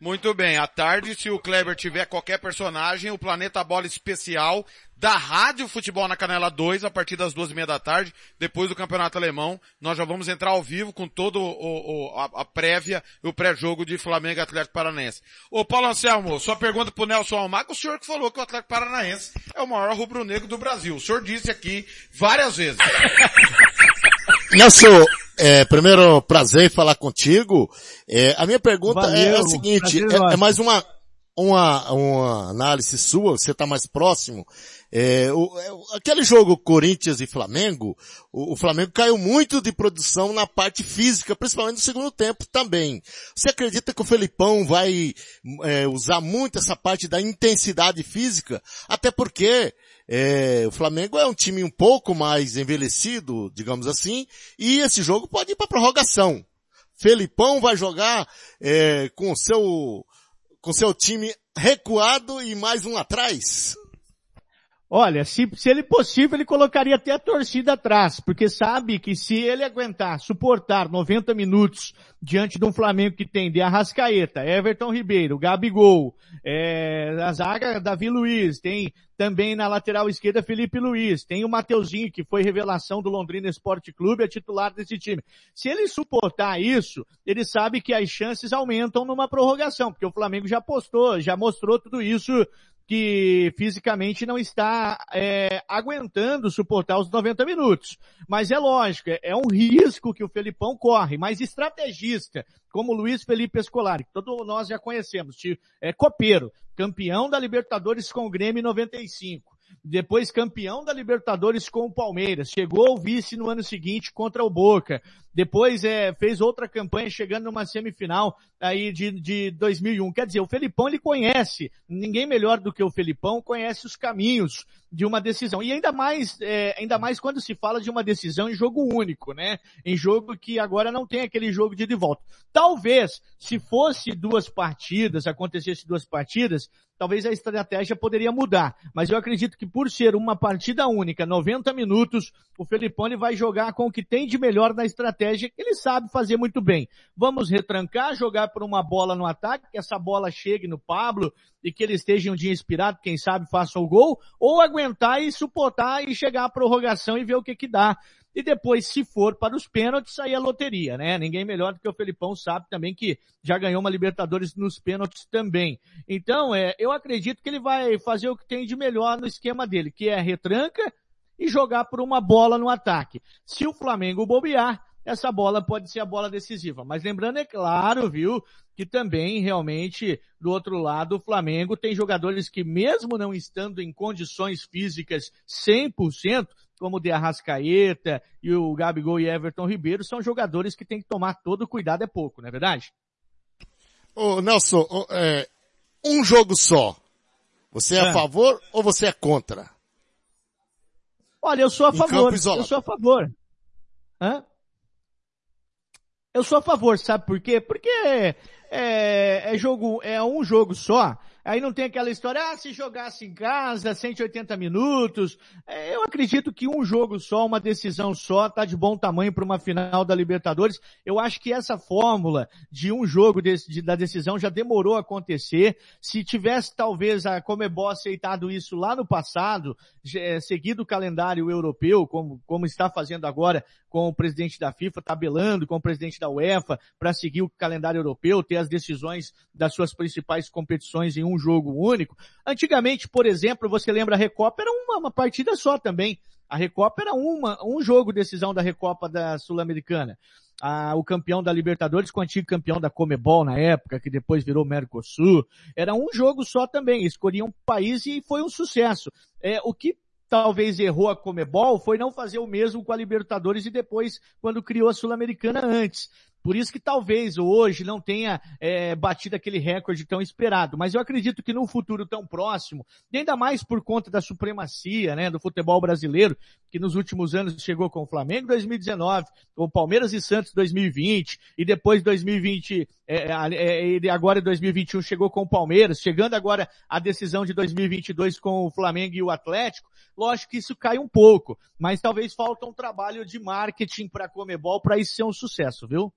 Muito bem, à tarde, se o Kleber tiver qualquer personagem, o Planeta Bola Especial da Rádio Futebol na Canela 2, a partir das duas e meia da tarde, depois do Campeonato Alemão, nós já vamos entrar ao vivo com todo o, o a, a, prévia e o pré-jogo de Flamengo e Atlético Paranaense. Ô Paulo Anselmo, sua pergunta pro Nelson Almaco, o senhor que falou que o Atlético Paranaense é o maior rubro-negro do Brasil. O senhor disse aqui várias vezes. (laughs) Nelson, é, primeiro prazer falar contigo. É, a minha pergunta Valeu, é, a seguinte, é, é, mais uma, uma, uma análise sua, você está mais próximo. É, o, é, aquele jogo Corinthians e Flamengo, o, o, Flamengo caiu muito de produção na parte física, principalmente no segundo tempo também. Você acredita que o Felipão vai é, usar muito essa parte da intensidade física? Até porque é, o Flamengo é um time um pouco mais envelhecido, digamos assim, e esse jogo pode ir para prorrogação. Felipão vai jogar é, com seu com seu time recuado e mais um atrás. Olha, se, se ele possível, ele colocaria até a torcida atrás, porque sabe que se ele aguentar, suportar 90 minutos diante de um Flamengo que tem de Arrascaeta, Everton Ribeiro, Gabigol, é, a zaga Davi Luiz, tem também na lateral esquerda Felipe Luiz, tem o Mateuzinho, que foi revelação do Londrina Esporte Clube, é titular desse time. Se ele suportar isso, ele sabe que as chances aumentam numa prorrogação, porque o Flamengo já postou, já mostrou tudo isso que fisicamente não está é, aguentando suportar os 90 minutos. Mas é lógico, é, um risco que o Felipão corre, mas estrategista, como Luiz Felipe Escolari, que todos nós já conhecemos, é copeiro, campeão da Libertadores com o Grêmio 95 depois campeão da Libertadores com o Palmeiras, chegou ao vice no ano seguinte contra o Boca, depois é, fez outra campanha chegando numa semifinal aí de, de 2001. Quer dizer, o Felipão ele conhece, ninguém melhor do que o Felipão conhece os caminhos de uma decisão. E ainda mais, é, ainda mais quando se fala de uma decisão em jogo único, né? Em jogo que agora não tem aquele jogo de de volta. Talvez, se fosse duas partidas, acontecesse duas partidas, talvez a estratégia poderia mudar. Mas eu acredito que por ser uma partida única, 90 minutos, o Felipone vai jogar com o que tem de melhor na estratégia, que ele sabe fazer muito bem. Vamos retrancar, jogar por uma bola no ataque, que essa bola chegue no Pablo e que ele esteja um dia inspirado, quem sabe faça o gol, ou aguentar e suportar e chegar à prorrogação e ver o que que dá. E depois, se for para os pênaltis, aí é loteria, né? Ninguém melhor do que o Felipão sabe também que já ganhou uma Libertadores nos pênaltis também. Então, é, eu acredito que ele vai fazer o que tem de melhor no esquema dele, que é retranca e jogar por uma bola no ataque. Se o Flamengo bobear, essa bola pode ser a bola decisiva. Mas lembrando, é claro, viu, que também realmente do outro lado o Flamengo tem jogadores que mesmo não estando em condições físicas 100%, como o de Arrascaeta e o Gabigol e Everton Ribeiro, são jogadores que tem que tomar todo cuidado é pouco, não é verdade? Ô Nelson, é, um jogo só. Você é, é, a favor ou você é contra? Olha, eu sou a favor. Eu sou a favor. Hã? Eu sou a favor, sabe por quê? Porque é, é jogo, é um jogo só. Aí não tem aquela história, ah, se jogasse em casa, 180 minutos. É, eu acredito que um jogo só, uma decisão só, tá de bom tamanho para uma final da Libertadores. Eu acho que essa fórmula de um jogo de, de, da decisão já demorou a acontecer. Se tivesse talvez a Comebol aceitado isso lá no passado, é, seguido o calendário europeu, como, como está fazendo agora com o presidente da FIFA, tabelando com o presidente da UEFA, para seguir o calendário europeu, ter as decisões das suas principais competições em um jogo único. Antigamente, por exemplo, você lembra a Recopa era uma, uma partida só também. A Recopa era uma, um jogo decisão da Recopa da Sul-Americana. Ah, o campeão da Libertadores com o antigo campeão da Comebol na época, que depois virou Mercosul. Era um jogo só também. Escolhiam um país e foi um sucesso. É, o que talvez errou a Comebol foi não fazer o mesmo com a Libertadores e depois quando criou a Sul-Americana antes. Por isso que talvez hoje não tenha é, batido aquele recorde tão esperado. Mas eu acredito que no futuro tão próximo, e ainda mais por conta da supremacia né, do futebol brasileiro, que nos últimos anos chegou com o Flamengo 2019, com o Palmeiras e Santos 2020, e depois 2020, é, é, é agora 2021 chegou com o Palmeiras, chegando agora a decisão de 2022 com o Flamengo e o Atlético, lógico que isso cai um pouco, mas talvez falta um trabalho de marketing para a Comebol para isso ser um sucesso, viu?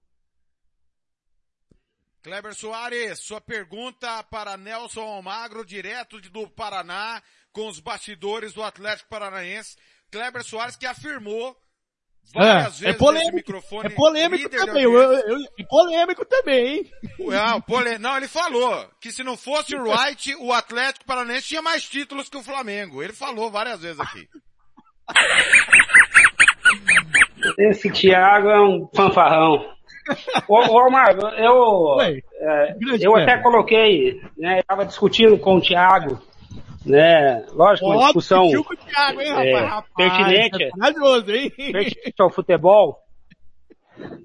Kleber Soares, sua pergunta para Nelson Almagro, direto do Paraná, com os bastidores do Atlético Paranaense. Kleber Soares que afirmou várias é, vezes é polêmico, microfone. É polêmico também, eu, eu, é polêmico também, hein? Não, pole... não, ele falou que se não fosse o (laughs) Wright, o Atlético Paranaense tinha mais títulos que o Flamengo. Ele falou várias vezes aqui. Esse Thiago é um fanfarrão. Ô, ô Marco, eu, é, eu até coloquei, né, estava discutindo com o Thiago, né, lógico, uma discussão com o Thiago, hein, é, rapaz? pertinente, É hein? pertinente ao futebol.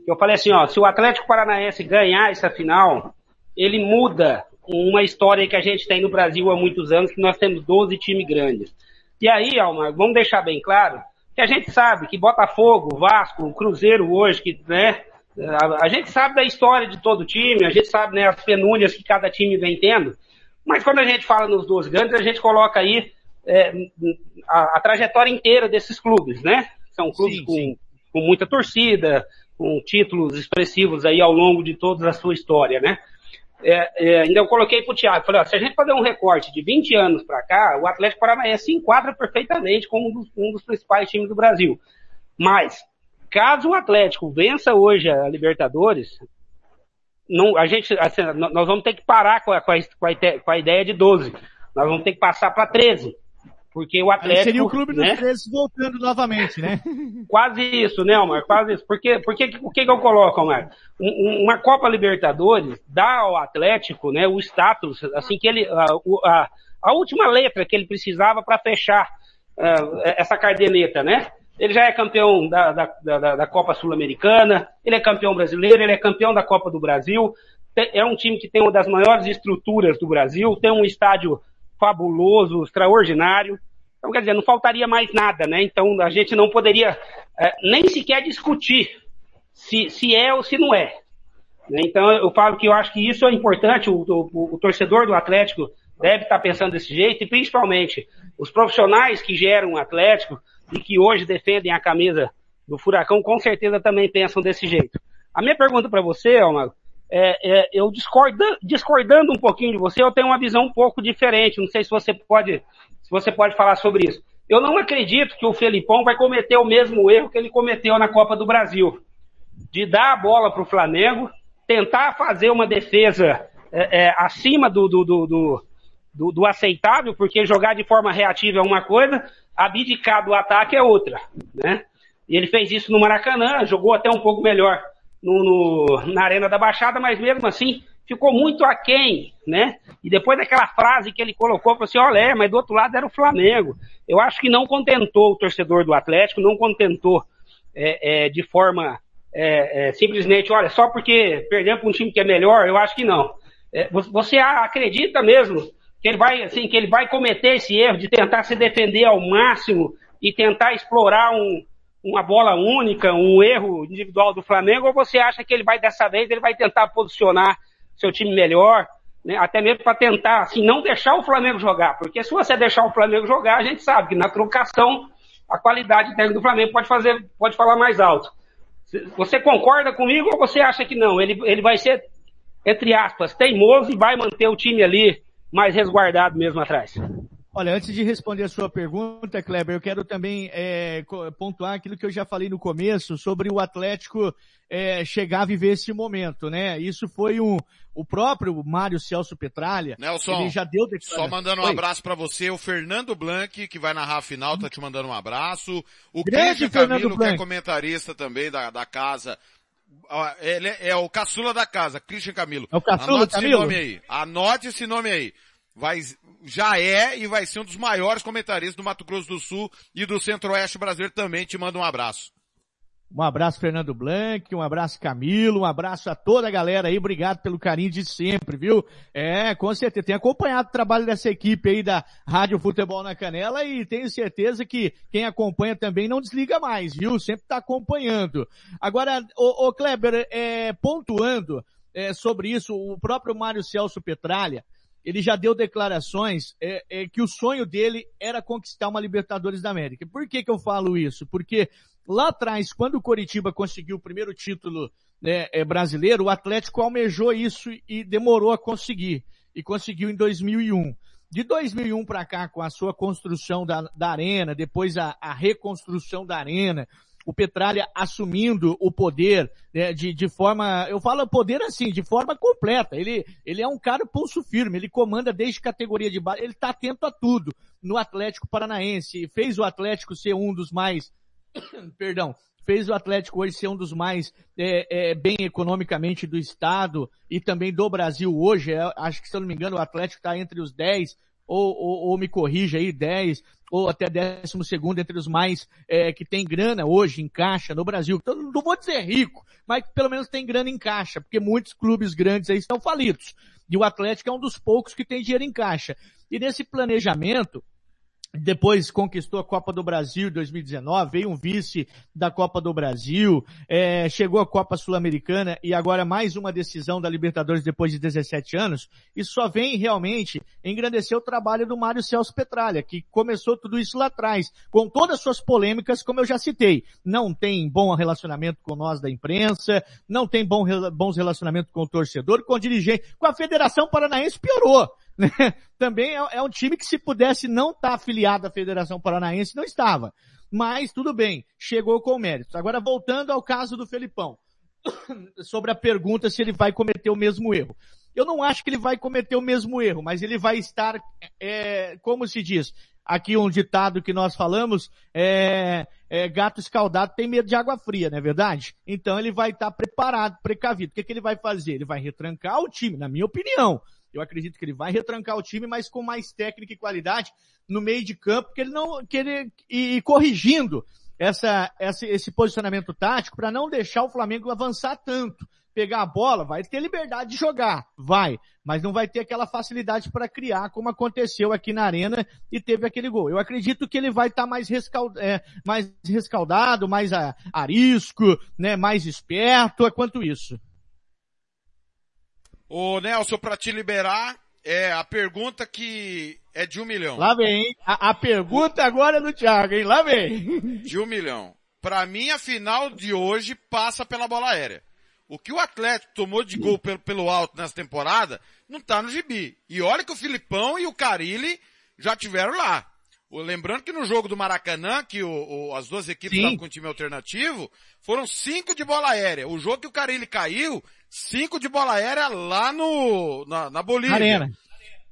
Eu falei assim, ó, se o Atlético Paranaense ganhar essa final, ele muda uma história que a gente tem no Brasil há muitos anos, que nós temos 12 times grandes. E aí, Almar, vamos deixar bem claro que a gente sabe que Botafogo, Vasco, Cruzeiro hoje, que, né, a, a, gente sabe da história de todo time, a gente sabe né, as penúrias que cada time vem tendo, mas quando a gente fala nos dois grandes, a gente coloca aí é, a, a, trajetória inteira desses clubes, né? São clubes sim, com, sim. com muita torcida, com títulos expressivos aí ao longo de toda a sua história, né? É, é, ainda eu coloquei pro Thiago, falei, ó, se a gente fazer um recorte de 20 anos para cá, o Atlético Paranaense se enquadra perfeitamente como um dos, um dos principais times do Brasil. Mas, Caso o Atlético vença hoje a Libertadores, não, a gente, assim, nós vamos ter que parar com a, com, a, com a ideia de 12. Nós vamos ter que passar para 13. Porque o Atlético. Aí seria o clube né? dos 13 voltando novamente, né? (laughs) Quase isso, né, Omar? Quase isso. Porque, porque o que, que eu coloco, Omar? Um, uma Copa Libertadores dá ao Atlético, né, o status, assim que ele, a, a, a última letra que ele precisava para fechar uh, essa cardeneta, né? Ele já é campeão da, da, da, da Copa Sul-Americana, ele é campeão brasileiro, ele é campeão da Copa do Brasil. É um time que tem uma das maiores estruturas do Brasil, tem um estádio fabuloso, extraordinário. Então, quer dizer, não faltaria mais nada, né? Então, a gente não poderia é, nem sequer discutir se, se é ou se não é. Né? Então, eu falo que eu acho que isso é importante, o, o, o torcedor do Atlético deve estar pensando desse jeito, e principalmente os profissionais que geram o Atlético, e que hoje defendem a camisa do Furacão, com certeza também pensam desse jeito. A minha pergunta para você, Almar, é, é, eu discorda, discordando um pouquinho de você, eu tenho uma visão um pouco diferente. Não sei se você pode, se você pode falar sobre isso. Eu não acredito que o Felipão vai cometer o mesmo erro que ele cometeu na Copa do Brasil, de dar a bola para o Flamengo, tentar fazer uma defesa é, é acima do, do, do, do, do aceitável, porque jogar de forma reativa é uma coisa, abdicar do ataque é outra, né? E ele fez isso no Maracanã, jogou até um pouco melhor no, no, na Arena da Baixada, mas mesmo assim ficou muito aquém, né? E depois daquela frase que ele colocou, falou assim, olha, é, mas do outro lado era o Flamengo. Eu acho que não contentou o torcedor do Atlético, não contentou é, é, de forma é, é simplesmente, olha, só porque perdemos para um time que é melhor, eu acho que não. É, você acredita mesmo que ele vai, assim, que ele vai cometer esse erro de tentar se defender ao máximo e tentar explorar um, uma bola única, um erro individual do Flamengo, ou você acha que ele vai dessa vez, ele vai tentar posicionar seu time melhor, né, até mesmo para tentar, assim, não deixar o Flamengo jogar, porque se você deixar o Flamengo jogar, a gente sabe que na trocação a qualidade técnica do Flamengo pode fazer, pode falar mais alto. Você concorda comigo ou você acha que não? Ele, ele vai ser, entre aspas, teimoso e vai manter o time ali mais resguardado mesmo atrás. Olha, antes de responder a sua pergunta, Kleber, eu quero também é, pontuar aquilo que eu já falei no começo sobre o Atlético é, chegar a viver esse momento, né? Isso foi um, o próprio Mário Celso Petralha. Nelson, ele já deu só mandando um Oi. abraço pra você, o Fernando Blanc, que vai narrar a final, tá te mandando um abraço. O Grande Camilo, que é comentarista também da, da casa. Ele é, é o caçula da casa, Christian Camilo. É o caçula, Anote Camilo? esse nome aí. Anote esse nome aí. Vai, já é e vai ser um dos maiores comentaristas do Mato Grosso do Sul e do Centro-Oeste brasileiro também. Te manda um abraço. Um abraço Fernando Blanc, um abraço Camilo, um abraço a toda a galera aí, obrigado pelo carinho de sempre, viu? É, com certeza, tenho acompanhado o trabalho dessa equipe aí da Rádio Futebol na Canela e tenho certeza que quem acompanha também não desliga mais, viu? Sempre tá acompanhando. Agora, o, Kleber, é, pontuando é, sobre isso, o próprio Mário Celso Petralha, ele já deu declarações é, é, que o sonho dele era conquistar uma Libertadores da América. Por que que eu falo isso? Porque lá atrás, quando o Coritiba conseguiu o primeiro título né, é, brasileiro, o Atlético almejou isso e demorou a conseguir. E conseguiu em 2001. De 2001 para cá, com a sua construção da, da arena, depois a, a reconstrução da arena, o Petralha assumindo o poder né, de, de forma, eu falo poder assim, de forma completa. Ele, ele é um cara pulso firme, ele comanda desde categoria de base, ele está atento a tudo. No Atlético Paranaense, fez o Atlético ser um dos mais, (coughs) perdão, fez o Atlético hoje ser um dos mais é, é, bem economicamente do estado e também do Brasil hoje. É, acho que se eu não me engano o Atlético está entre os 10 ou, ou, ou me corrija aí, 10 ou até décimo segundo entre os mais é, que tem grana hoje em caixa no Brasil. Então não vou dizer rico, mas pelo menos tem grana em caixa, porque muitos clubes grandes aí estão falidos. E o Atlético é um dos poucos que tem dinheiro em caixa. E nesse planejamento, depois conquistou a Copa do Brasil em 2019, veio um vice da Copa do Brasil, é, chegou a Copa Sul-Americana e agora mais uma decisão da Libertadores depois de 17 anos. Isso só vem realmente engrandecer o trabalho do Mário Celso Petralha, que começou tudo isso lá atrás, com todas as suas polêmicas, como eu já citei. Não tem bom relacionamento com nós da imprensa, não tem bom, bons relacionamentos com o torcedor, com o dirigente, com a Federação Paranaense piorou? (laughs) Também é, é, um time que se pudesse não estar tá afiliado à Federação Paranaense, não estava. Mas tudo bem, chegou com méritos. Agora voltando ao caso do Felipão, (coughs) sobre a pergunta se ele vai cometer o mesmo erro. Eu não acho que ele vai cometer o mesmo erro, mas ele vai estar, é, como se diz, aqui um ditado que nós falamos, é, é, gato escaldado tem medo de água fria, não é verdade? Então ele vai estar preparado, precavido. O que, que ele vai fazer? Ele vai retrancar o time, na minha opinião. Eu acredito que ele vai retrancar o time, mas com mais técnica e qualidade no meio de campo, que ele não, que ele, e, e corrigindo essa, essa, esse posicionamento tático para não deixar o Flamengo avançar tanto. Pegar a bola, vai ter liberdade de jogar, vai, mas não vai ter aquela facilidade para criar como aconteceu aqui na arena e teve aquele gol. Eu acredito que ele vai estar tá mais, rescald, é, mais rescaldado, mais a, arisco, né, mais esperto, é quanto isso. Ô Nelson, para te liberar, é a pergunta que é de um milhão. Lá vem, hein? A, a pergunta agora é do Thiago, hein? Lá vem. De um milhão. Para mim, a final de hoje passa pela bola aérea. O que o Atlético tomou de gol pelo, pelo alto nessa temporada não tá no gibi. E olha que o Filipão e o Carilli já tiveram lá. Lembrando que no jogo do Maracanã, que o, o, as duas equipes estavam com um time alternativo, foram cinco de bola aérea. O jogo que o Carilli caiu, cinco de bola aérea lá no, na, na Bolívia. Arena.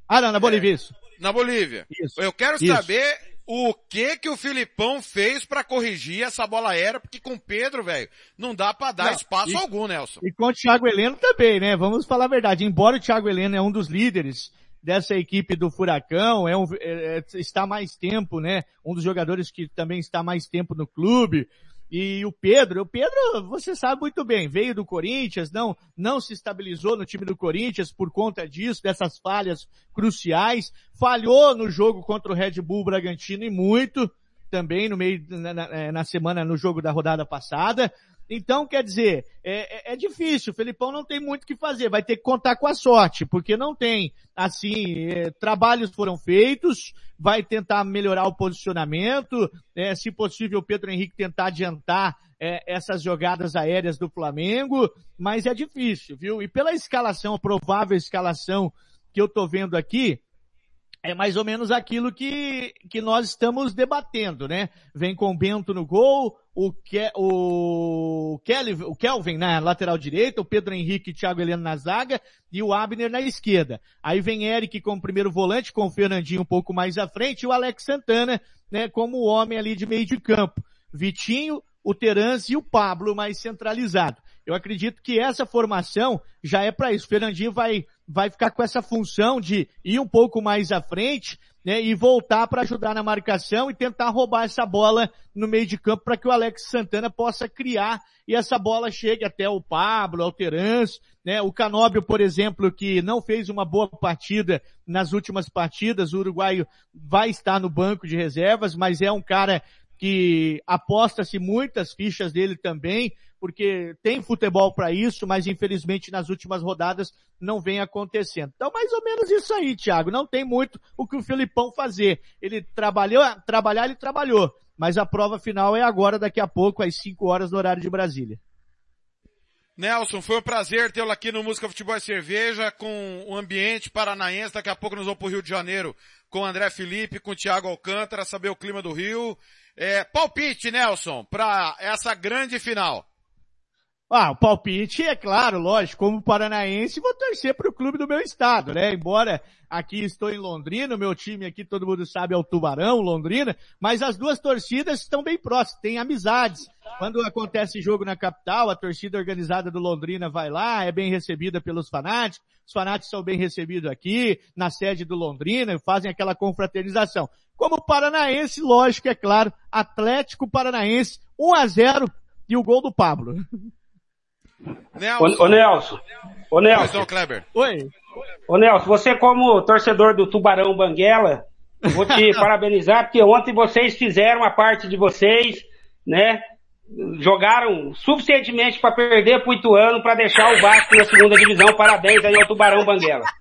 Ah não, na Bolívia, é, isso. Na Bolívia. Isso. Eu quero isso. saber o que que o Filipão fez para corrigir essa bola aérea, porque com o Pedro, velho, não dá para dar não, espaço e, algum, Nelson. E com o Thiago Heleno também, né? Vamos falar a verdade. Embora o Thiago Heleno é um dos líderes dessa equipe do Furacão, é um, é, está mais tempo, né? Um dos jogadores que também está mais tempo no clube. E o Pedro, o Pedro, você sabe muito bem, veio do Corinthians, não, não se estabilizou no time do Corinthians por conta disso, dessas falhas cruciais, falhou no jogo contra o Red Bull Bragantino e muito, também no meio, na, na, na semana, no jogo da rodada passada, Então, quer dizer, é, é, é difícil. O Felipão não tem muito o que fazer. Vai ter que contar com a sorte, porque não tem, assim, é, trabalhos foram feitos, vai tentar melhorar o posicionamento, é, se possível o Pedro Henrique tentar adiantar é, essas jogadas aéreas do Flamengo, mas é difícil, viu? E pela escalação, a provável escalação que eu tô vendo aqui, é mais ou menos aquilo que, que nós estamos debatendo, né? Vem com o Bento no gol, o, Ke, o, Kelly, o Kelvin na lateral direita, o Pedro Henrique e Thiago Heleno na zaga e o Abner na esquerda. Aí vem Eric como primeiro volante, com o Fernandinho um pouco mais à frente e o Alex Santana, né, como o homem ali de meio de campo. Vitinho, o Terence e o Pablo mais centralizado. Eu acredito que essa formação já é para isso. Fernandinho vai, vai ficar com essa função de ir um pouco mais à frente, né, e voltar para ajudar na marcação e tentar roubar essa bola no meio de campo para que o Alex Santana possa criar e essa bola chegue até o Pablo, ao Terence, né, o Canóbio, por exemplo, que não fez uma boa partida nas últimas partidas, o uruguaio vai estar no banco de reservas, mas é um cara que aposta-se muitas fichas dele também, porque tem futebol para isso, mas infelizmente nas últimas rodadas não vem acontecendo. Então mais ou menos isso aí, Thiago. Não tem muito o que o Filipão fazer. Ele trabalhou, trabalhar ele trabalhou, mas a prova final é agora, daqui a pouco, às 5 horas no horário de Brasília. Nelson, foi um prazer tê-lo aqui no Música Futebol e Cerveja, com o ambiente paranaense. Daqui a pouco nós vamos para o Rio de Janeiro com o André Felipe, com o Thiago Alcântara, saber o clima do Rio. É, palpite, Nelson, para essa grande final. Ah, o palpite é claro, lógico, como paranaense, vou torcer para o clube do meu estado, né? Embora aqui estou em Londrina, o meu time aqui todo mundo sabe é o Tubarão, Londrina, mas as duas torcidas estão bem próximas, têm amizades. Quando acontece jogo na capital, a torcida organizada do Londrina vai lá, é bem recebida pelos fanáticos, os fanáticos são bem recebidos aqui, na sede do Londrina, fazem aquela confraternização. Como paranaense, lógico, é claro, Atlético Paranaense, 1 a 0 e o gol do Pablo. (laughs) Nelson. Ô, ô Nelson. Ô Nelson. Kleber. Oi. Ô Nelson, você como torcedor do Tubarão Banguela, vou te (laughs) parabenizar porque ontem vocês fizeram a parte de vocês, né? Jogaram suficientemente para perder pro Ituano para deixar o Vasco na segunda divisão. Parabéns aí ao Tubarão Banguela. (laughs)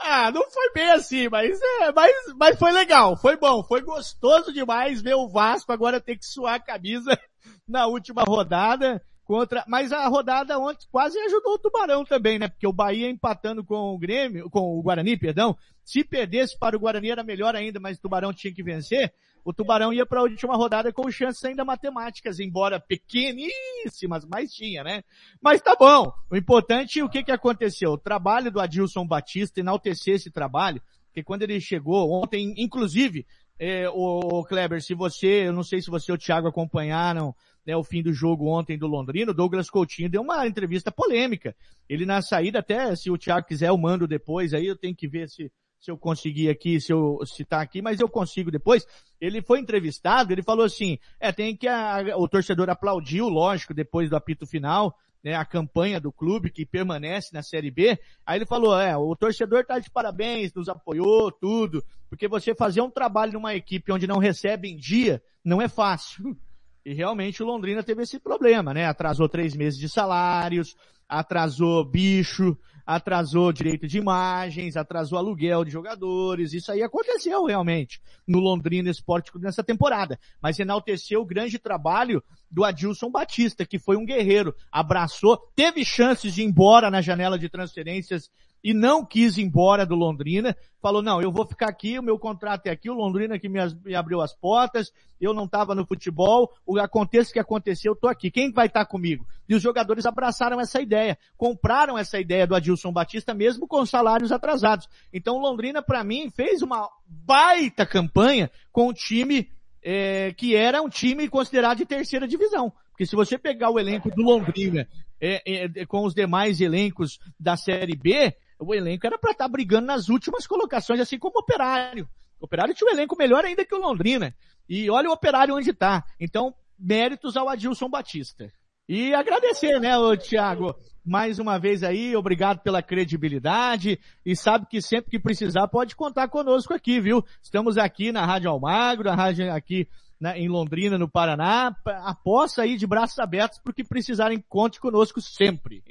Ah, não foi bem assim, mas é, mas, mas foi legal, foi bom, foi gostoso demais ver o Vasco agora ter que suar a camisa (laughs) na última rodada contra, mas a rodada ontem quase ajudou o Tubarão também, né? Porque o Bahia empatando com o Grêmio, com o Guarani, perdão, se perdesse para o Guarani era melhor ainda, mas o Tubarão tinha que vencer. O Tubarão ia para a última rodada com chances ainda matemáticas, embora pequeníssimas, mas tinha, né? Mas tá bom. O importante, o que que aconteceu? O trabalho do Adilson Batista, enaltecer esse trabalho, porque quando ele chegou ontem, inclusive, é, o, o Kleber, se você, eu não sei se você e o Thiago acompanharam né, o fim do jogo ontem do Londrino, Douglas Coutinho deu uma entrevista polêmica. Ele na saída, até se o Thiago quiser, eu mando depois, aí eu tenho que ver se, se eu conseguir aqui, se eu citar tá aqui, mas eu consigo depois. Ele foi entrevistado, ele falou assim, é, tem que a, o torcedor aplaudiu, lógico, depois do apito final, né, a campanha do clube que permanece na Série B. Aí ele falou, é, o torcedor tá de parabéns, nos apoiou, tudo, porque você fazer um trabalho numa equipe onde não recebe em dia, não é fácil. (laughs) E realmente o Londrina teve esse problema, né? Atrasou três meses de salários, atrasou bicho, atrasou direito de imagens, atrasou aluguel de jogadores. Isso aí aconteceu realmente no Londrina Esporte nessa temporada. Mas enalteceu o grande trabalho do Adilson Batista, que foi um guerreiro, abraçou, teve chances de ir embora na janela de transferências e não quis ir embora do Londrina, falou, não, eu vou ficar aqui, o meu contrato é aqui, o Londrina que me, abriu as portas, eu não estava no futebol, o aconteça que aconteceu, eu tô aqui, quem vai estar tá comigo? E os jogadores abraçaram essa ideia, compraram essa ideia do Adilson Batista mesmo com salários atrasados. Então Londrina, para mim, fez uma baita campanha com o time é, que era um time considerado de terceira divisão. Porque se você pegar o elenco do Londrina é, é, com os demais elencos da Série B, o elenco era para estar tá brigando nas últimas colocações, assim como o Operário. O Operário tinha um elenco melhor ainda que o Londrina. E olha o Operário onde está. Então, méritos ao Adilson Batista. E agradecer, né, o Thiago, mais uma vez aí, obrigado pela credibilidade e sabe que sempre que precisar pode contar conosco aqui, viu? Estamos aqui na Rádio Almagro, a rádio aqui né, em Londrina, no Paraná, aposta aí de braços abertos porque precisarem, conte conosco sempre.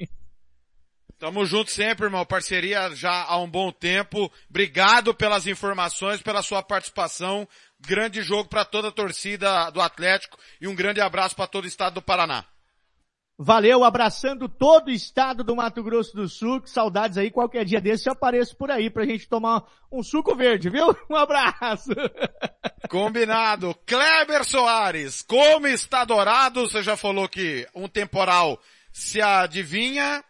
Tamo junto sempre, irmão. Parceria já há um bom tempo. Obrigado pelas informações, pela sua participação. Grande jogo para toda a torcida do Atlético e um grande abraço para todo o estado do Paraná. Valeu, abraçando todo o estado do Mato Grosso do Sul. Que saudades aí, qualquer dia desse eu apareço por aí pra gente tomar um suco verde, viu? (laughs) Um abraço. Combinado. Kleber Soares, como está dourado? Você já falou que um temporal se adivinha.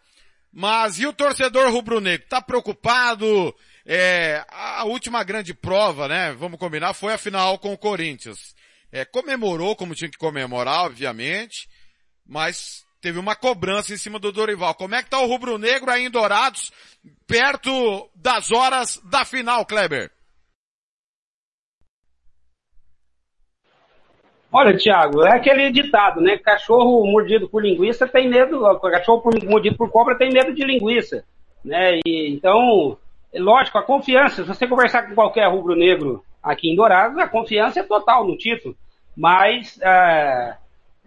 Mas e o torcedor rubro-negro? Tá preocupado? É, a última grande prova, né? Vamos combinar, foi a final com o Corinthians. É, comemorou como tinha que comemorar, obviamente, mas teve uma cobrança em cima do Dorival. Como é que tá o rubro-negro aí em Dourados, perto das horas da final, Kleber? Olha, Thiago, é aquele ditado, né? Cachorro mordido por linguiça tem medo, cachorro mordido por cobra tem medo de linguiça, né? E, então, é lógico, a confiança, se você conversar com qualquer rubro-negro aqui em Dourados, a confiança é total no título. Mas, é,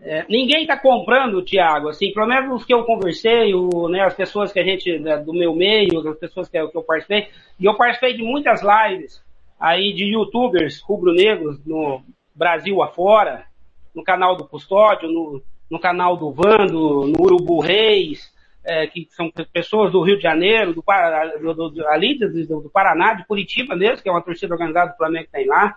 é, ninguém está comprando, Thiago, assim, pelo menos os que eu conversei, o, né, as pessoas que a gente, né, do meu meio, as pessoas que, que eu participei, e eu participei de muitas lives aí de youtubers rubro-negros no, Brasil afora, no canal do Custódio, no, no canal do Vando, no Urubu Reis, é, que são pessoas do Rio de Janeiro, do, do, do ali do, do, Paraná, de Curitiba mesmo, que é uma torcida organizada do Flamengo que tem lá.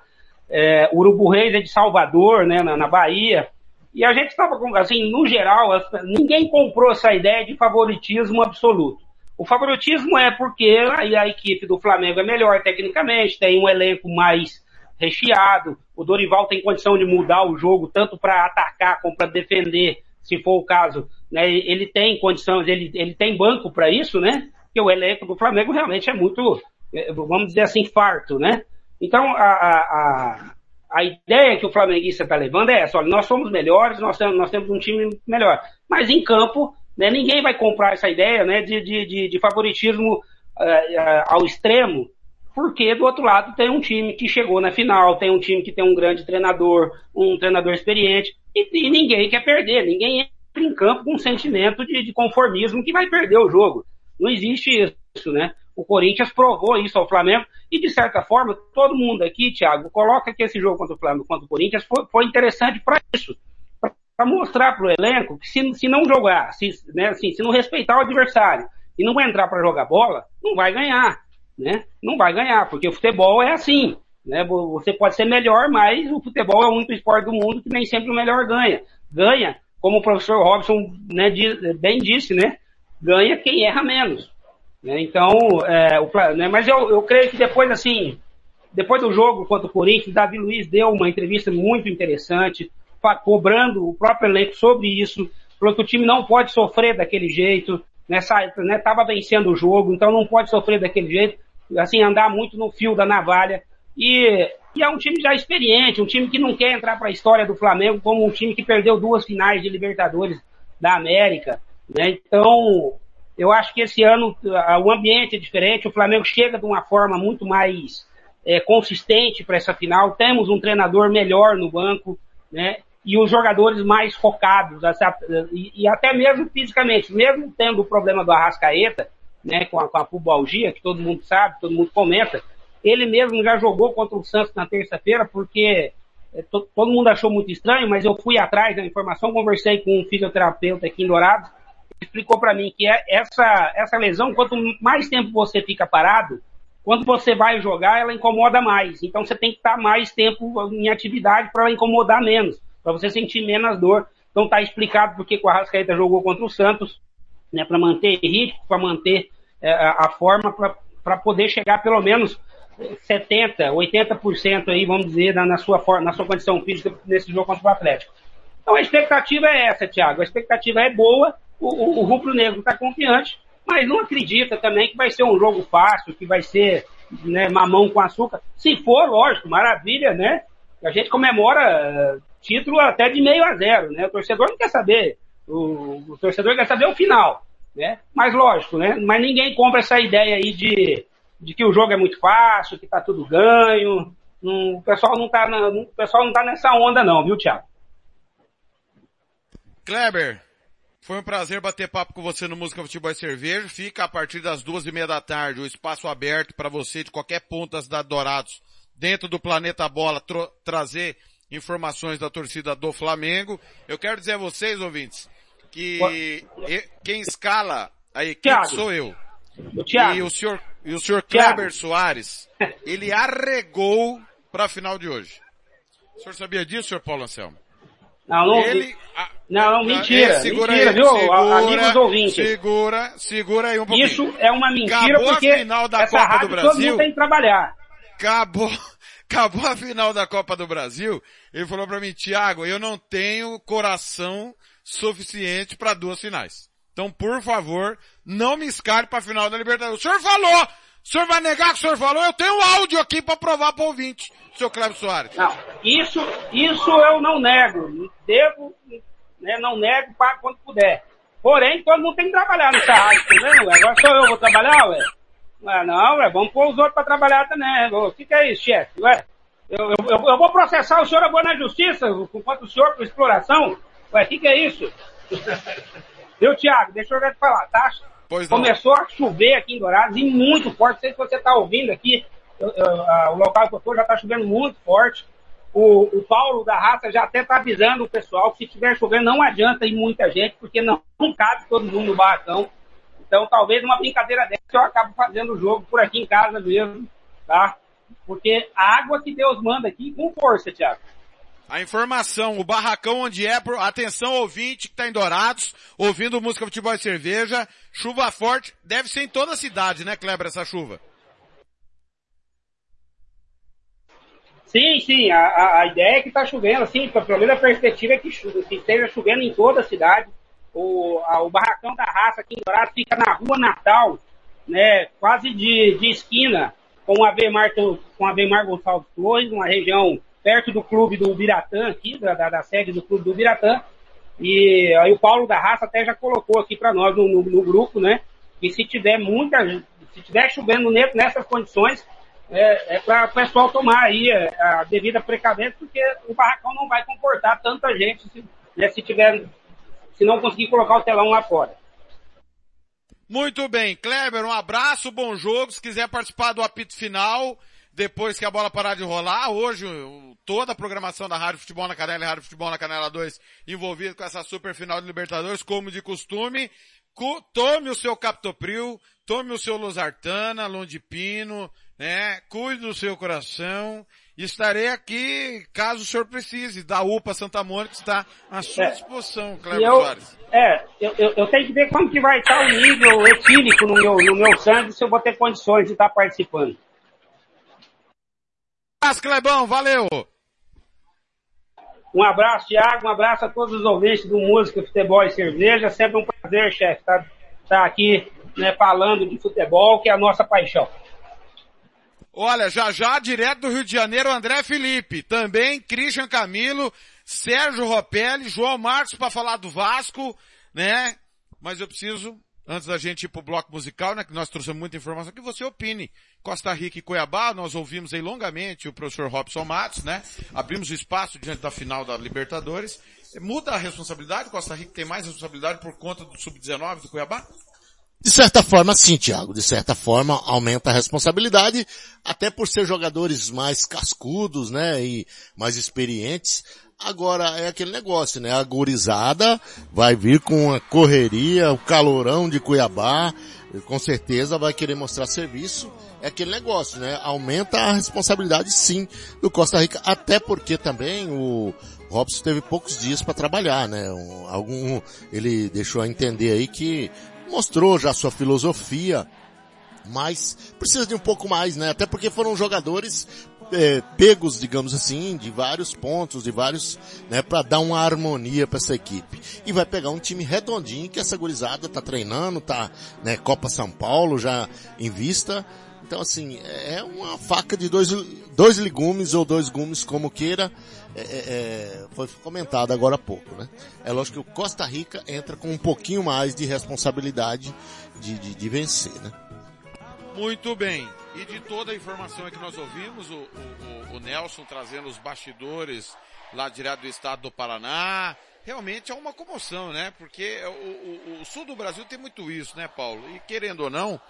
É, Urubu Reis é de Salvador, né, na, na Bahia. E a gente estava, assim, no geral, ninguém comprou essa ideia de favoritismo absoluto. O favoritismo é porque aí a equipe do Flamengo é melhor tecnicamente, tem um elenco mais recheado. O Dorival tem condição de mudar o jogo tanto para atacar como para defender, se for o caso. Né? Ele tem condições, ele, ele tem banco para isso, né? Porque o elenco do Flamengo realmente é muito, é, vamos dizer assim, farto, né? Então, a, a, a ideia que o flamenguista está levando é essa, olha, nós somos melhores, nós temos, nós temos um time melhor. Mas em campo, né, ninguém vai comprar essa ideia né, de, de, de, de favoritismo uh, uh, ao extremo, porque do outro lado tem um time que chegou na final, tem um time que tem um grande treinador, um treinador experiente, e, e ninguém quer perder, ninguém entra em campo com um sentimento de, de, conformismo que vai perder o jogo. Não existe isso, né? O Corinthians provou isso ao Flamengo, e de certa forma, todo mundo aqui, Thiago, coloca que esse jogo contra o Flamengo, contra o Corinthians, foi, foi interessante para isso. Para mostrar para o elenco que se, se não jogar, se, né, assim, se não respeitar o adversário e não entrar para jogar bola, não vai ganhar né? Não vai ganhar, porque o futebol é assim, né? Você pode ser melhor, mas o futebol é o único esporte do mundo que nem sempre o melhor ganha. Ganha, como o professor Robson né, bem disse, né? Ganha quem erra menos. Né? Então, é, o, né, mas eu, eu creio que depois, assim, depois do jogo contra o Corinthians, Davi Luiz deu uma entrevista muito interessante, cobrando o próprio elenco sobre isso, falou que o time não pode sofrer daquele jeito, né, né, tava vencendo o jogo, então não pode sofrer daquele jeito assim, andar muito no fio da navalha. E, e é um time já experiente, um time que não quer entrar para a história do Flamengo como um time que perdeu duas finais de Libertadores da América. Né? Então, eu acho que esse ano o ambiente é diferente, o Flamengo chega de uma forma muito mais é, consistente para essa final. Temos um treinador melhor no banco, né? E os jogadores mais focados, e, até mesmo fisicamente, mesmo tendo o problema do Arrascaeta, né, com a, com a pubalgia, que todo mundo sabe, todo mundo comenta. Ele mesmo já jogou contra o Santos na terça-feira, porque é, to, todo mundo achou muito estranho, mas eu fui atrás da informação, conversei com um fisioterapeuta aqui em Dourados, explicou para mim que é essa, essa lesão, quanto mais tempo você fica parado, quando você vai jogar, ela incomoda mais. Então você tem que estar mais tempo em atividade para ela incomodar menos, para você sentir menos dor. Então tá explicado porque o Arrascaeta jogou contra o Santos, né, para manter ritmo, para manter é, a forma para poder chegar pelo menos 70, 80% aí, vamos dizer, na, na, sua, na sua condição física nesse jogo contra o Atlético. Então a expectativa é essa, Thiago. A expectativa é boa, o, o, o Rubro Negro está confiante, mas não acredita também que vai ser um jogo fácil, que vai ser né, mamão com açúcar. Se for, lógico, maravilha, né? A gente comemora uh, título até de meio a zero, né? O torcedor não quer saber, o, o torcedor quer saber o final. Né? Mas lógico, né? Mas ninguém compra essa ideia aí de, de que o jogo é muito fácil, que tá tudo ganho. Não, o pessoal não tá na, o pessoal não tá nessa onda não, viu, Thiago? Kleber, foi um prazer bater papo com você no Música Futebol e Cerveja. Fica a partir das duas e meia da tarde o espaço aberto para você de qualquer ponto da cidade Dourados, dentro do Planeta Bola, trazer informações da torcida do Flamengo. Eu quero dizer a vocês, ouvintes, que quem escala a equipe Thiago. sou eu. O Thiago. E o senhor, e o senhor Thiago. Kleber Soares, ele arregou para a final de hoje. O senhor sabia disso, senhor Paulo Anselmo? Não, não, Ele- não, não, mentira, É, segura mentira, aí, viu, segura, amigos ouvintes. Segura, segura aí um pouquinho. Isso é uma mentira Acabou porque a final da essa Copa rádio do todo Brasil. mundo tem que trabalhar. Acabou, (laughs) acabou a final da Copa do Brasil. Ele falou pra mim, Thiago, eu não tenho coração suficiente para duas finais. Então, por favor, não me escale pra final da Libertadores. O senhor falou! O senhor vai negar que o senhor falou? Eu tenho áudio aqui pra provar pro ouvinte, seu Cleber Soares. Não, isso, isso eu não nego. Devo, né, não nego, pago quando puder. Porém, todo mundo tem que trabalhar nessa rádio, tá vendo? Agora só eu vou trabalhar, ué? Ué, não, ué, vamos pôr os outros pra trabalhar também. O que, que é isso, chefe? Ué, eu, eu, eu- vou processar o senhor agora na justiça, contra o senhor por exploração. Ué, o que, que é isso? (laughs) Viu, Thiago? Deixa eu te falar, tá? Pois não. Começou a chover aqui em Dourados e muito forte. Não sei se você está ouvindo aqui, eu- eu- a- o local que eu estou já está chovendo muito forte. O, o Paulo da Raça já até está avisando o pessoal que se estiver chovendo não adianta ir muita gente, porque não, não cabe todo mundo no barracão. Então talvez uma brincadeira dessa eu acabe fazendo o jogo por aqui em casa mesmo, tá? Porque a água que Deus manda aqui com força, Thiago. A informação, o barracão onde é, atenção ouvinte que tá em Dourados, ouvindo música, futebol e cerveja, chuva forte, deve ser em toda a cidade, né, Kleber, essa chuva? Sim, sim, a, a, ideia é que está chovendo, assim, pelo menos a perspectiva é que, chu- que esteja chovendo em toda a cidade. O, a- o barracão da raça aqui em Dourados fica na rua Natal, né, quase de, de esquina com a Bemar, com a Bemar Gonçalves Flores, uma região perto do clube do Biratã aqui, da, da, da sede do clube do Biratã. E aí o Paulo da Raça até já colocou aqui para nós no, no, no grupo, né, que se tiver muita, se tiver chovendo ne- nessas condições, é, é para o pessoal tomar aí é, a devida precavimento, porque o barracão não vai comportar tanta gente se, né, se tiver, se não conseguir colocar o telão lá fora. Muito bem, Kleber, um abraço, bom jogo, se quiser participar do apito final, depois que a bola parar de rolar, hoje toda a programação da Rádio Futebol na Canela e Rádio Futebol na Canela 2 envolvido com essa super final de Libertadores, como de costume, tome o seu Captopril, tome o seu Losartana, Londipino, né, cuide do seu coração, estarei aqui caso o senhor precise, da UPA Santa Mônica está à sua É. disposição, Kleber eu, Soares. é, eu, eu, eu tenho que ver como que vai estar o nível etílico no meu, no meu sangue, se eu vou ter condições de estar participando. Abraço, Clebão, valeu! Um abraço, Thiago, um abraço a todos os ouvintes do Música, Futebol e Cerveja. Sempre um prazer, chefe, estar estar aqui né, falando de futebol, que é a nossa paixão. Olha, já já, direto do Rio de Janeiro, André Felipe. Também Christian Camilo, Sérgio Ropelli, João Marcos para falar do Vasco, né? Mas eu preciso, antes da gente ir pro bloco musical, né? Que nós trouxemos muita informação, que você opine. Costa Rica e Cuiabá, nós ouvimos aí longamente o professor Robson Matos, né? Abrimos o espaço diante da final da Libertadores. Muda a responsabilidade? Costa Rica tem mais responsabilidade por conta do Sub-19 do Cuiabá? De certa forma, sim, Thiago. De certa forma, aumenta a responsabilidade, até por ser jogadores mais cascudos, né, e mais experientes. Agora, é aquele negócio, né, a gurizada vai vir com a correria, o calorão de Cuiabá, com certeza vai querer mostrar serviço. É aquele negócio, né, aumenta a responsabilidade, sim, do Costa Rica, até porque também o Robson teve poucos dias para trabalhar, né, Um- algum, ele deixou a entender aí que mostrou já sua filosofia, mas precisa de um pouco mais, né? Até porque foram jogadores é, pegos, digamos assim, de vários pontos, de vários, né, para dar uma harmonia para essa equipe. E vai pegar um time redondinho que essa gurizada tá treinando, tá, né, Copa São Paulo já em vista. Então, assim, é uma faca de dois, dois legumes ou dois gumes, como queira. É, é, é, foi comentado agora há pouco, né? É lógico que o Costa Rica entra com um pouquinho mais de responsabilidade de, de, de vencer, né? Muito bem. E de toda a informação que nós ouvimos, o, o, o Nelson trazendo os bastidores lá direto do estado do Paraná, realmente é uma comoção, né? Porque o, o, o, sul do Brasil tem muito isso, né, Paulo? E querendo ou não,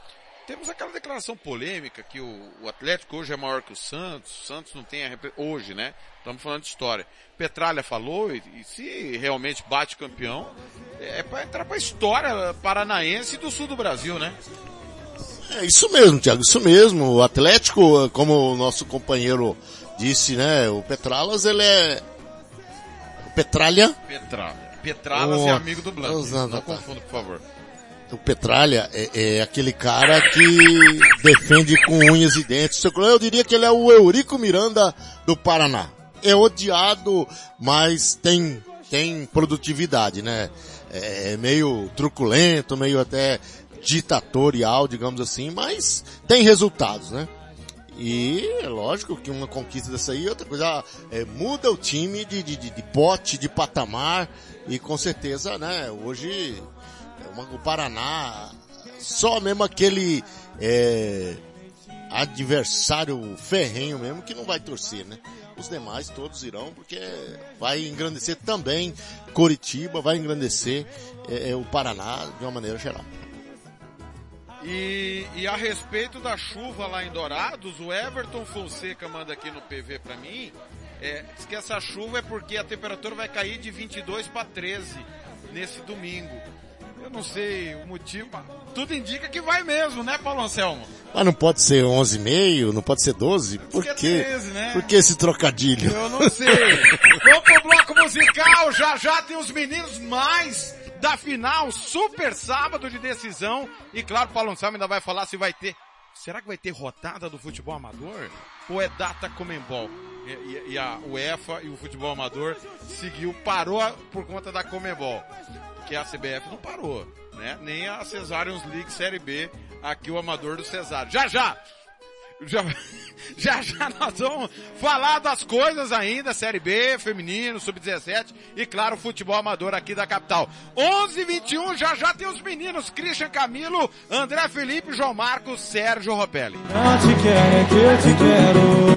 temos aquela declaração polêmica que o, o Atlético hoje é maior que o Santos, o Santos não tem a hoje, né? Estamos falando de história. Petralha falou e, e se realmente bate campeão, é para entrar para a história paranaense do sul do Brasil, né? É isso mesmo, Thiago, isso mesmo. O Atlético, como o nosso companheiro disse, né, o Petralas, ele é Petralha. Petralha. Petralas oh, é amigo do Blanco. Não, não confunda, por favor. O Petralha é, é, aquele cara que defende com unhas e dentes. Eu diria que ele é o Eurico Miranda do Paraná. É odiado, mas tem, tem produtividade, né? É, é meio truculento, meio até ditatorial, digamos assim, mas tem resultados, né? E é lógico que uma conquista dessa aí, outra coisa, é, muda o time de, de, de, de, pote, de patamar, e com certeza, né, hoje, uma, o Paraná, só mesmo aquele, é, adversário ferrenho mesmo que não vai torcer, né? Os demais todos irão, porque vai engrandecer também Coritiba, vai engrandecer é, é o Paraná de uma maneira geral. E, e, a respeito da chuva lá em Dourados, o Everton Fonseca manda aqui no PV para mim, é, diz que essa chuva é porque a temperatura vai cair de 22 para 13 nesse domingo. Eu não sei o motivo, tudo indica que vai mesmo, né, Paulo Anselmo? Mas não pode ser 11,5, não pode ser 12? Por quê? 13, né? Por que esse trocadilho? Eu não sei. Vamos pro bloco musical, já já tem os meninos mais da final, super sábado de decisão. E claro, o Paulo Anselmo ainda vai falar se vai ter. Será que vai ter rodada do futebol amador? Ou é data Comembol? E, e, e a UEFA e o futebol amador seguiu, parou por conta da Comembol. Que a CBF não parou, né? Nem a Cesarians League Série B, aqui o amador do Cesário. Já já! Já, (laughs) já já nós vamos falar das coisas ainda, Série B, feminino, sub-17 e claro, futebol amador aqui da capital. 11 21 já já tem os meninos, Christian Camilo, André Felipe, João Marcos, Sérgio Ropelli.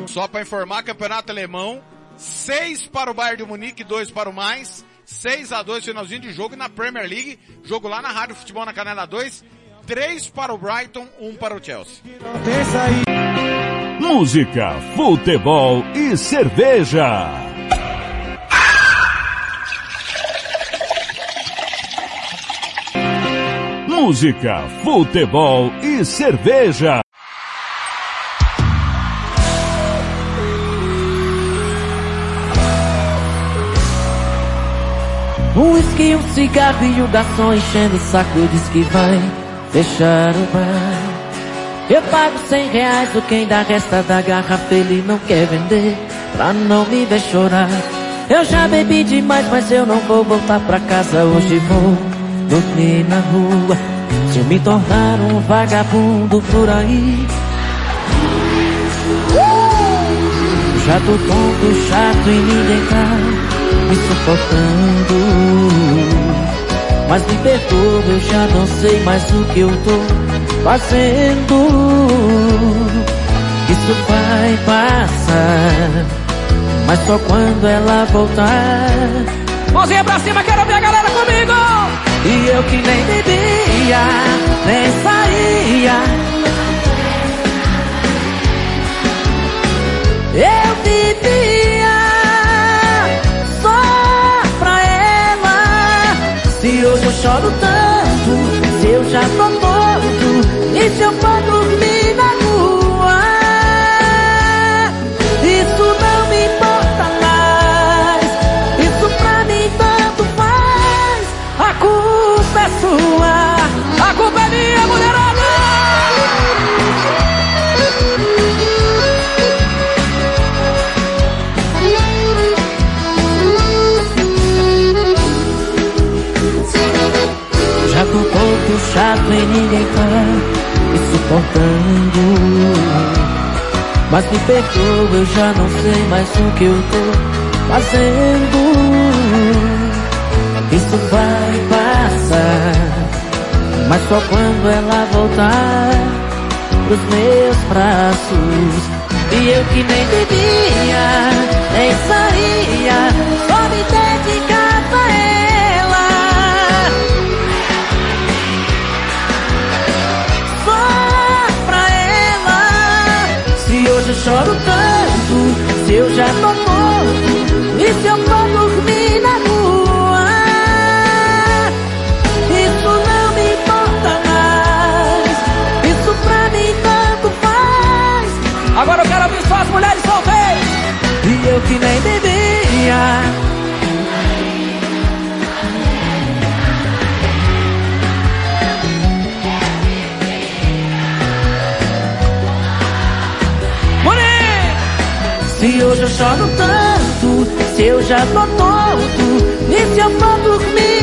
Só para informar, campeonato alemão, 6 para o Bayern de Munique, 2 para o mais, 6 a 2 finalzinho de jogo e na Premier League, jogo lá na Rádio Futebol na Canela 2, 3 para o Brighton, 1 para o Chelsea. Música, futebol e cerveja. Música, futebol e cerveja. Um whisky, um cigarro e o garçom enchendo o saco diz que vai fechar o bar. Eu pago cem reais, o quem dá resta da garrafa ele não quer vender, pra não me ver chorar. Eu já bebi demais, mas eu não vou voltar pra casa, hoje vou dormir na rua. Se eu me tornar um vagabundo por aí. Já tô tonto, chato e ninguém tá me suportando. Mas me perdoa, eu já não sei mais o que eu tô fazendo. Isso vai passar, mas só quando ela voltar. Mãozinha pra cima, quero ver a galera comigo! E eu que nem bebia, nem saía. Eu vivia Se hoje eu choro tanto, se eu já tô morto, e Mas me perdoa, eu já não sei mais o que eu tô fazendo. Isso vai passar, mas só quando ela voltar pros meus braços. E eu que nem devia, nem saía, choro tanto, se eu já tô morto, e se eu for dormir na rua? Isso não me importa mais, isso pra mim tanto faz. Agora eu quero ouvir só as mulheres solteiras. E eu que nem devia. Se hoje eu choro tanto, se eu já tô torto, e se eu for dormir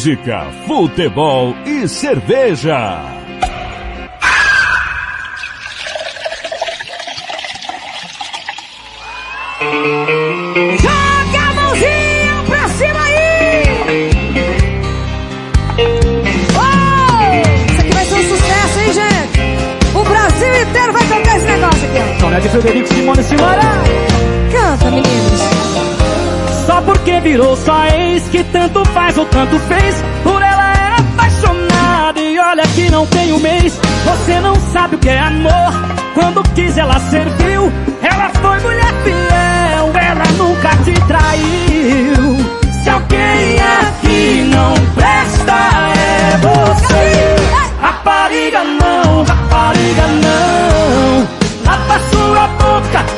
Música, futebol e cerveja. Joga a mãozinha pra cima aí! Oh, isso aqui vai ser um sucesso, hein, gente? O Brasil inteiro vai cantar esse negócio aqui, ó. É de Frederico Simone Simara. Canta, meninos. Porque virou só ex que tanto faz ou tanto fez. Por ela era apaixonada e olha que não tem um mês. Você não sabe o que é amor. Quando quis ela serviu. Ela foi mulher fiel, ela nunca te traiu. Se alguém aqui não presta é você. Rapariga não, rapariga não. Lava sua boca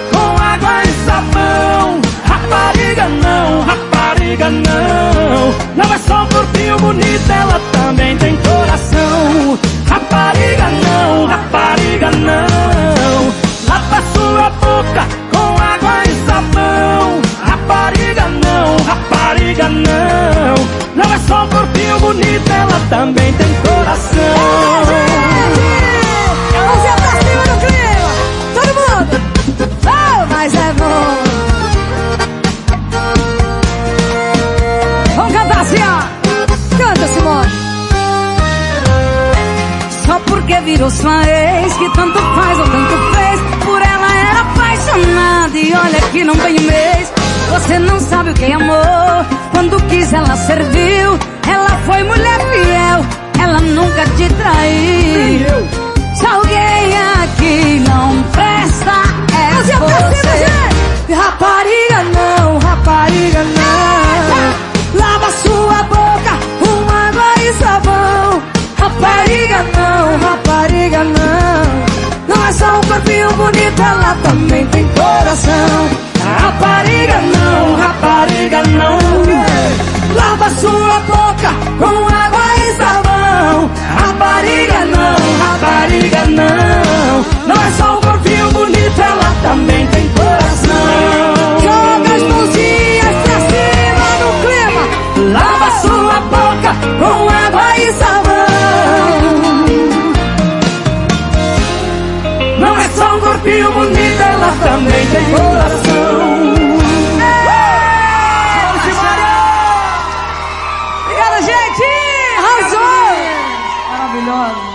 rapariga não. Não é só um corpinho bonito, ela também tem coração. Rapariga não, rapariga não. Lava sua boca com água e sabão. Rapariga não, rapariga não. Não é só um corpinho bonito, ela também tem coração. Porque virou sua ex Que tanto faz ou tanto fez. Por ela era apaixonada E olha que não tem um mês. Você não sabe o que é amor Quando quis ela serviu. Ela foi mulher fiel Ela nunca te traiu. Se alguém aqui não presta É cima, você. Rapariga não, rapariga não. Lava sua boca com água e sabão. Rapariga não, rapariga não. Não é só um corpinho bonito, ela também tem coração. Rapariga não, rapariga não. Lava sua boca com água e sabão. Rapariga não, rapariga não. Não é só um corpinho bonito, ela também tem coração. Joga as mãozinhas pra cima no clima. Lava sua boca com água corpinho bonito, ela também tem coração Obrigada, gente! Arrasou! Maravilhosa!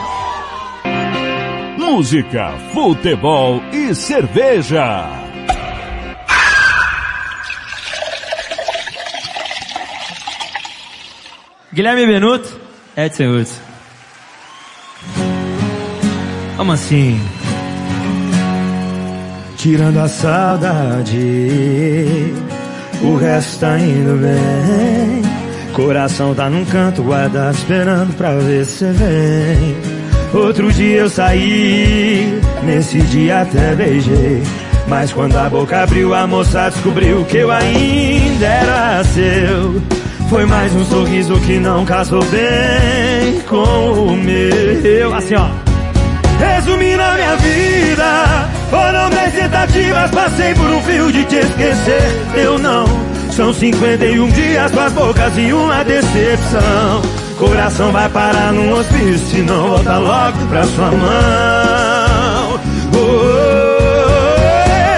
Música, futebol e cerveja. Guilherme Benuto, Edson Hudson. Vamos assim. Tirando a saudade, o resto tá indo bem. Coração tá num canto guardado esperando pra ver se vem. Outro dia eu saí, nesse dia até beijei. Mas quando a boca abriu, a moça descobriu que eu ainda era seu. Foi mais um sorriso que não casou bem com o meu. Assim, ó. Resumindo a minha vida, foram dez tentativas, passei por um fio de te esquecer. Eu não. São 51 dias, duas bocas e uma decepção. Coração vai parar num hospício, não volta logo pra sua mão. Oh,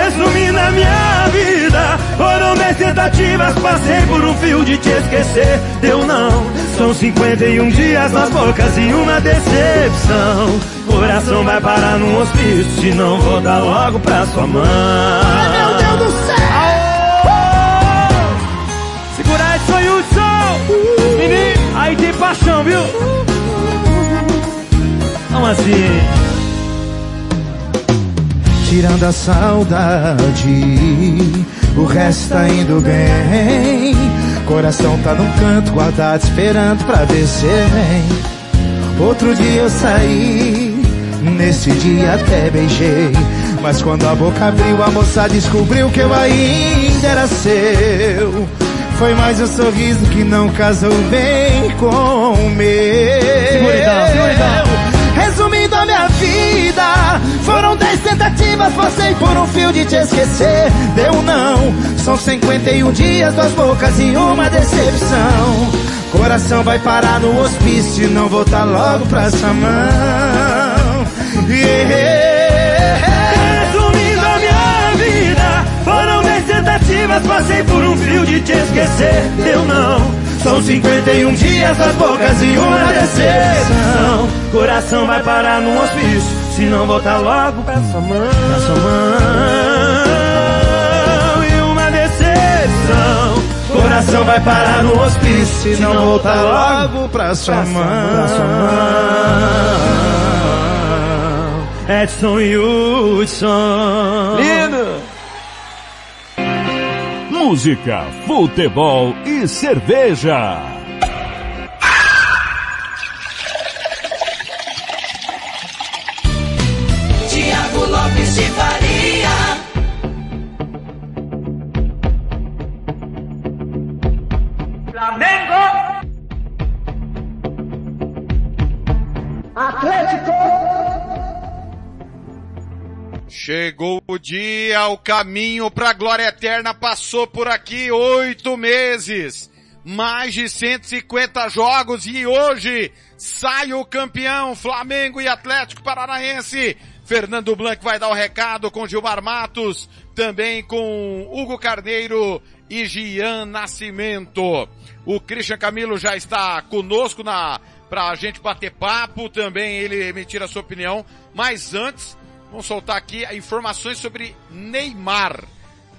resumindo a minha vida, foram dez tentativas, passei por um fio de te esquecer. Deu não, são 51 dias, duas bocas e uma decepção. Coração vai parar num hospício, se não volta logo pra sua mão. Ai, meu Deus do céu! Segura Edson Hudson! Menino, aí tem paixão, viu? Vamos assim. Tirando a saudade, o resto tá indo bem. Coração tá num canto guardado, esperando pra ver se vem. Outro dia eu saí, nesse dia até beijei. Mas quando a boca abriu, a moça descobriu que eu ainda era seu. Foi mais um sorriso que não casou bem com o meu. Seguridão, seguridão. Resumindo a minha vida, foram dez tentativas, passei por um fio de te esquecer. Deu não, são 51 dias, duas bocas e uma decepção. Coração vai parar no hospício e não voltar logo pra sua mão. Yeah. Resumindo a minha vida, foram dez tentativas, passei por um fio de te esquecer. Deu não, são 51 dias, duas bocas e uma decepção. Coração vai parar no hospício, se não voltar logo pra sua mão. Pra sua mão e uma decepção. Coração vai parar no hospício, se não voltar logo pra sua mão. Pra sua mão. Edson e Hudson. Lindo! Música, futebol e cerveja. Tiago Lopes de Faria. Chegou o dia, o caminho para a glória eterna passou por aqui oito meses, mais de 150 jogos e hoje sai o campeão Flamengo e Atlético Paranaense. Fernando Blanc vai dar o recado com Gilmar Matos, também com Hugo Carneiro e Gian Nascimento. O Christian Camilo já está conosco na para a gente bater papo, também ele emitir a sua opinião, mas antes Vamos soltar aqui informações sobre Neymar.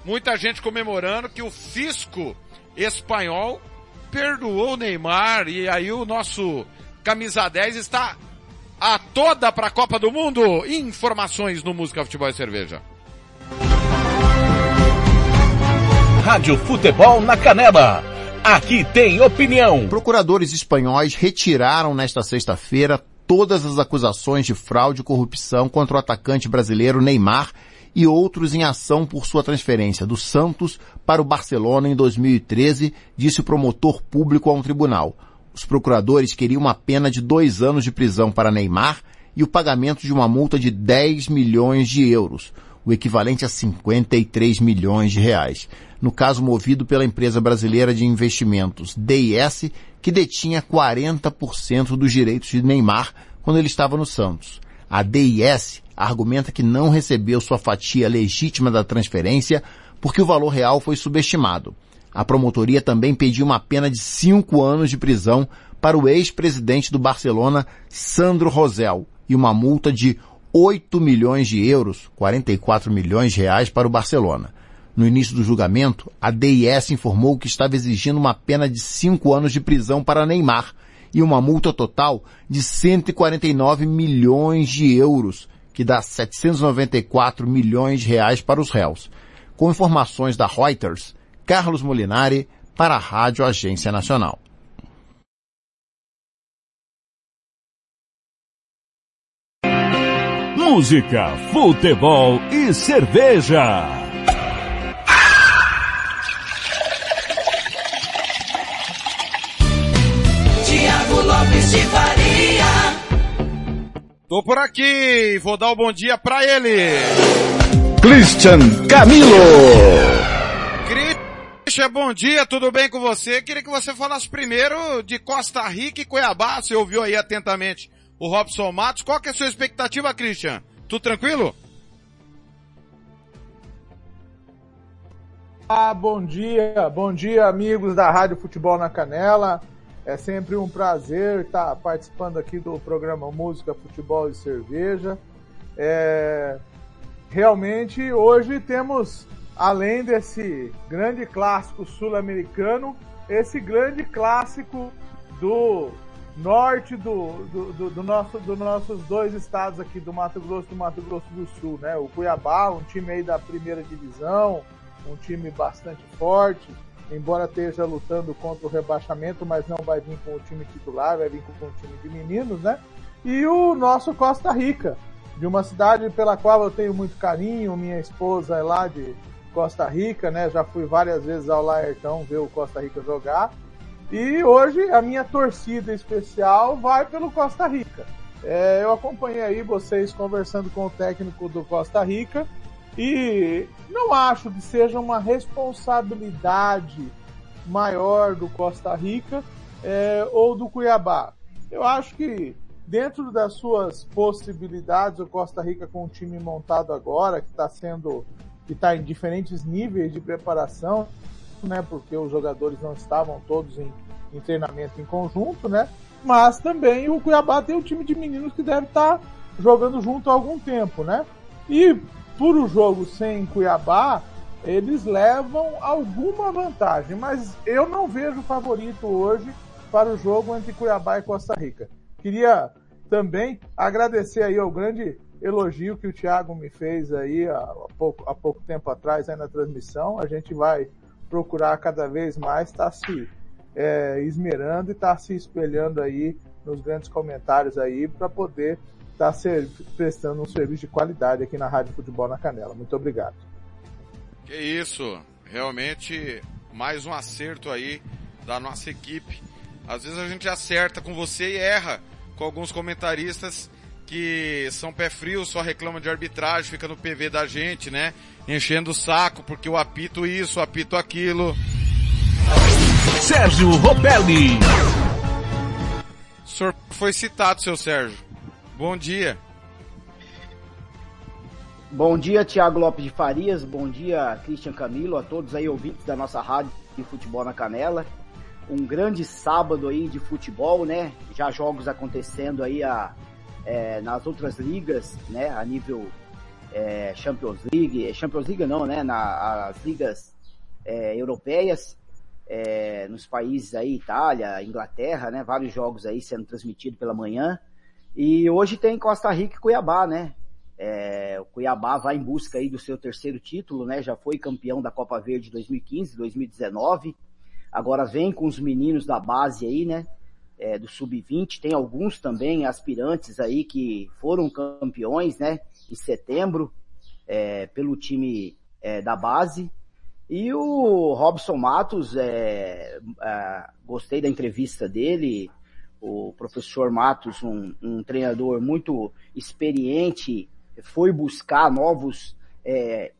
Muita gente comemorando que o fisco espanhol perdoou o Neymar e aí o nosso camisa 10 está a toda para a Copa do Mundo. Informações no Música Futebol e Cerveja. Rádio Futebol na Canela. Aqui tem opinião. Procuradores espanhóis retiraram nesta sexta-feira todas as acusações de fraude e corrupção contra o atacante brasileiro Neymar e outros em ação por sua transferência do Santos para o Barcelona em 2013, disse o promotor público a um tribunal. Os procuradores queriam uma pena de dois anos de prisão para Neymar e o pagamento de uma multa de 10 milhões de euros, o equivalente a 53 milhões de reais. No caso movido pela empresa brasileira de investimentos DIS, que detinha 40% dos direitos de Neymar quando ele estava no Santos. A DIS argumenta que não recebeu sua fatia legítima da transferência porque o valor real foi subestimado. A promotoria também pediu uma pena de cinco anos de prisão para o ex-presidente do Barcelona, Sandro Rosell, e uma multa de 8 milhões de euros, 44 milhões de reais para o Barcelona. No início do julgamento, a DIS informou que estava exigindo uma pena de cinco anos de prisão para Neymar e uma multa total de 149 milhões de euros, que dá 794 milhões de reais para os réus. Com informações da Reuters, Carlos Molinari para a Rádio Agência Nacional. música, futebol e cerveja. Lopes de Faria. Tô por aqui, vou dar o bom dia pra ele. Christian Camilo. Christian, bom dia, tudo bem com você? Queria que você falasse primeiro de Costa Rica e Cuiabá, você ouviu aí atentamente o Robson Matos. Qual que é a sua expectativa, Christian? Tudo tranquilo? Ah, bom dia, bom dia amigos da Rádio Futebol na Canela. É sempre um prazer estar participando aqui do programa Música, Futebol e Cerveja. É, realmente hoje temos, além desse grande clássico sul-americano, esse grande clássico do norte do, do, do, do nosso, dos nossos dois estados aqui, do Mato Grosso e do Mato Grosso do Sul, né? O Cuiabá, um time aí da primeira divisão, um time bastante forte, embora esteja lutando contra o rebaixamento, mas não vai vir com o time titular, vai vir com o time de meninos, né? E o nosso Costa Rica, de uma cidade pela qual eu tenho muito carinho, minha esposa é lá de Costa Rica, né? Já fui várias vezes ao Laertão ver o Costa Rica jogar. E hoje a minha torcida especial vai pelo Costa Rica. É, eu acompanhei aí vocês conversando com o técnico do Costa Rica e não acho que seja uma responsabilidade maior do Costa Rica é, ou do Cuiabá. Eu acho que dentro das suas possibilidades, o Costa Rica com o time montado agora, que está sendo, que está em diferentes níveis de preparação, né? Porque os jogadores não estavam todos em, em treinamento em conjunto, né? Mas também o Cuiabá tem um time de meninos que deve estar tá jogando junto há algum tempo, né? E por o jogo sem Cuiabá, eles levam alguma vantagem, mas eu não vejo favorito hoje para o jogo entre Cuiabá e Costa Rica. Queria também agradecer aí ao grande elogio que o Thiago me fez aí há pouco, há pouco tempo atrás aí na transmissão. A gente vai procurar cada vez mais estar tá se é, esmerando e estar tá se espelhando aí nos grandes comentários aí para poder estar tá prestando um serviço de qualidade aqui na Rádio Futebol na Canela. Muito obrigado. Que isso, realmente mais um acerto aí da nossa equipe. Às vezes a gente acerta com você e erra com alguns comentaristas que são pé frio, só reclamam de arbitragem, fica no PV da gente, né? Enchendo o saco porque o apito isso, o apito aquilo. Sérgio Ropelli. O senhor foi citado, seu Sérgio. Bom dia. Bom dia, Tiago Lopes de Farias. Bom dia, Christian Camilo, a todos aí ouvintes da nossa rádio de futebol na Canela. Um grande sábado aí de futebol, né? Já jogos acontecendo aí a, é, nas outras ligas, né? A nível é, Champions League, Champions League não, né? Nas ligas é, europeias, é, nos países aí, Itália, Inglaterra, né? Vários jogos aí sendo transmitidos pela manhã. E hoje tem Costa Rica e Cuiabá, né? É, o Cuiabá vai em busca aí do seu terceiro título, né? Já foi campeão da Copa Verde 2015, 2019. Agora vem com os meninos da base aí, né? É, do Sub-20. Tem alguns também aspirantes aí que foram campeões, né? Em setembro, é, pelo time é, da base. E o Robson Matos, é, é, gostei da entrevista dele. O professor Matos, um, um treinador muito experiente foi buscar novos, é,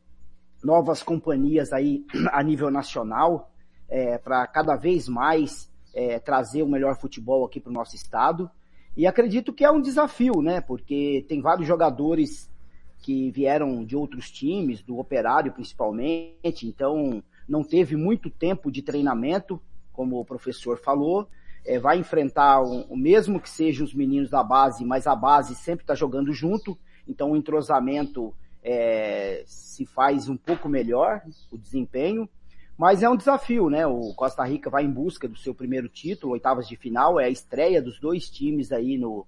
novas companhias aí (clears throat) a nível nacional é, para cada vez mais é, trazer o melhor futebol aqui para o nosso estado. E acredito que é um desafio, né? Porque tem vários jogadores que vieram de outros times, do Operário principalmente, então não teve muito tempo de treinamento, como o professor falou. É, vai enfrentar o, o mesmo que sejam os meninos da base, mas a base sempre está jogando junto então o entrosamento é, se faz um pouco melhor, o desempenho, mas é um desafio, né? O Costa Rica vai em busca do seu primeiro título, oitavas de final, é a estreia dos dois times aí no,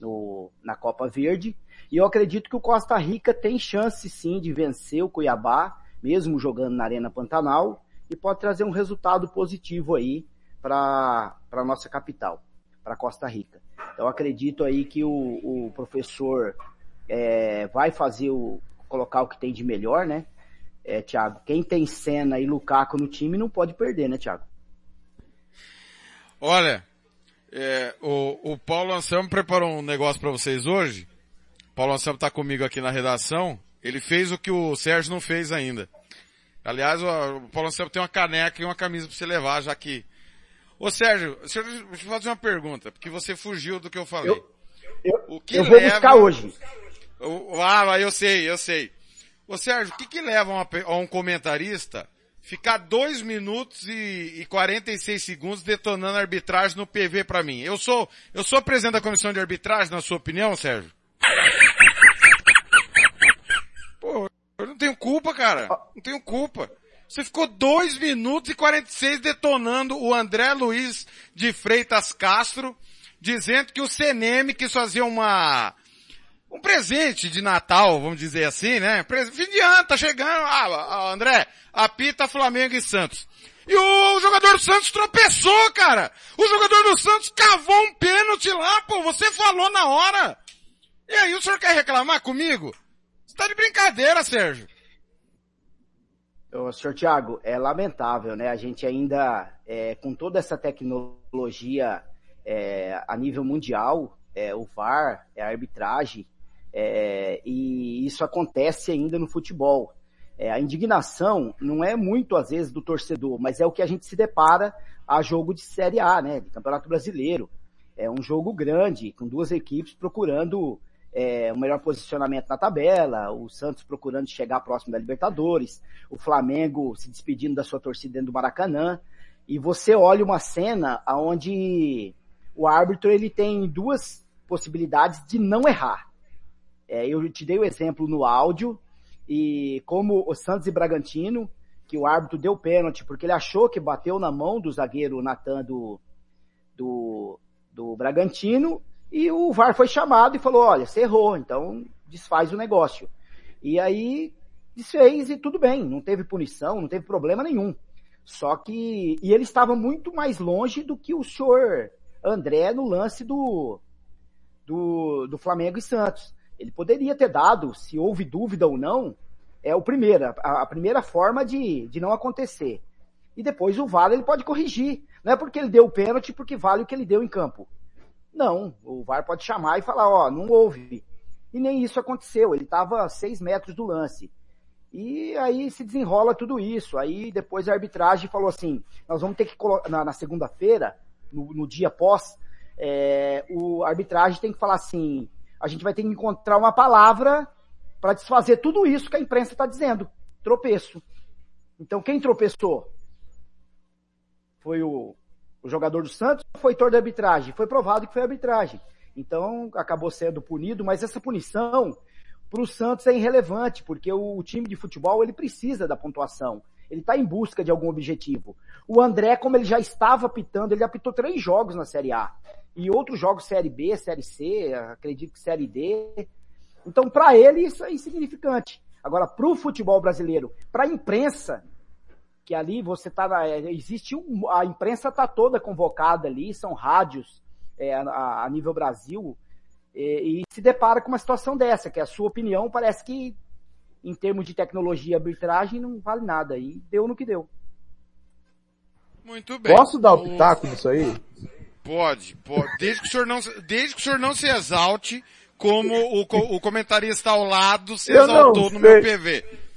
no, na Copa Verde, e eu acredito que o Costa Rica tem chance sim de vencer o Cuiabá, mesmo jogando na Arena Pantanal, e pode trazer um resultado positivo aí para a nossa capital, para Costa Rica. Então acredito aí que o, o professor é, vai fazer o, colocar o que tem de melhor, né? É, Thiago, quem tem Senna e Lukaku no time não pode perder, né, Thiago? Olha, é, o, o Paulo Anselmo preparou um negócio para vocês hoje. O Paulo Anselmo está comigo aqui na redação. Ele fez o que o Sérgio não fez ainda. Aliás, o, o Paulo Anselmo tem uma caneca e uma camisa para você levar, já que... Ô Sérgio, deixa eu te fazer uma pergunta, porque você fugiu do que eu falei. Eu, eu, o que eu vou leva... buscar hoje. Ah, eu sei, eu sei. Ô Sérgio, o que que leva uma a um comentarista ficar 2 minutos e, e 46 segundos detonando a arbitragem no PV pra mim? Eu sou, eu sou presidente da comissão de arbitragem, na sua opinião, Sérgio? Pô, eu não tenho culpa, cara. Não tenho culpa. Você ficou 2 minutos e 46 detonando o André Luiz de Freitas Castro, dizendo que o CNM quis fazer uma, um presente de Natal, vamos dizer assim, né? Fim de ano, tá chegando. Ah, ah, André, apita Flamengo e Santos. E o jogador do Santos tropeçou, cara! O jogador do Santos cavou um pênalti lá, pô, você falou na hora! E aí, o senhor quer reclamar comigo? Você tá de brincadeira, Sérgio. Ô, senhor Tiago, é lamentável, né? A gente ainda, é, com toda essa tecnologia é, a nível mundial, é, o VAR, é, a arbitragem, é, e isso acontece ainda no futebol. É, a indignação não é muito, às vezes, do torcedor, mas é o que a gente se depara a jogo de Série A, né? De Campeonato Brasileiro. É um jogo grande, com duas equipes procurando é, o melhor posicionamento na tabela, o Santos procurando chegar próximo da Libertadores, o Flamengo se despedindo da sua torcida dentro do Maracanã, e você olha uma cena onde o árbitro ele tem duas possibilidades de não errar. É, eu te dei o exemplo no áudio, e como o Santos e Bragantino, que o árbitro deu pênalti porque ele achou que bateu na mão do zagueiro Natan do, do, do Bragantino, e o VAR foi chamado e falou, olha, você errou, então desfaz o negócio. E aí desfez e tudo bem, não teve punição, não teve problema nenhum. Só que, e ele estava muito mais longe do que o senhor André no lance do, do, do Flamengo e Santos. Ele poderia ter dado, se houve dúvida ou não, é o primeiro, a, a primeira forma de, de não acontecer. E depois o VAR ele pode corrigir. Não é porque ele deu o pênalti porque vale o que ele deu em campo. Não, o VAR pode chamar e falar, ó, não houve. E nem isso aconteceu, ele estava a seis metros do lance. E aí se desenrola tudo isso. Aí depois a arbitragem falou assim, nós vamos ter que colocar, na, na segunda-feira, no, no dia pós, é, o a arbitragem tem que falar assim, a gente vai ter que encontrar uma palavra para desfazer tudo isso que a imprensa está dizendo. Tropeço. Então quem tropeçou? Foi o, o jogador do Santos foi torno da arbitragem? Foi provado que foi arbitragem. Então acabou sendo punido, mas essa punição para o Santos é irrelevante, porque o, o time de futebol ele precisa da pontuação. Ele está em busca de algum objetivo. O André, como ele já estava apitando, ele apitou três jogos na Série A. E outros jogos Série B, Série C, acredito que Série D. Então, para ele, isso é insignificante. Agora, para o futebol brasileiro, para a imprensa, que ali você tá, na- é, existe um, a imprensa tá toda convocada ali, são rádios é, a, a nível Brasil, e, e se depara com uma situação dessa, que a sua opinião parece que, em termos de tecnologia e arbitragem, não vale nada. E deu no que deu. Muito bem. Posso dar o pitaco nisso aí? Pode, pode. Desde que o senhor não, se- desde que o senhor não se exalte como o, o comentarista ao lado se Eu exaltou no meu. PV.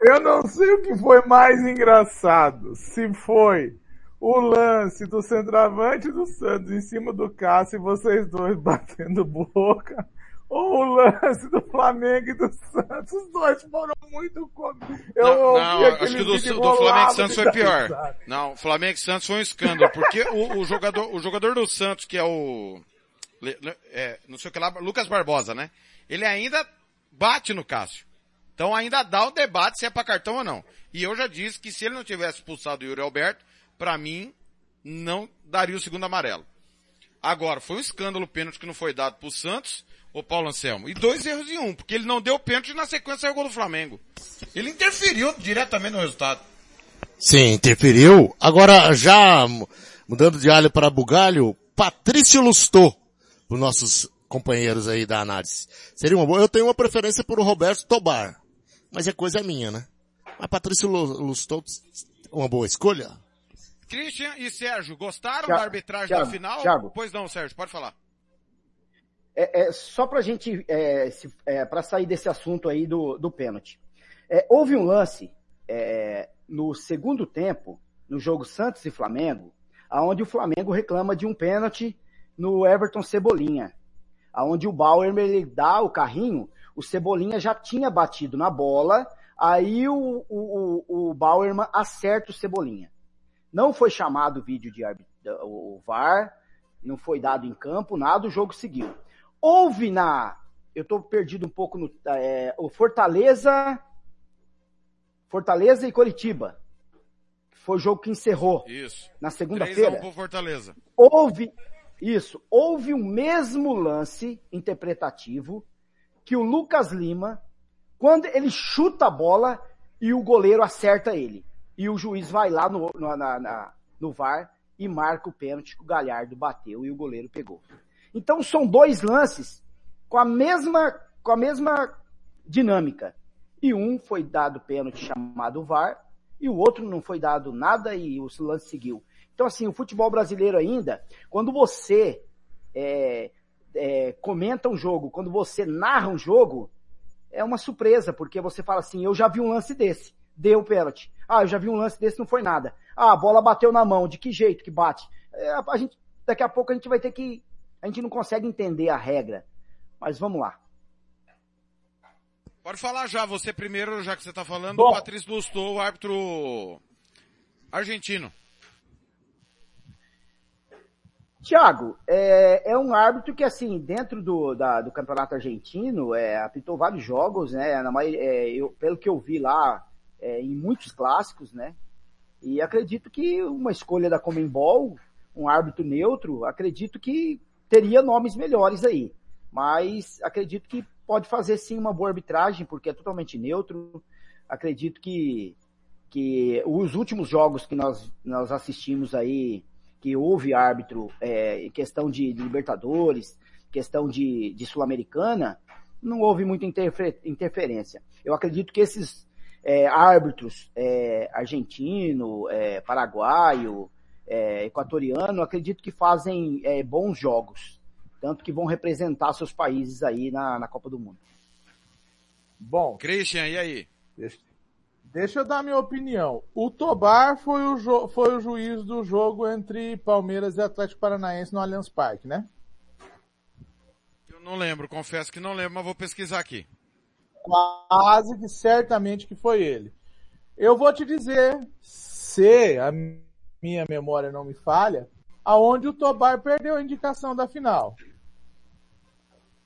Eu não sei o que foi mais engraçado. Se foi o lance do centroavante do Santos em cima do Cássio e vocês dois (laughs) batendo boca, ou o lance do Flamengo e do Santos. Os dois foram muito cômicos. Eu Não, não acho que o do, do Flamengo e Santos foi pior. (laughs) Não, o Flamengo e Santos foi um escândalo, porque o, o jogador, o jogador do Santos, que é o, é, não sei o que lá, Lucas Barbosa, né? Ele ainda bate no Cássio. Então ainda dá o debate se é pra cartão ou não. E eu já disse que se ele não tivesse expulsado o Yuri Alberto, pra mim, não daria o segundo amarelo. Agora, foi um escândalo o pênalti que não foi dado pro Santos, o Paulo Anselmo. E dois erros em um, porque ele não deu pênalti e na sequência saiu o gol do Flamengo. Ele interferiu diretamente no resultado. Sim, interferiu. Agora, já mu- mudando de alho para bugalho, Patrício Lustô, para os nossos companheiros aí da análise. Seria uma boa. Eu tenho uma preferência por Roberto Tobar, mas é coisa minha, né? Mas Patrício Lustou, uma boa escolha? Christian e Sérgio, gostaram Thiago, da arbitragem Thiago, da final? Thiago. Pois não, Sérgio, pode falar. É, é, só pra gente, é, se- é, pra sair desse assunto aí do, do pênalti. É, houve um lance é, no segundo tempo, no jogo Santos e Flamengo, aonde o Flamengo reclama de um pênalti no Everton Cebolinha. Aonde o Bauer ele dá o carrinho, o Cebolinha já tinha batido na bola, aí o, o, o, o Bauerman acerta o Cebolinha. Não foi chamado o vídeo de o VAR, não foi dado em campo, nada, o jogo seguiu. Houve na. Eu tô perdido um pouco no. é, o Fortaleza. Fortaleza e Coritiba. Foi o jogo que encerrou. Isso. Na 3 a 1 segunda-feira. Fortaleza. Houve. Isso. Houve o mesmo lance interpretativo que o Lucas Lima, quando ele chuta a bola e o goleiro acerta ele. E o juiz vai lá no, no, na- na- no VAR e marca o pênalti que o Galhardo bateu e o goleiro pegou. Então são dois lances com a mesma, com a mesma dinâmica. E um foi dado pênalti chamado VAR e o outro não foi dado nada e o lance seguiu. Então assim, o futebol brasileiro ainda, quando você é, é, comenta um jogo, quando você narra um jogo, é uma surpresa, porque você fala assim, eu já vi um lance desse, deu pênalti. Ah, eu já vi um lance desse, não foi nada. Ah, a bola bateu na mão, de que jeito que bate? É, a gente, daqui a pouco a gente vai ter que, a gente não consegue entender a regra. Mas vamos lá. Pode falar já, você primeiro, já que você tá falando, Bom. o Patrício Lustou, o árbitro argentino. Tiago, é, é um árbitro que, assim, dentro do, da- do campeonato argentino, é, apitou vários jogos, né? Na, é, eu, pelo que eu vi lá, é, em muitos clássicos, né? E acredito que uma escolha da Comembol, um árbitro neutro, acredito que teria nomes melhores aí. Mas acredito que pode fazer sim uma boa arbitragem, porque é totalmente neutro. Acredito que, que os últimos jogos que nós, nós assistimos aí, que houve árbitro é, em questão de, de Libertadores, questão de, de Sul-Americana, não houve muita interfe- interferência. Eu acredito que esses é, árbitros é, argentino, é, paraguaio, é, equatoriano, acredito que fazem é, bons jogos, tanto que vão representar seus países aí na, na Copa do Mundo. Bom. Christian, e aí? Deixa, deixa eu dar minha opinião. O Tobar foi o, foi o juiz do jogo entre Palmeiras e Atlético Paranaense no Allianz Parque, né? Eu não lembro, confesso que não lembro, mas vou pesquisar aqui. Quase que certamente que foi ele. Eu vou te dizer, se a minha memória não me falha, aonde o Tobar perdeu a indicação da final.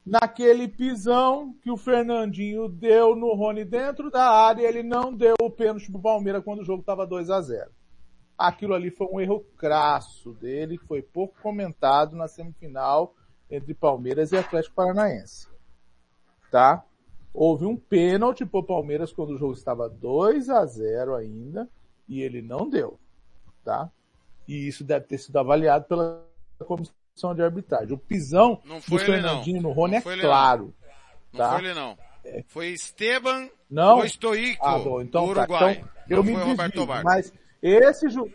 Naquele pisão que o Fernandinho deu no Rony dentro da área, ele não deu o pênalti pro Palmeiras quando o jogo estava 2 a 0 Aquilo ali foi um erro crasso dele, que foi pouco comentado na semifinal entre Palmeiras e Atlético Paranaense. Tá? Houve um pênalti pro Palmeiras quando o jogo estava 2 a 0 ainda, e ele não deu. Tá? E isso deve ter sido avaliado pela comissão de arbitragem. O pisão Não do foi ele, não. Fernandinho no Rony Não é foi ele, claro. Não tá? foi ele não. Foi Esteban Não? Stoico, Ah, bom, então do tá. Uruguai. Então, eu não me foi desvio, mas esse ju...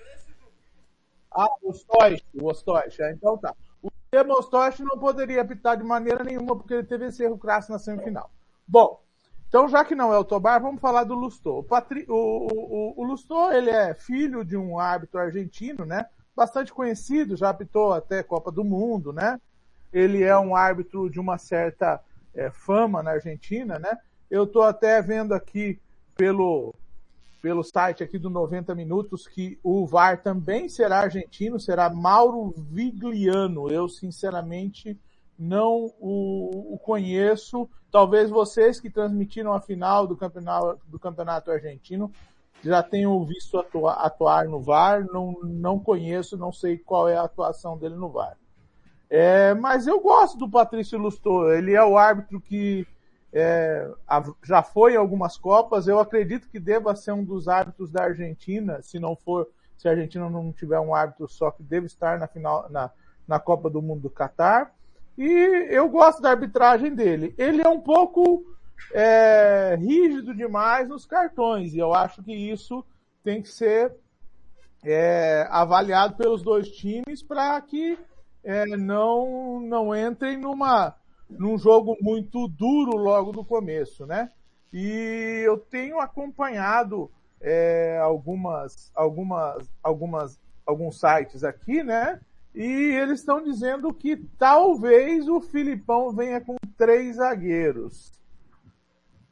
Ah, o Stoich, o Stoich, é, então tá. O tema Stoich não poderia apitar de maneira nenhuma porque ele teve esse erro crasso na semifinal. Bom, então já que não é o Tobar, vamos falar do Lustô. O, Patri... o, o, o Lustô, ele é filho de um árbitro argentino, né? Bastante conhecido, já apitou até Copa do Mundo, né? Ele é um árbitro de uma certa é, fama na Argentina, né? Eu tô até vendo aqui pelo, pelo site aqui do 90 Minutos que o VAR também será argentino, será Mauro Vigliano. Eu, sinceramente, não o, o conheço. Talvez vocês que transmitiram a final do campeonato, do campeonato argentino já tenham visto atua, atuar no VAR. Não, não conheço, não sei qual é a atuação dele no VAR. É, mas eu gosto do Patrício Lustô. Ele é o árbitro que é, já foi em algumas Copas. Eu acredito que deva ser um dos árbitros da Argentina, se não for, se a Argentina não tiver um árbitro só que deve estar na final, na, na Copa do Mundo do Catar. E eu gosto da arbitragem dele. Ele é um pouco é, rígido demais nos cartões, e eu acho que isso tem que ser é, avaliado pelos dois times para que é, não, não entrem numa, num jogo muito duro logo no começo, né? E eu tenho acompanhado é, algumas, algumas, algumas, alguns sites aqui, né? E eles estão dizendo que talvez o Filipão venha com três zagueiros.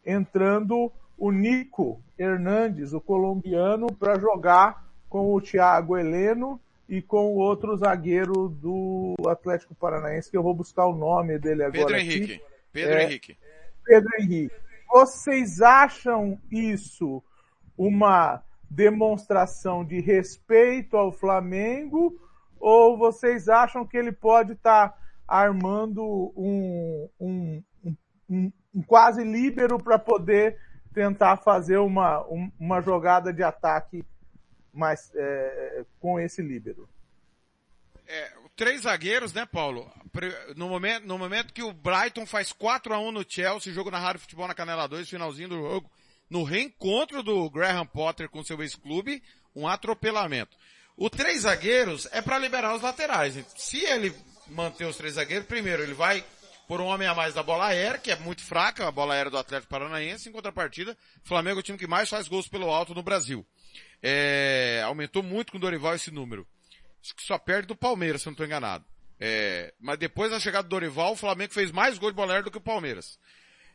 Entrando o Nico Hernandes, o colombiano, para jogar com o Thiago Heleno e com o outro zagueiro do Atlético Paranaense, que eu vou buscar o nome dele agora. Pedro aqui. Henrique. Pedro É, Henrique. Pedro Henrique. Vocês acham isso uma demonstração de respeito ao Flamengo ou vocês acham que ele pode estar armando um, um, um, quase líbero para poder tentar fazer uma, um- uma jogada de ataque mais, é, com esse líbero? Três zagueiros, né, Paulo? No momento, no momento que o Brighton faz 4 a 1 no Chelsea, jogo na Rádio Futebol na Canela 2, finalzinho do jogo, no reencontro do Graham Potter com seu ex-clube, um atropelamento. O três zagueiros é para liberar os laterais. Se ele manter os três zagueiros, primeiro ele vai por um homem a mais da bola aérea, que é muito fraca, a bola aérea do Atlético Paranaense, em contrapartida, o Flamengo é o time que mais faz gols pelo alto no Brasil. É, aumentou muito com o Dorival esse número. Acho que só perde do Palmeiras, se eu não estou enganado. É, mas depois da chegada do Dorival, o Flamengo fez mais gols de bola aérea do que o Palmeiras.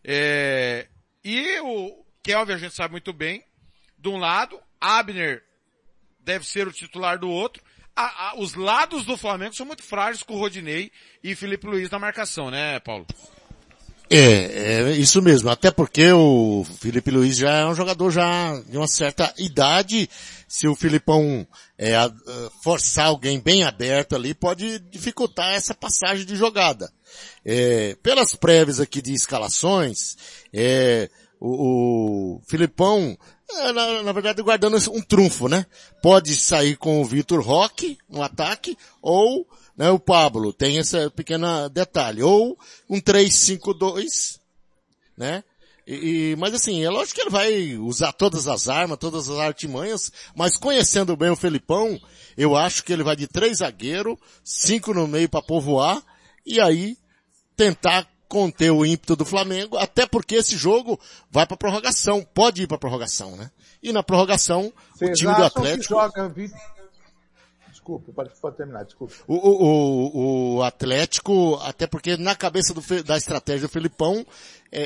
É, e o Kelvin a gente sabe muito bem. De um lado, Abner deve ser o titular do outro. A- a- os lados do Flamengo são muito frágeis com o Rodinei e Felipe Luiz na marcação, né, Paulo? É, é isso mesmo. Até porque o Felipe Luiz já é um jogador já de uma certa idade. Se o Filipão é, forçar alguém bem aberto ali, pode dificultar essa passagem de jogada. É, pelas prévias aqui de escalações, é, o, o Filipão, na, na verdade, guardando um trunfo, né? Pode sair com o Vitor Roque no ataque, ou né, o Pablo, tem esse pequeno detalhe, ou um 3-5-2, né? E, e- mas assim, é lógico que ele vai usar todas as armas, todas as artimanhas, mas conhecendo bem o Felipão, eu acho que ele vai de três zagueiros, cinco no meio para povoar, e aí tentar conter o ímpeto do Flamengo, até porque esse jogo vai para prorrogação, pode ir para prorrogação, né? E na prorrogação, o Vocês time do Atlético Desculpa, pode, pode terminar, desculpa. O, o, o, o Atlético, até porque na cabeça do, da estratégia do Felipão, é,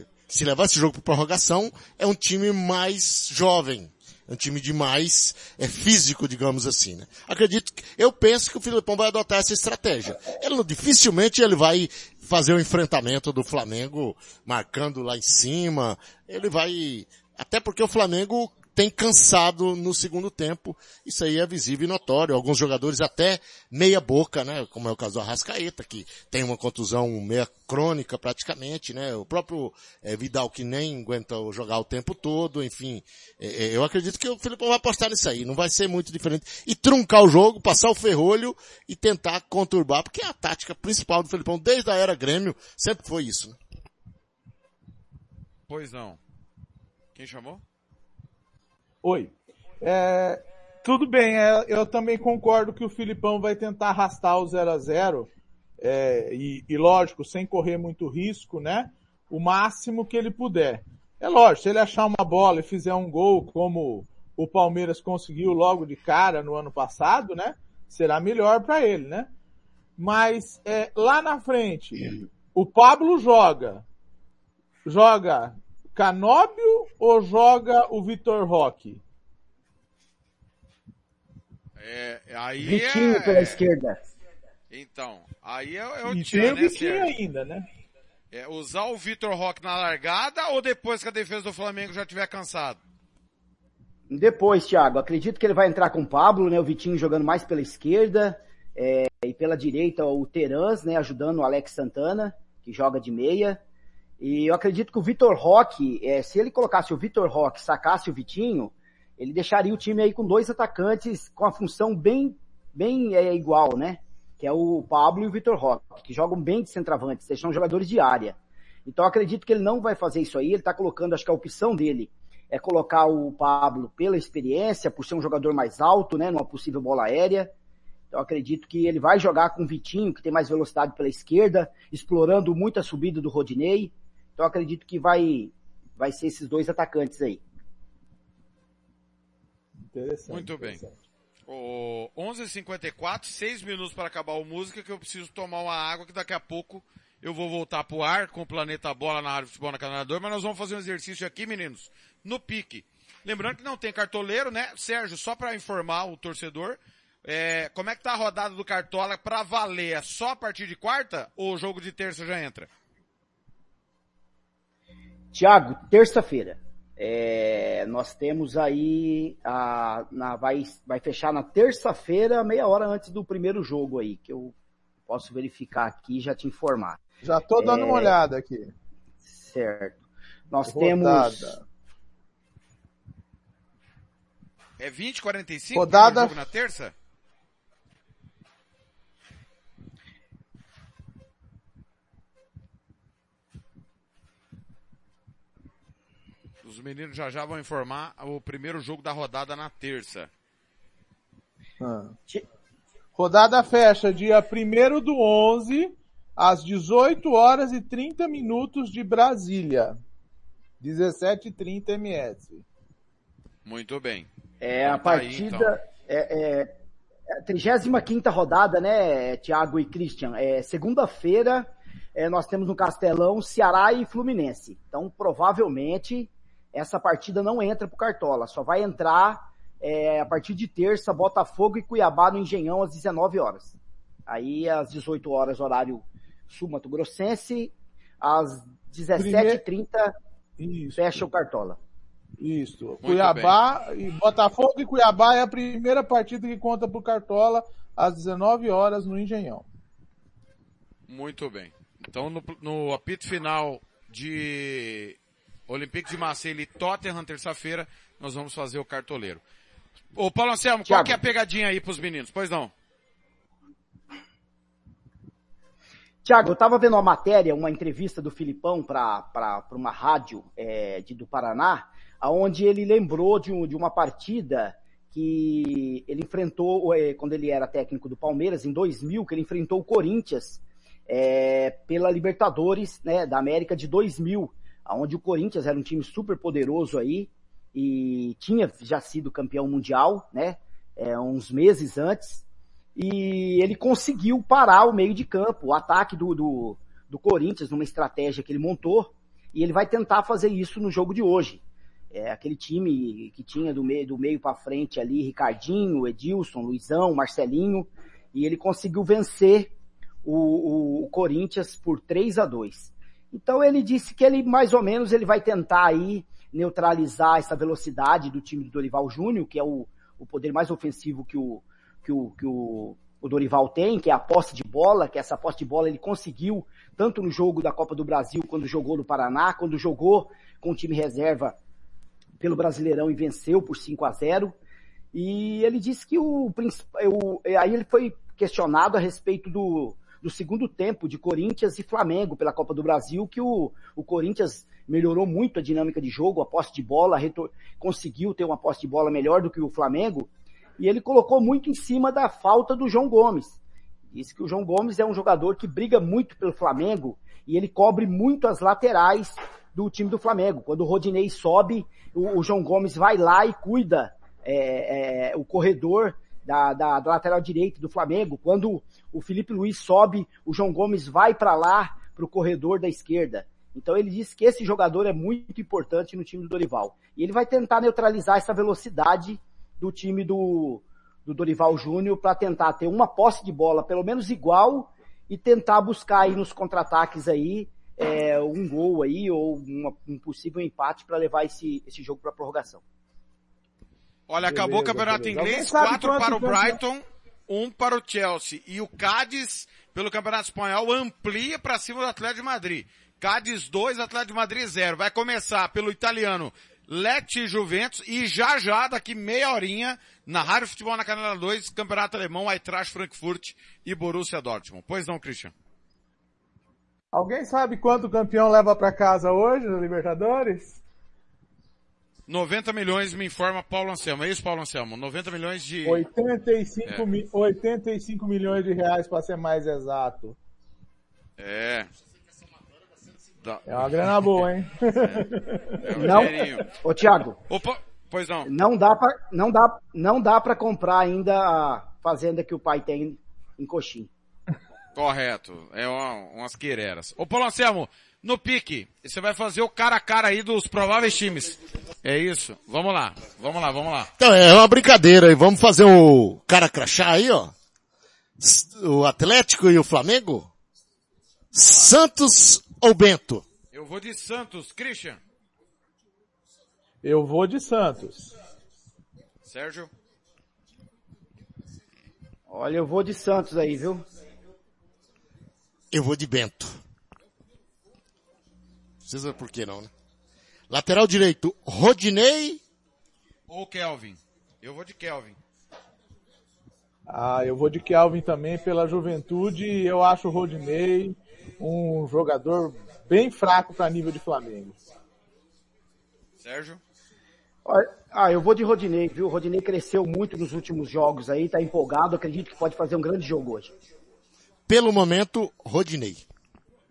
é, se levar esse jogo para prorrogação, é um time mais jovem. É um time de mais é, físico, digamos assim, né? Acredito que, eu penso que o Filipão vai adotar essa estratégia. Ele, dificilmente ele vai fazer o enfrentamento do Flamengo marcando lá em cima. Ele vai, até porque o Flamengo tem cansado no segundo tempo. Isso aí é visível e notório. Alguns jogadores até meia boca, né? Como é o caso do Arrascaeta, que tem uma contusão meia crônica praticamente, né? O próprio eh, Vidal que nem aguenta jogar o tempo todo, enfim. Eh, eu acredito que o Filipão vai apostar nisso aí. Não vai ser muito diferente. E truncar o jogo, passar o ferrolho e tentar conturbar, porque é a tática principal do Filipão desde a era Grêmio sempre foi isso, né? Pois não. Quem chamou? Oi. É, tudo bem, é, eu também concordo que o Filipão vai tentar arrastar o 0 a 0 é, e, e lógico, sem correr muito risco, né? O máximo que ele puder. É lógico, se ele achar uma bola e fizer um gol como o Palmeiras conseguiu logo de cara no ano passado, né? Será melhor para ele, né? Mas é, lá na frente, o Pablo joga. Joga Canóbio ou joga o Vitor Roque? É, aí Vitinho é... pela esquerda. Então, aí é, é o E o né, Vitinho Sérgio? ainda, né? É usar o Vitor Roque na largada ou depois que a defesa do Flamengo já tiver cansado? Depois, Thiago, acredito que ele vai entrar com o Pablo, né? O Vitinho jogando mais pela esquerda, é, e pela direita o Terans, né? Ajudando o Alex Santana, que joga de meia. E eu acredito que o Vitor Roque, é, se ele colocasse o Vitor Roque, sacasse o Vitinho, ele deixaria o time aí com dois atacantes com a função bem, bem é, igual, né? que é o Pablo e o Vitor Roque, que jogam bem de centroavante, eles são jogadores de área. Então acredito que ele não vai fazer isso aí, ele está colocando, acho que a opção dele é colocar o Pablo pela experiência, por ser um jogador mais alto, né, numa possível bola aérea. Então acredito que ele vai jogar com o Vitinho, que tem mais velocidade pela esquerda, explorando muito a subida do Rodinei. Então acredito que vai, vai ser esses dois atacantes aí. Interessante. Muito bem. O 11:54, seis minutos para acabar o música, que eu preciso tomar uma água que daqui a pouco eu vou voltar pro ar com o Planeta Bola na Rádio Futebol na Canador, mas nós vamos fazer um exercício aqui, meninos, no pique. Lembrando que não tem cartoleiro, né? Sérgio, só para informar o torcedor, é, como é que tá a rodada do Cartola para valer? É só a partir de quarta ou o jogo de terça já entra? Tiago, terça-feira. É, nós temos aí a, na, vai, vai fechar na terça-feira, meia hora antes do primeiro jogo aí, que eu posso verificar aqui e já te informar. Já tô dando É, uma olhada aqui. Certo. Nós Rodada. temos É 20, 45 Rodada- na terça? Meninos já já vão informar o primeiro jogo da rodada na terça. Ah. Rodada fecha dia 1 do 11, às 18 horas e 30 minutos de Brasília. 17h30 MS. Muito bem. É a Então tá aí, partida, então. é, é, é a 35 rodada, né, Thiago e Christian? É, Segunda-feira, é, nós temos no Castelão Ceará e Fluminense. Então, provavelmente, essa partida não entra pro Cartola. Só vai entrar é, a partir de terça, Botafogo e Cuiabá no Engenhão às 19 horas. Aí, às 18 horas, horário sul-mato grossense, às 17h30, fecha o Cartola. Isso. Cuiabá e Botafogo e Cuiabá é a primeira partida que conta pro Cartola às 19 horas no Engenhão. Muito bem. Então, no, no apito final de Olympique de Marseille e Tottenham, terça-feira, nós vamos fazer o cartoleiro. Ô, Paulo Anselmo, qual Thiago. que é a pegadinha aí pros meninos? Pois não. Tiago, eu estava vendo uma matéria, uma entrevista do Filipão para uma rádio é, de, do Paraná, onde ele lembrou de, um- de uma partida que ele enfrentou, é, quando ele era técnico do Palmeiras, em 2000, que ele enfrentou o Corinthians é, pela Libertadores né, da América de 2000, onde o Corinthians era um time super poderoso aí e tinha já sido campeão mundial, né, é, uns meses antes, e ele conseguiu parar o meio de campo, o ataque do, do, do Corinthians, numa estratégia que ele montou, e ele vai tentar fazer isso no jogo de hoje. É, aquele time que tinha do meio, do meio para frente ali, Ricardinho, Edilson, Luizão, Marcelinho, e ele conseguiu vencer o, o- o Corinthians por 3 a 2 Então ele disse que ele mais ou menos ele vai tentar aí neutralizar essa velocidade do time do Dorival Júnior, que é o, o poder mais ofensivo que o, que o, que o, o Dorival tem, que é a posse de bola, que essa posse de bola ele conseguiu tanto no jogo da Copa do Brasil, quando jogou no Paraná, quando jogou com o time reserva pelo Brasileirão e venceu por 5 a 0 E ele disse que o, o aí ele foi questionado a respeito do, do segundo tempo de Corinthians e Flamengo pela Copa do Brasil, que o, o Corinthians melhorou muito a dinâmica de jogo, a posse de bola, conseguiu ter uma posse de bola melhor do que o Flamengo, e ele colocou muito em cima da falta do João Gomes. Disse que o João Gomes é um jogador que briga muito pelo Flamengo e ele cobre muito as laterais do time do Flamengo. Quando o Rodinei sobe, o, o João Gomes vai lá e cuida é, é, o corredor da, da, da lateral direita do Flamengo. Quando o Felipe Luiz sobe, o João Gomes vai para lá, para o corredor da esquerda. Então ele disse que esse jogador é muito importante no time do Dorival. E ele vai tentar neutralizar essa velocidade do time do, do Dorival Júnior para tentar ter uma posse de bola pelo menos igual e tentar buscar aí nos contra-ataques aí é, um gol aí ou uma- um possível empate para levar esse, esse jogo para prorrogação. Olha, acabou o Beleza, campeonato beleza. inglês, quatro para o Brighton, um para o Chelsea. E o Cádiz, pelo campeonato espanhol, amplia para cima do Atlético de Madrid. Cádiz 2, Atlético de Madrid 0. Vai começar pelo italiano Leti Juventus e já já, daqui meia horinha, na Rádio Futebol na Canela 2, Campeonato Alemão, Eintracht Frankfurt e Borussia Dortmund. Pois não, Christian? Alguém sabe quanto o campeão leva para casa hoje na Libertadores? 90 milhões, me informa Paulo Anselmo. É isso, Paulo Anselmo? 90 milhões de... 85, É. mi- 85 milhões de reais para ser mais exato. É. É uma grana boa, hein? (laughs) É um Não, dinheirinho. ô Thiago, Opa, pois não. não dá pra, não dá, não dá pra comprar ainda a fazenda que o pai tem em Coxim. Correto. É uma, umas queireras. Ô Paulo Anselmo, no pique, você vai fazer o cara a cara aí dos prováveis times. É isso? Vamos lá, vamos lá, vamos lá. Então, é uma brincadeira aí. Vamos fazer o cara crachá aí, ó. O Atlético e o Flamengo? Santos ou Bento? Eu vou de Santos, Christian. Eu vou de Santos. Sérgio. Olha, eu vou de Santos aí, viu? Eu vou de Bento. Precisa por que não, né? Lateral direito, Rodinei. Ou Kelvin. Eu vou de Kelvin. Ah, eu vou de Kelvin também pela juventude e eu acho o Rodinei um jogador bem fraco para nível de Flamengo. Sérgio. Ah, eu vou de Rodinei, viu? O Rodinei cresceu muito nos últimos jogos aí, tá empolgado, acredito que pode fazer um grande jogo hoje. Pelo momento, Rodinei.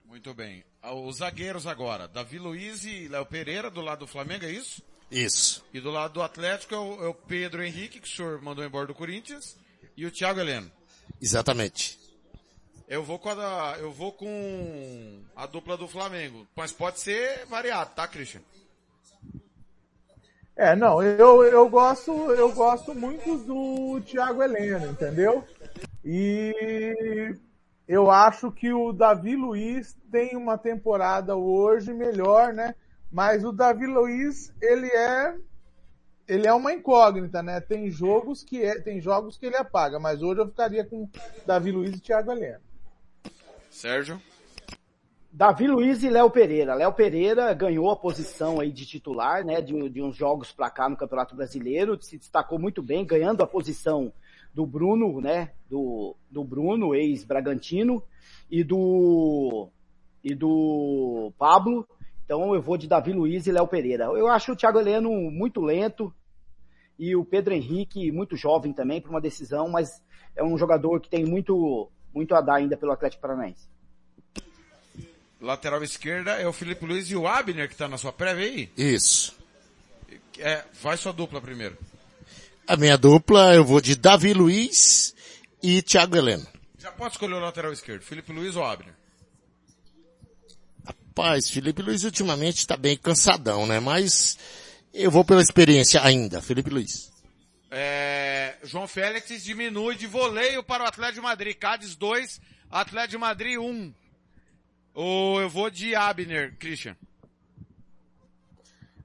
Muito bem. Os zagueiros agora. Davi Luiz e Léo Pereira do lado do Flamengo, é isso? Isso. E do lado do Atlético é o, é o Pedro Henrique, que o senhor mandou embora do Corinthians, e o Thiago Heleno. Exatamente. Eu vou com a, da- eu vou com a dupla do Flamengo, mas pode ser variado, tá, Christian? É, não, eu, eu gosto, eu gosto muito do Thiago Heleno, entendeu? E eu acho que o Davi Luiz tem uma temporada hoje melhor, né? Mas o Davi Luiz, ele é ele é uma incógnita, né? Tem jogos que é, tem jogos que ele apaga, mas hoje eu ficaria com Davi Luiz e Thiago Heleno. Sérgio? Davi Luiz e Léo Pereira. Léo Pereira ganhou a posição aí de titular, né, de, de uns jogos pra cá no Campeonato Brasileiro, se destacou muito bem, ganhando a posição do Bruno, né, do, do Bruno, ex-Bragantino, e do, e do Pablo. Então eu vou de Davi Luiz e Léo Pereira. Eu acho o Thiago Heleno muito lento e o Pedro Henrique muito jovem também para uma decisão, mas é um jogador que tem muito, muito a dar ainda pelo Atlético Paranaense. Lateral esquerda é o Felipe Luiz e o Abner que tá na sua prévia aí? Isso. É, faz sua dupla primeiro. A minha dupla, eu vou de Davi Luiz e Thiago Heleno. Já pode escolher o lateral esquerdo, Felipe Luiz ou Abner? Rapaz, Felipe Luiz ultimamente tá bem cansadão, né? Mas eu vou pela experiência ainda, Felipe Luiz. É, João Félix diminui de voleio para o Atlético de Madrid. Cádiz 2, Atlético de Madrid 1. Ou eu vou de Abner, Christian.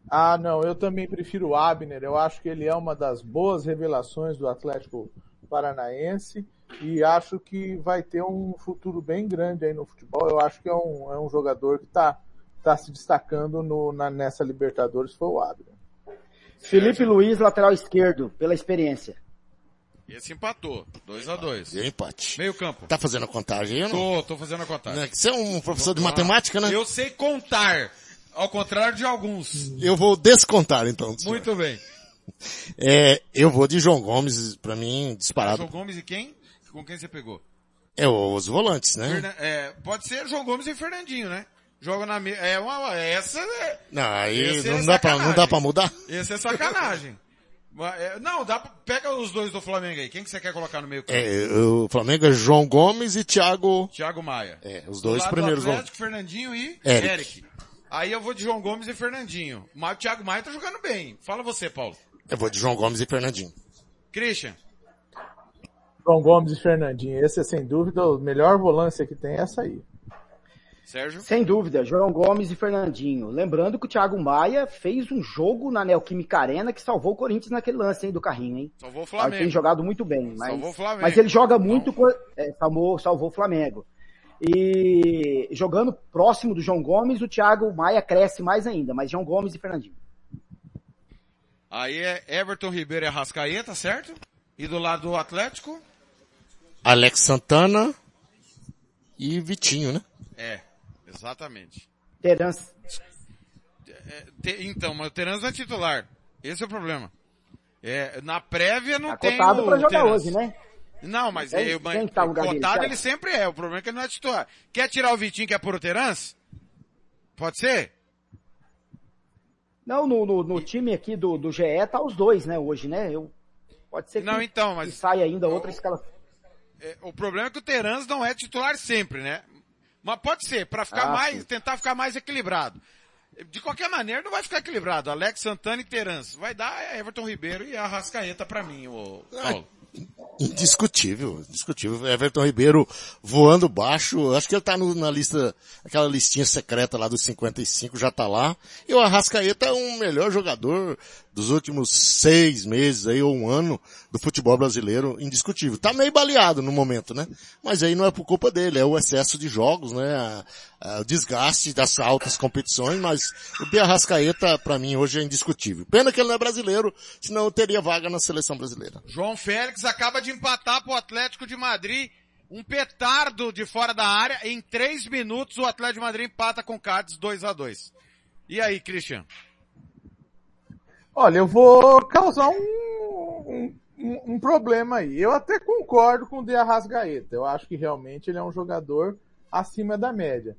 Ah, não, eu também prefiro o Abner. Eu acho que ele é uma das boas revelações do Atlético Paranaense e acho que vai ter um futuro bem grande aí no futebol. Eu acho que é um, é um jogador que está tá se destacando no, na, nessa Libertadores, foi o Abner. Felipe Luiz, lateral esquerdo, pela experiência. Esse empatou. 2 a 2 Deu empate. Meio campo. Tá fazendo a contagem aí ou não? Tô, tô fazendo a contagem. Né, Você é um professor de matemática, né? Eu sei contar. Ao contrário de alguns. Eu vou descontar então. senhor. Muito bem. É, eu vou de João Gomes, pra mim, disparado. João Gomes e quem? Com quem você pegou? É os volantes, né? Fernan- é, pode ser João Gomes e Fernandinho, né? Joga na me... É uma... Essa é... Não, aí é não, dá pra, não dá pra mudar? Esse é sacanagem. É, Não, dá pra... Pega os dois do Flamengo aí. Quem que você quer colocar no meio campo? É, o Flamengo é João Gomes e Thiago... Thiago Maia. É, os Do dois lado primeiros do. Atlético, Fernandinho e Eric. Eric. Aí eu vou de João Gomes e Fernandinho. Mas o Thiago Maia tá jogando bem. Fala você, Paulo. Eu vou de João Gomes e Fernandinho. Christian. João Gomes e Fernandinho. Esse é sem dúvida o melhor volância que tem é essa aí. Sérgio? Sem dúvida, João Gomes e Fernandinho. Lembrando que o Thiago Maia fez um jogo na Neoquímica Arena que salvou o Corinthians naquele lance hein, do carrinho, hein? Salvou o Ele Flamengo. tem jogado muito bem, mas, Salvou o Flamengo. mas ele joga muito, co- é, salvou, salvou o Flamengo. E jogando próximo do João Gomes, o Thiago Maia cresce mais ainda, mas João Gomes e Fernandinho. Aí é Everton Ribeiro e Arrascaeta, certo? E do lado do Atlético? Alex Santana e Vitinho, né? É, exatamente. Terence. É, te- então, mas o Terence não é titular. Esse é o problema. É, na prévia não Tá tem cotado o pra jogar Terence. hoje, né? Não, mas, Quem- eu, mas quem tá no lugar dele, cotado ele sempre é. O problema é que ele não é titular. Quer tirar o Vitinho que é por o Terence? Pode ser? Não, no, no, no time aqui do, do GE tá os dois, né, hoje, né? Eu, pode ser que, Não, então, mas- que saia ainda outra escala. É, o problema é que o Terence não é titular sempre, né? Mas pode ser, para ficar Ah, mais, sim. tentar ficar mais equilibrado. De qualquer maneira, não vai ficar equilibrado. Alex Santana e Terence. Vai dar Everton Ribeiro e Arrascaeta pra mim, o Paulo. Indiscutível, indiscutível. Everton Ribeiro voando baixo. Acho que ele tá no- na lista, aquela listinha secreta lá dos 55, já tá lá. E o Arrascaeta é um melhor jogador dos últimos seis meses aí, ou um ano, do futebol brasileiro, indiscutível. Tá meio baleado no momento, né? Mas aí não é por culpa dele, é o excesso de jogos, né? A- a- o desgaste das altas competições, mas o de pra mim, hoje é indiscutível. Pena que ele não é brasileiro, senão teria vaga na seleção brasileira. João Félix acaba de empatar pro Atlético de Madrid. Um petardo de fora da área. Em três minutos o Atlético de Madrid empata com o Cádiz 2 a 2 E aí, Christian? Olha, eu vou causar um, um, um- problema aí. Eu até concordo com o De Arrascaeta. Eu acho que realmente ele é um jogador acima da média.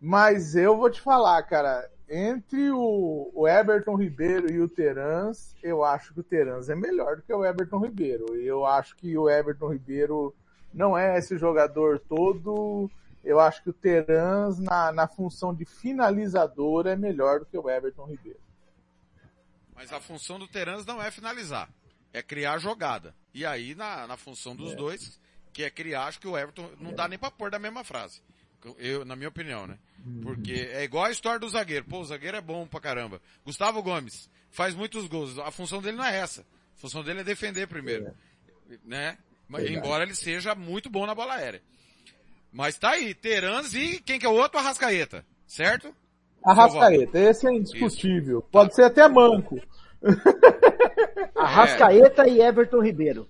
Mas eu vou te falar, cara, entre o, o Everton Ribeiro e o Terans, eu acho que o Terans é melhor do que o Everton Ribeiro. Eu acho que o Everton Ribeiro não é esse jogador todo. Eu acho que o Terans, na, na função de finalizador, é melhor do que o Everton Ribeiro. Mas a função do Terans não é finalizar. É criar jogada. E aí, na, na função dos É. dois, que é criar, acho que o Everton não dá nem pra pôr da mesma frase. Eu, na minha opinião, né? Porque é igual a história do zagueiro. Pô, o zagueiro é bom pra caramba. Gustavo Gomes faz muitos gols. A função dele não é essa. A função dele é defender primeiro. Né? Mas, Verdade. embora ele seja muito bom na bola aérea. Mas tá aí, Terans e quem que é o outro? Arrascaeta. Certo? Arrascaeta, esse é indiscutível. Pode ser até manco. (laughs) Arrascaeta e Everton Ribeiro.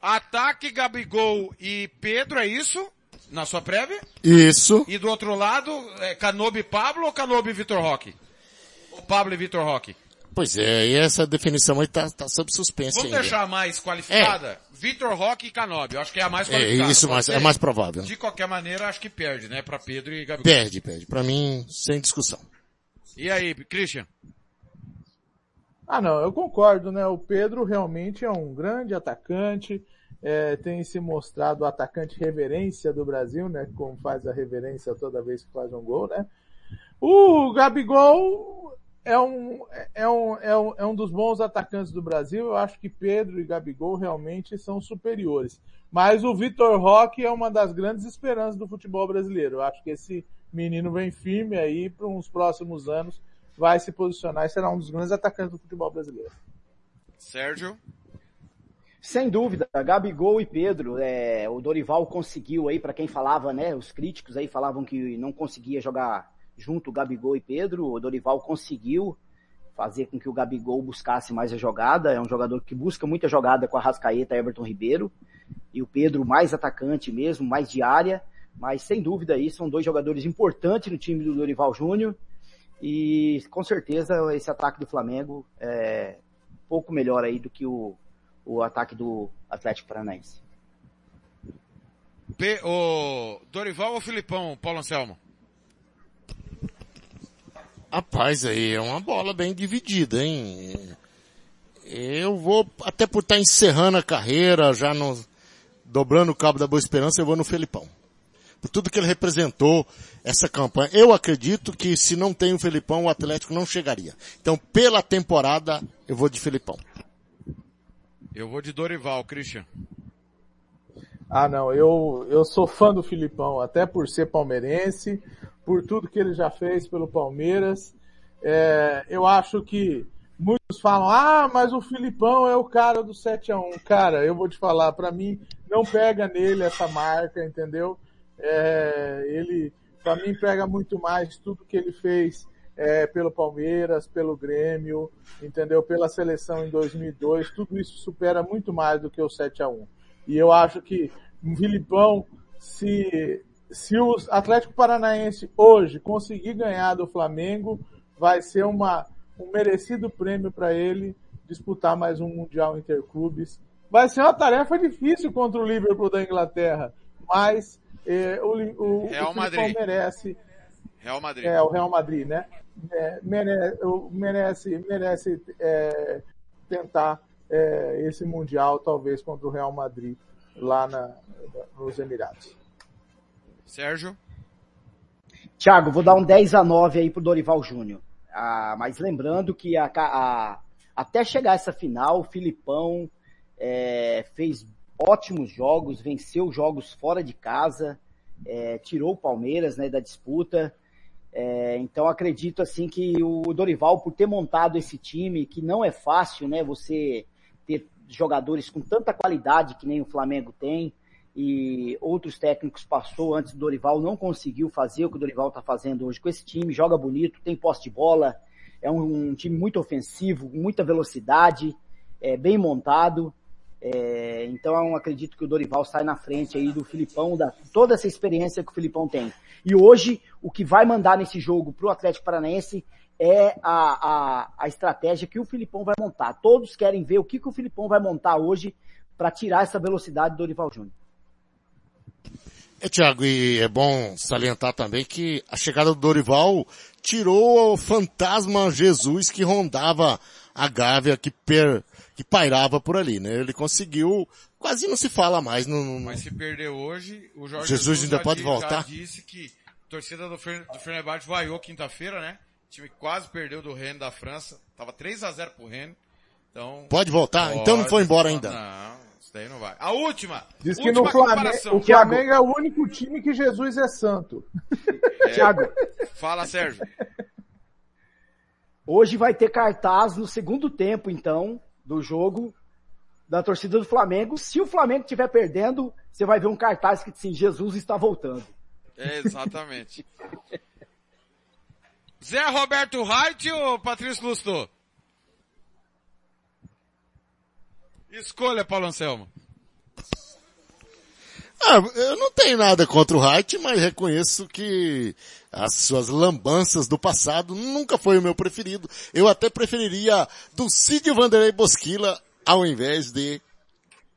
Ataque Gabigol e Pedro, é isso? Na sua prévia? Isso. E do outro lado, é Canobi e Pablo ou Canobi e Vitor Roque? Ou Pablo e Vitor Roque? Pois é, e essa definição aí tá, tá sob suspense Vamos ainda. deixar a mais qualificada? Vitor Roque e Canobi. Acho que é a mais É, qualificada. isso pode mais- é mais provável. De qualquer maneira, acho que perde, né? Pra Pedro e Gabigol. Perde, perde. Pra mim, sem discussão. E aí, Christian? Ah, não, eu concordo, né? O Pedro realmente é um grande atacante, é, tem se mostrado o atacante reverência do Brasil, né? Como faz a reverência toda vez que faz um gol, né? O Gabigol é um, é um, é um, é um dos bons atacantes do Brasil. Eu acho que Pedro e Gabigol realmente são superiores. Mas o Vitor Roque é uma das grandes esperanças do futebol brasileiro. Eu acho que esse menino vem firme aí para uns próximos anos, vai se posicionar e será um dos grandes atacantes do futebol brasileiro. Sérgio? Sem dúvida, Gabigol e Pedro, é, o Dorival conseguiu aí, para quem falava, né, os críticos aí falavam que não conseguia jogar junto Gabigol e Pedro, o Dorival conseguiu fazer com que o Gabigol buscasse mais a jogada, é um jogador que busca muita jogada com a Rascaeta e Everton Ribeiro, e o Pedro mais atacante mesmo, mais de área, mas sem dúvida aí são dois jogadores importantes no time do Dorival Júnior, e com certeza esse ataque do Flamengo é um pouco melhor aí do que o, o ataque do Atlético Paranaense. P, o Dorival ou Filipão, Paulo Anselmo? Rapaz, aí é uma bola bem dividida, hein? Eu vou, até por estar encerrando a carreira, já no, dobrando o cabo da Boa Esperança, eu vou no Felipão. Por tudo que ele representou essa campanha. Eu acredito que se não tem o Felipão, o Atlético não chegaria. Então, pela temporada, eu vou de Felipão. Eu vou de Dorival, Christian. Ah, não, eu, eu sou fã do Filipão, até por ser palmeirense, por tudo que ele já fez pelo Palmeiras. É, eu acho que muitos falam, ah, mas o Filipão é o cara do 7 a 1 Cara, eu vou te falar, para mim, não pega nele essa marca, entendeu? É, ele, para mim, pega muito mais tudo que ele fez é, pelo Palmeiras, pelo Grêmio, entendeu? Pela seleção em 2002, tudo isso supera muito mais do que o 7 a 1 E eu acho que o Filipão, se, se o Atlético Paranaense hoje conseguir ganhar do Flamengo, vai ser uma, um merecido prêmio para ele disputar mais um Mundial Interclubes. Vai ser uma tarefa difícil contra o Liverpool da Inglaterra, mas é, o, o, Real o Madrid. merece. Real Madrid. É, o Real Madrid, né? É, merece, merece, merece é, tentar é, esse Mundial, talvez, contra o Real Madrid, lá na, nos Emirados. Sérgio? Thiago, vou dar um 10 a 9 aí pro Dorival Júnior. Ah, mas lembrando que a, a, até chegar essa final, o Filipão é, fez ótimos jogos, venceu jogos fora de casa, é, tirou o Palmeiras né, da disputa. É, então acredito assim que o Dorival, por ter montado esse time, que não é fácil, né? Você ter jogadores com tanta qualidade que nem o Flamengo tem, e outros técnicos passou antes do Dorival, não conseguiu fazer o que o Dorival está fazendo hoje com esse time, joga bonito, tem posse de bola, é um, um time muito ofensivo, muita velocidade, é, bem montado. É, então acredito que o Dorival sai na frente aí do Filipão, da toda essa experiência que o Filipão tem. E hoje, o que vai mandar nesse jogo pro Atlético Paranaense é a, a, a estratégia que o Filipão vai montar. Todos querem ver o que, que o Filipão vai montar hoje para tirar essa velocidade do Dorival Júnior. É, Thiago, e é bom salientar também que a chegada do Dorival tirou o fantasma Jesus que rondava a Gávea, que, per, que pairava por ali, né? Ele conseguiu, quase não se fala mais no... no... Mas se perder hoje, o Jorge Jesus, Jesus ainda pode di- voltar? Disse que a torcida do, Fer, do Fenerbahçe vaiou quinta-feira, né? O time quase perdeu do Rennes da França. Tava 3 a 0 pro Rennes. Então... Pode voltar? Então não foi embora ainda. Não, isso daí não vai. A última! Diz que última no Flamengo, comparação. o Flamengo é o único time que Jesus é santo. É. Thiago. Fala, Sérgio. Hoje vai ter cartaz no segundo tempo, então, do jogo da torcida do Flamengo. Se o Flamengo estiver perdendo, você vai ver um cartaz que diz assim, Jesus está voltando. É, exatamente. Zé Roberto Reit ou Patrício Lusto? Escolha, Paulo Anselmo. Ah, eu não tenho nada contra o Height, mas reconheço que as suas lambanças do passado nunca foi o meu preferido. Eu até preferiria do Cid Vanderlei Bosquila ao invés de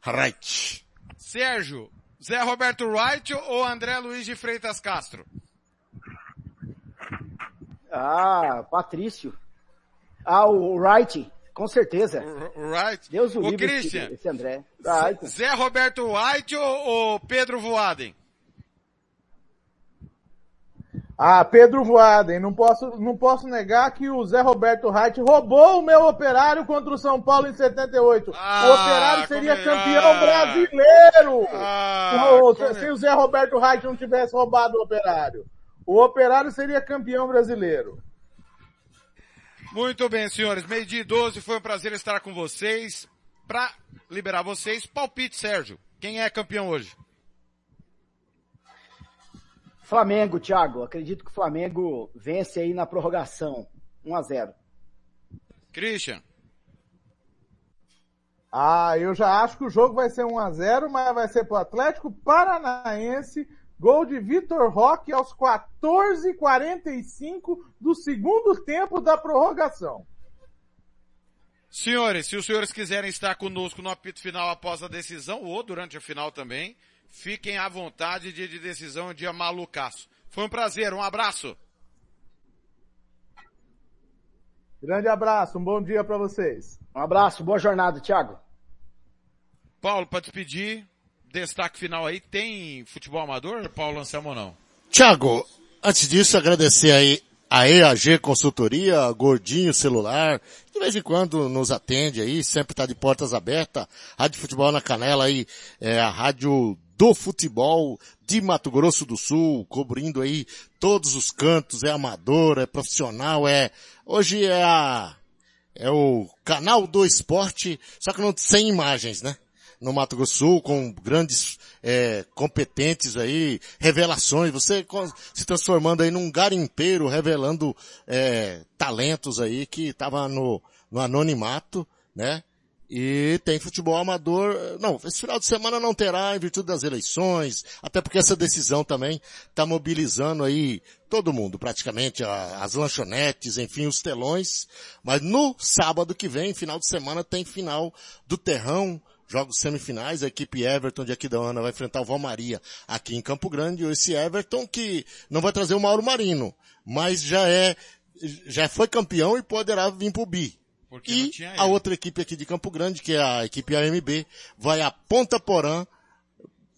Height. Sérgio, Zé Roberto Wright ou André Luiz de Freitas Castro? Ah, Patrício. Ah, o Wright, com certeza. Wright. Deus o livre Christian. esse, André. Wright. Zé Roberto White ou, ou Pedro Voaden? Ah, Pedro Voaden, não posso, não posso negar que o Zé Roberto Reit roubou o meu operário contra o São Paulo em 78. o operário seria como- campeão ah. brasileiro! Ah, O- como- se o Zé Roberto Reit não tivesse roubado o operário. O operário seria campeão brasileiro. Muito bem, senhores. Meio dia e 12, foi um prazer estar com vocês. Pra liberar vocês, palpite, Sérgio. Quem é campeão hoje? Flamengo, Thiago. Acredito que o Flamengo vence aí na prorrogação. 1 a 0 Christian. Ah, eu já acho que o jogo vai ser 1 a 0 mas vai ser pro Atlético Paranaense. Gol de Vitor Roque aos 14h45 do segundo tempo da prorrogação. Senhores, se os senhores quiserem estar conosco no apito final após a decisão, ou durante a final também, fiquem à vontade, dia de decisão é dia malucaço. Foi um prazer, um abraço. Grande abraço, um bom dia para vocês. Um abraço, boa jornada, Thiago. Paulo, para despedir, destaque final aí, tem futebol amador, Paulo Anselmo ou não? Tiago, antes disso, agradecer aí a EAG Consultoria, Gordinho Celular, de vez em quando nos atende aí, sempre está de portas abertas. Rádio Futebol na Canela aí, é a rádio do futebol de Mato Grosso do Sul, cobrindo aí todos os cantos, é amador, é profissional, é, hoje é a, é o canal do esporte, só que não sem imagens, né? No Mato Grosso Sul, com grandes é, competentes aí, revelações, você se transformando aí num garimpeiro, revelando é, talentos aí que tava no, no anonimato, né? E tem futebol amador. Não, esse final de semana não terá em virtude das eleições, até porque essa decisão também está mobilizando aí todo mundo, praticamente, as lanchonetes, enfim, os telões. Mas no sábado que vem, final de semana, tem final do Terrão, jogos semifinais, a equipe Everton de Aquidauana vai enfrentar o Valmaria aqui em Campo Grande, esse Everton que não vai trazer o Mauro Marino, mas já é, já foi campeão e poderá vir pro Bi. E a outra equipe aqui de Campo Grande, que é a equipe AMB, vai a Ponta Porã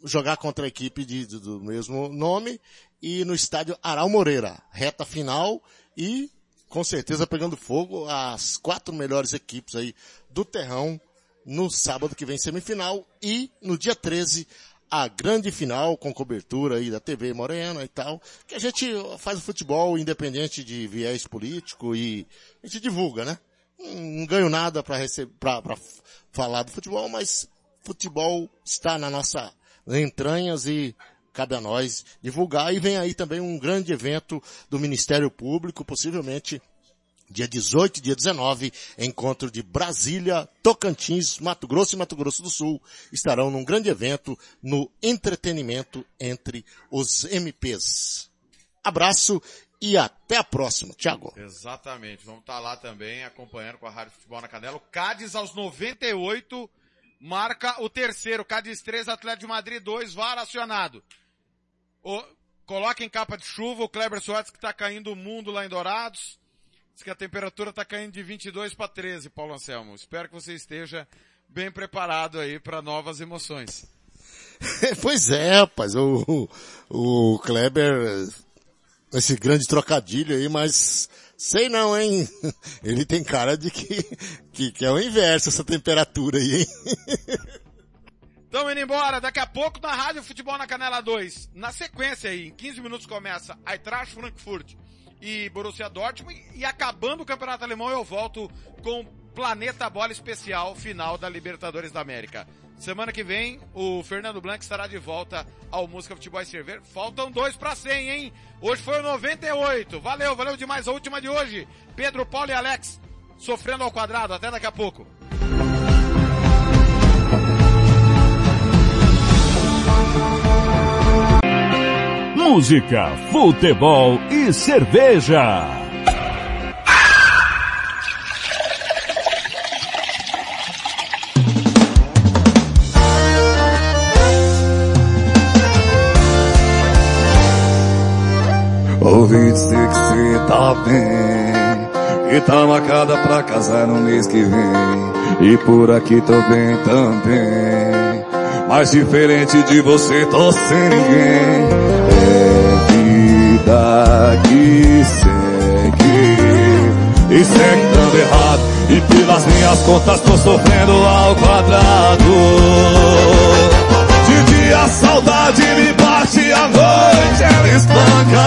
jogar contra a equipe de, do mesmo nome e no estádio Aral Moreira. Reta final e com certeza pegando fogo as quatro melhores equipes aí do Terrão no sábado que vem semifinal e no dia 13 a grande final com cobertura aí da TV Morena e tal, que a gente faz o futebol independente de viés político e a gente divulga, né? Não ganho nada para receber, para falar do futebol, mas futebol está na nossa entranhas e cabe a nós divulgar. E vem aí também um grande evento do Ministério Público, possivelmente dia 18 e dia 19, encontro de Brasília, Tocantins, Mato Grosso e Mato Grosso do Sul estarão num grande evento no entretenimento entre os MPs. Abraço e até a próxima. Tiago. Exatamente. Vamos estar lá também acompanhando com a Rádio Futebol na Canela. O Cádiz aos 98 marca o terceiro. Cádiz 3, Atlético de Madrid 2, VAR acionado. O, coloca em capa de chuva o Kleber Soares que está caindo o mundo lá em Dourados. Diz que a temperatura está caindo de 22 para 13, Paulo Anselmo. Espero que você esteja bem preparado aí para novas emoções. (laughs) pois é, rapaz. O, o, o Kleber, esse grande trocadilho aí, mas sei não, hein? (laughs) Ele tem cara de que, que, que é o inverso essa temperatura aí, hein? (laughs) Estamos indo embora, daqui a pouco na Rádio Futebol na Canela 2. Na sequência aí, em 15 minutos começa Eintracht Frankfurt e Borussia Dortmund e acabando o Campeonato Alemão eu volto com Planeta Bola Especial final da Libertadores da América. Semana que vem o Fernando Blanc estará de volta ao Música Futebol e Cerveja. Faltam dois para 100, hein? Hoje foi o 98. Valeu, valeu demais a última de hoje. Pedro, Paulo e Alex sofrendo ao quadrado. Até daqui a pouco. Música, futebol e cerveja. Ouvi dizer que cê tá bem E tá marcada pra casar no mês que vem E por aqui tô bem também Mas diferente de você tô sem ninguém Vida que segue. E segue dando errado E pelas minhas contas tô sofrendo ao quadrado. De dia a saudade me bate à noite ela espanca.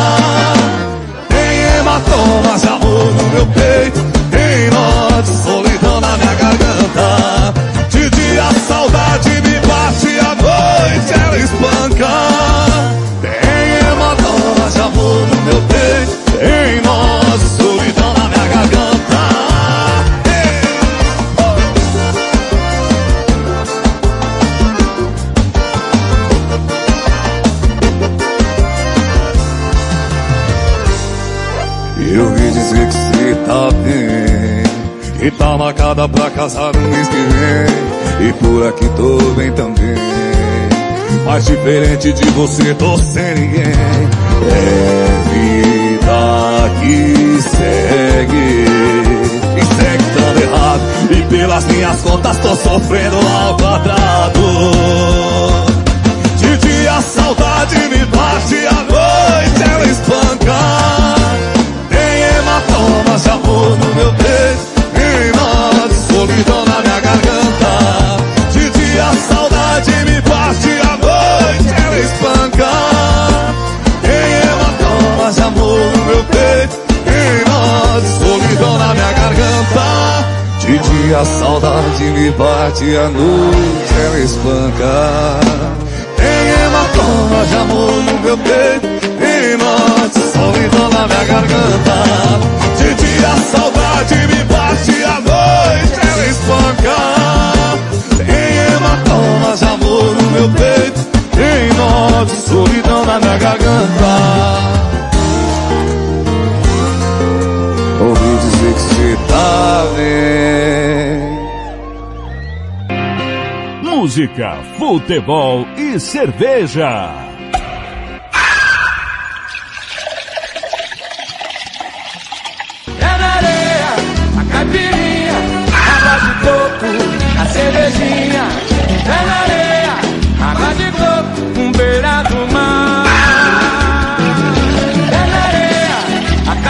Tem hematomas de amor no meu peito. Tem nó de solidão na minha garganta. De dia a saudade me bate à noite ela espanca Que tá marcada pra casar no mês que vem. E por aqui tô bem também. Mas diferente de você tô sem ninguém. É vida que segue. E segue dando errado. E pelas minhas contas tô sofrendo ao quadrado. De dia a saudade me bate à noite ela espanca solidão na minha garganta. De dia a saudade me bate à noite ela espanca. Tem hematomas de amor no meu peito Tem nó de solidão na minha garganta. De dia a saudade me bate, a noite ela espanca. Tem hematoma de amor no meu peito, e morte, solidão na minha garganta. De dia a saudade me bate, a noite e morte, solidão na minha garganta. Ouvi dizer que cê tá bem. Música, futebol e cerveja. É